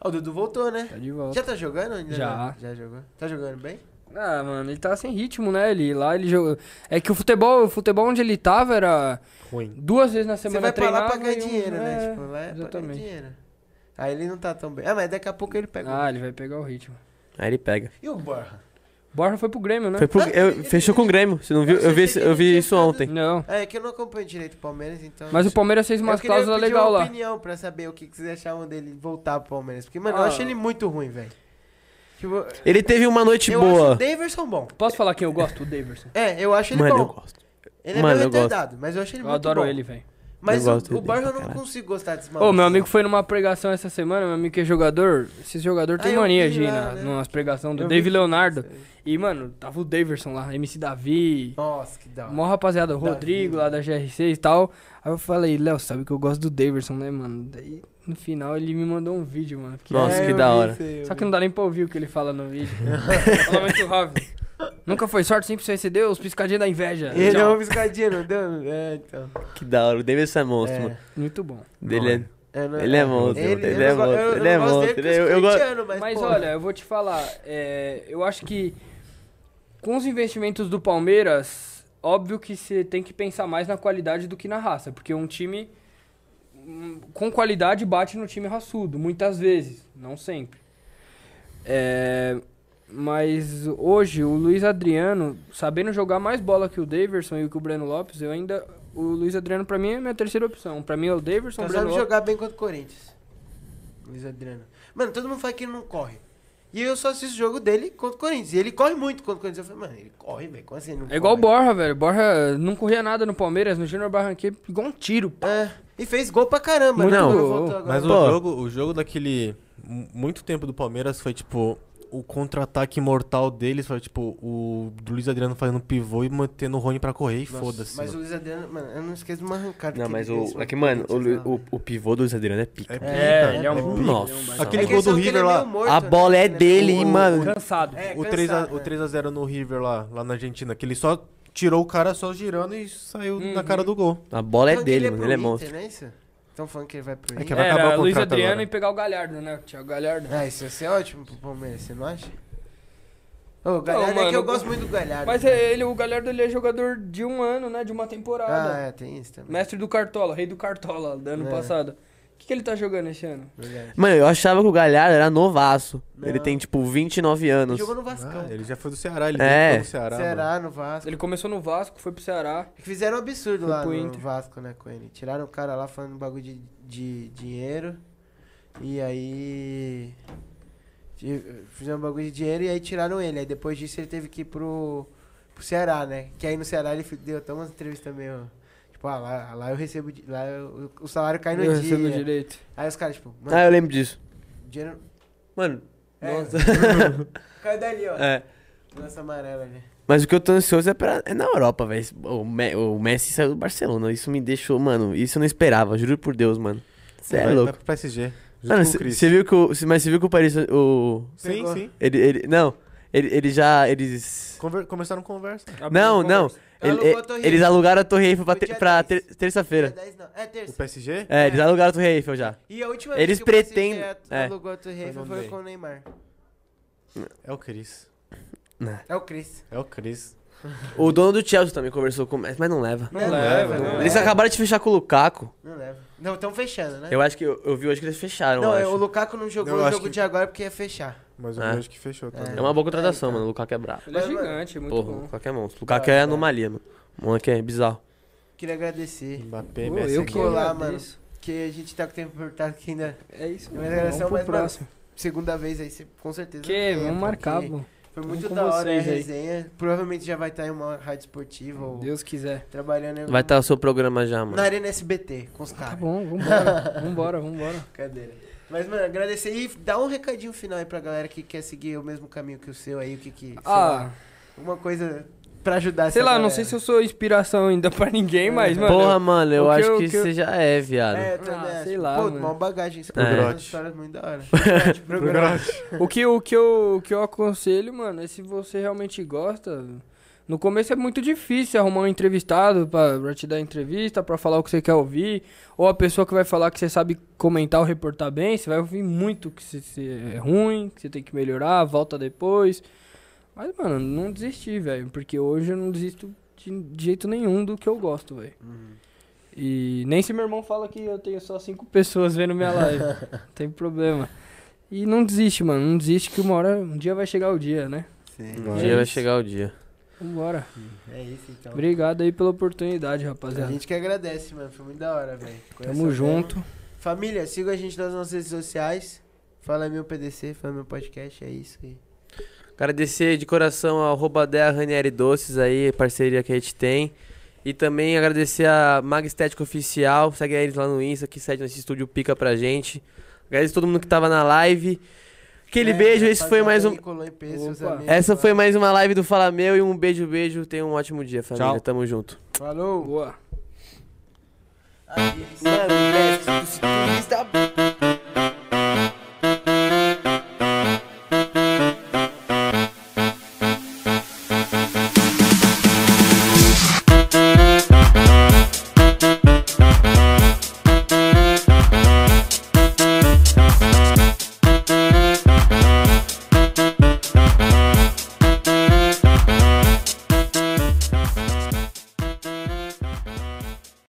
o Dudu voltou, né? Tá de volta. Já tá jogando ainda? Já. não? Já jogou. Tá jogando bem? Ah, mano, ele tá sem ritmo, né? Ele lá, ele jogou. É que o futebol, o futebol onde ele tava era Ruim. duas vezes na Você semana vai pra lá pra ganhar e um- dinheiro, né? é, Tipo, lá é pra ganhar exatamente. dinheiro. Aí ele não tá tão bem. Ah, mas daqui a pouco ele pega. Ah, ele vai pegar o ritmo. Aí ele pega. E o Borja? Borja foi pro Grêmio, né? Foi pro, Ah, eu, fechou com o Grêmio. Você não viu? Eu vi, eu vi isso ontem. Não. É que eu não acompanho direito o Palmeiras, então. Mas o Palmeiras fez umas eu cláusulas uma lá. opinião pra saber o que que vocês achavam dele voltar pro Palmeiras. Porque, mano, eu Ah. acho ele muito ruim, velho. Tipo, Ele teve uma noite eu acho boa. o Daverson bom. Posso falar quem eu gosto? O Daverson. É, eu acho ele Mano, bom. eu gosto. Ele é Mano, meio eu retardado, mas eu acho ele Eu muito adoro bom. ele, velho. Mas Eu o, o Borja eu não caralho. consigo gostar desse Ô, maluco. meu amigo foi numa pregação essa semana, meu amigo que é jogador. Esse jogador tem Ah, mania vi de ir na, né? numas pregações do Eu vi Leonardo. E, mano, tava o Daverson lá, MC Davi, Nossa, que da hora. mó rapaziada, o Davi. Rodrigo lá da GR6 e tal. Aí eu falei, Léo, sabe que eu gosto do Daverson, né, mano? Daí no final ele me mandou um vídeo, mano. que Nossa, é- que da hora. eu Só que não dá nem pra ouvir o que ele fala no vídeo. fala muito rápido. Nunca foi sorte, sempre você recebeu os piscadinhas da inveja. Ele é Tchau. uma piscadinha, não deu? É, então. Que da hora. O Davidson é monstro, É. mano. Muito bom. Dele é... É, não- Ele é monstro, Ele, é monstro, eu- eu ele é não gosto dele monstro, ele é- eu eu gosto- Mas, Mas olha, eu vou te falar, é, eu acho que com os investimentos do Palmeiras, óbvio que você tem que pensar mais na qualidade do que na raça, porque um time hum, com qualidade bate no time raçudo, muitas vezes, não sempre. É, mas hoje o Luiz Adriano, sabendo jogar mais bola que o Daverson e que o Breno Lopes, eu ainda o Luiz Adriano pra mim é minha terceira opção. Pra mim é o Daverson, o Tá Breno sabe Lopes. jogar bem contra o Corinthians. Luiz Adriano. Mano, todo mundo fala que ele não corre. E eu só assisto o jogo dele contra o Corinthians. E ele corre muito contra o Corinthians. Eu falei, mano, ele corre, velho. Como assim ele não É igual o corre? Borja, velho. Borja não corria nada no Palmeiras, no Júnior Barranquilla, igual um tiro. É. E fez gol pra caramba, Muito né? voltou agora. Mas o jogo, o jogo daquele. mu- Muito tempo do Palmeiras foi tipo. O contra-ataque mortal deles foi tipo o Luiz Adriano fazendo pivô e mantendo o Rony pra correr e foda-se. Mas o mano. Luiz Adriano, mano, eu não esqueço de uma arrancada. Não, que mas o. É que, mano, o, o, o pivô do Luiz Adriano é pica. É, É, ele é um é. Nossa. é um Aquele É que gol do é River meio lá. morto, A né? bola é Ele dele, meio- hein, mano. Cansado. É, O 3 a, cansado, o né? 3x0 no River lá, lá na Argentina, que ele só tirou o cara só girando e saiu Uhum. na cara do gol. A bola é dele, ele mano. Ele é monstro. É isso? Estão falando que ele vai pro É que vai acabar Era o Luiz contrato Adriano agora. e pegar o Galhardo, né? O Thiago Galhardo. Ah, isso ia ser ótimo pro Palmeiras, você não acha? Ô, o Galhardo é que mano, eu gosto muito do Galhardo. Mas é, ele, o Galhardo ele é jogador de um ano, né? De uma temporada. Ah, é, tem isso também. Mestre do Cartola, rei do Cartola, do ano É. passado. O que, que ele tá jogando esse ano? Verdade. Mano, eu achava que o Galhardo era novaço. Não. Ele tem, tipo, 29 Ele anos. jogou no Vascão. Ah, ele já foi do Ceará, ele É. veio do Ceará. mano. Ceará, no Vasco. Ele começou no Vasco, foi pro Ceará. Que Fizeram um absurdo lá no Inter. Vasco, né, com ele. Tiraram o cara lá falando bagulho de, de dinheiro. E aí. Fizeram um bagulho de dinheiro e aí tiraram ele. Aí depois disso ele teve que ir pro, pro Ceará, né? Que aí no Ceará ele deu até umas entrevistas meio. Tipo, ah, lá, lá eu recebo. Lá eu- o salário cai no Eu dia. recebo direito. Aí os caras, tipo, mano, Ah, eu lembro disso. dinheiro. Mano, É, nossa. caiu dali, ó. É. Lança amarela ali. Mas o que eu tô ansioso é, pra, é na Europa, velho. O, Me- o Messi saiu do Barcelona. Isso me deixou, mano. Isso eu não esperava, juro por Deus, mano. Você é louco. Vai pro PSG. Mano, você viu que o. Mas você viu que o Paris. O. Sim, sim. Ele. ele não. Ele, ele já. Eles. Conver- começaram conversa. Não, não. Ele- Alugou a Torre eles Eiffel. alugaram a Torre Eiffel pra, ter- dia pra 10. ter- terça-feira. Dia 10 não. É O terça. PSG? É, eles alugaram a Torre Eiffel já. E a última Eles vez que o PSG pretendem- é. alugou a Torre Eiffel foi com o Neymar. É o Chris. É o Chris. É o Chris. O dono do Chelsea também conversou com o Messi, mas não leva. Não leva, não Eles leva. acabaram de fechar com o Lukaku. Não leva. Não, estão fechando, né? Eu acho que eu, eu vi hoje que eles fecharam. não, eu é, acho. o Lukaku não jogou Eu o acho jogo que- de agora porque ia fechar. Mas eu É. vejo que fechou também. É uma boa contratação, É, então. mano. O Lukaku é brabo. Ele é Mas, mano, gigante, muito Porra, o bom. Lukaku é monstro. O Lukaku é anomalia, mano. O moleque é bizarro. Queria agradecer. Mbappé, Pô, Messi. eu é que gol. lá, agradeço. Que a gente tá com o tempo apertado que ainda. É isso, Mas mano. agradecer, Vamos pro mas, mano, próximo. segunda vez aí, com certeza. Que? Vamos porque marcar, pô. Foi muito da hora a vocês aí. resenha. Provavelmente já vai estar em uma rádio esportiva ou Deus quiser. trabalhando em Vai estar o seu programa já, mano. na Arena SBT com os Tá caras. bom, vambora. vambora, vambora. Cadeira. Mas, mano, agradecer e dá um recadinho final aí pra galera que quer seguir o mesmo caminho que o seu aí, o que que. sei lá, Ah, alguma coisa pra ajudar sei essa lá, não galera. sei se eu sou inspiração ainda pra ninguém, mas, mano. Porra, mano, eu acho eu- que, que eu- você já é, viado. É, também. Ah, sei lá, Pô, mano. uma bagagem. Você É. Grote. histórias muito da hora. Pro Grote. O que, o, que eu, o que eu aconselho, mano, é se você realmente gosta. No começo é muito difícil arrumar um entrevistado pra, pra te dar entrevista, pra falar o que você quer ouvir. Ou a pessoa que vai falar que você sabe comentar ou reportar bem, você vai ouvir muito que você, você é ruim, que você tem que melhorar, volta depois. Mas, mano, não desistir, velho. Porque hoje eu não desisto de, jeito nenhum do que eu gosto, velho. E nem se meu irmão fala que eu tenho só cinco pessoas vendo minha live. não tem problema. E não desiste, mano. Não desiste que uma hora, um dia vai chegar o dia, né? Sim. Um É dia vai chegar o dia. Vambora. É isso, então. Obrigado aí pela oportunidade, A rapaziada. gente que agradece, mano. Foi muito da hora, velho. Tamo junto. Família, siga a gente nas nossas redes sociais. Fala meu PDC, fala meu podcast, é isso aí. Agradecer de coração ao Robadea Ranieri Doces aí, parceria que a gente tem. E também agradecer a Mag Estética Oficial, segue eles lá no Insta, que sede nesse estúdio pica pra gente. Agradecer todo mundo que tava na live. Aquele É, beijo, esse foi mais um. Essa mano. foi mais uma live do Fala Meu e um beijo, beijo. Tenha um ótimo dia, família. Tchau. Tamo junto. Falou! Boa.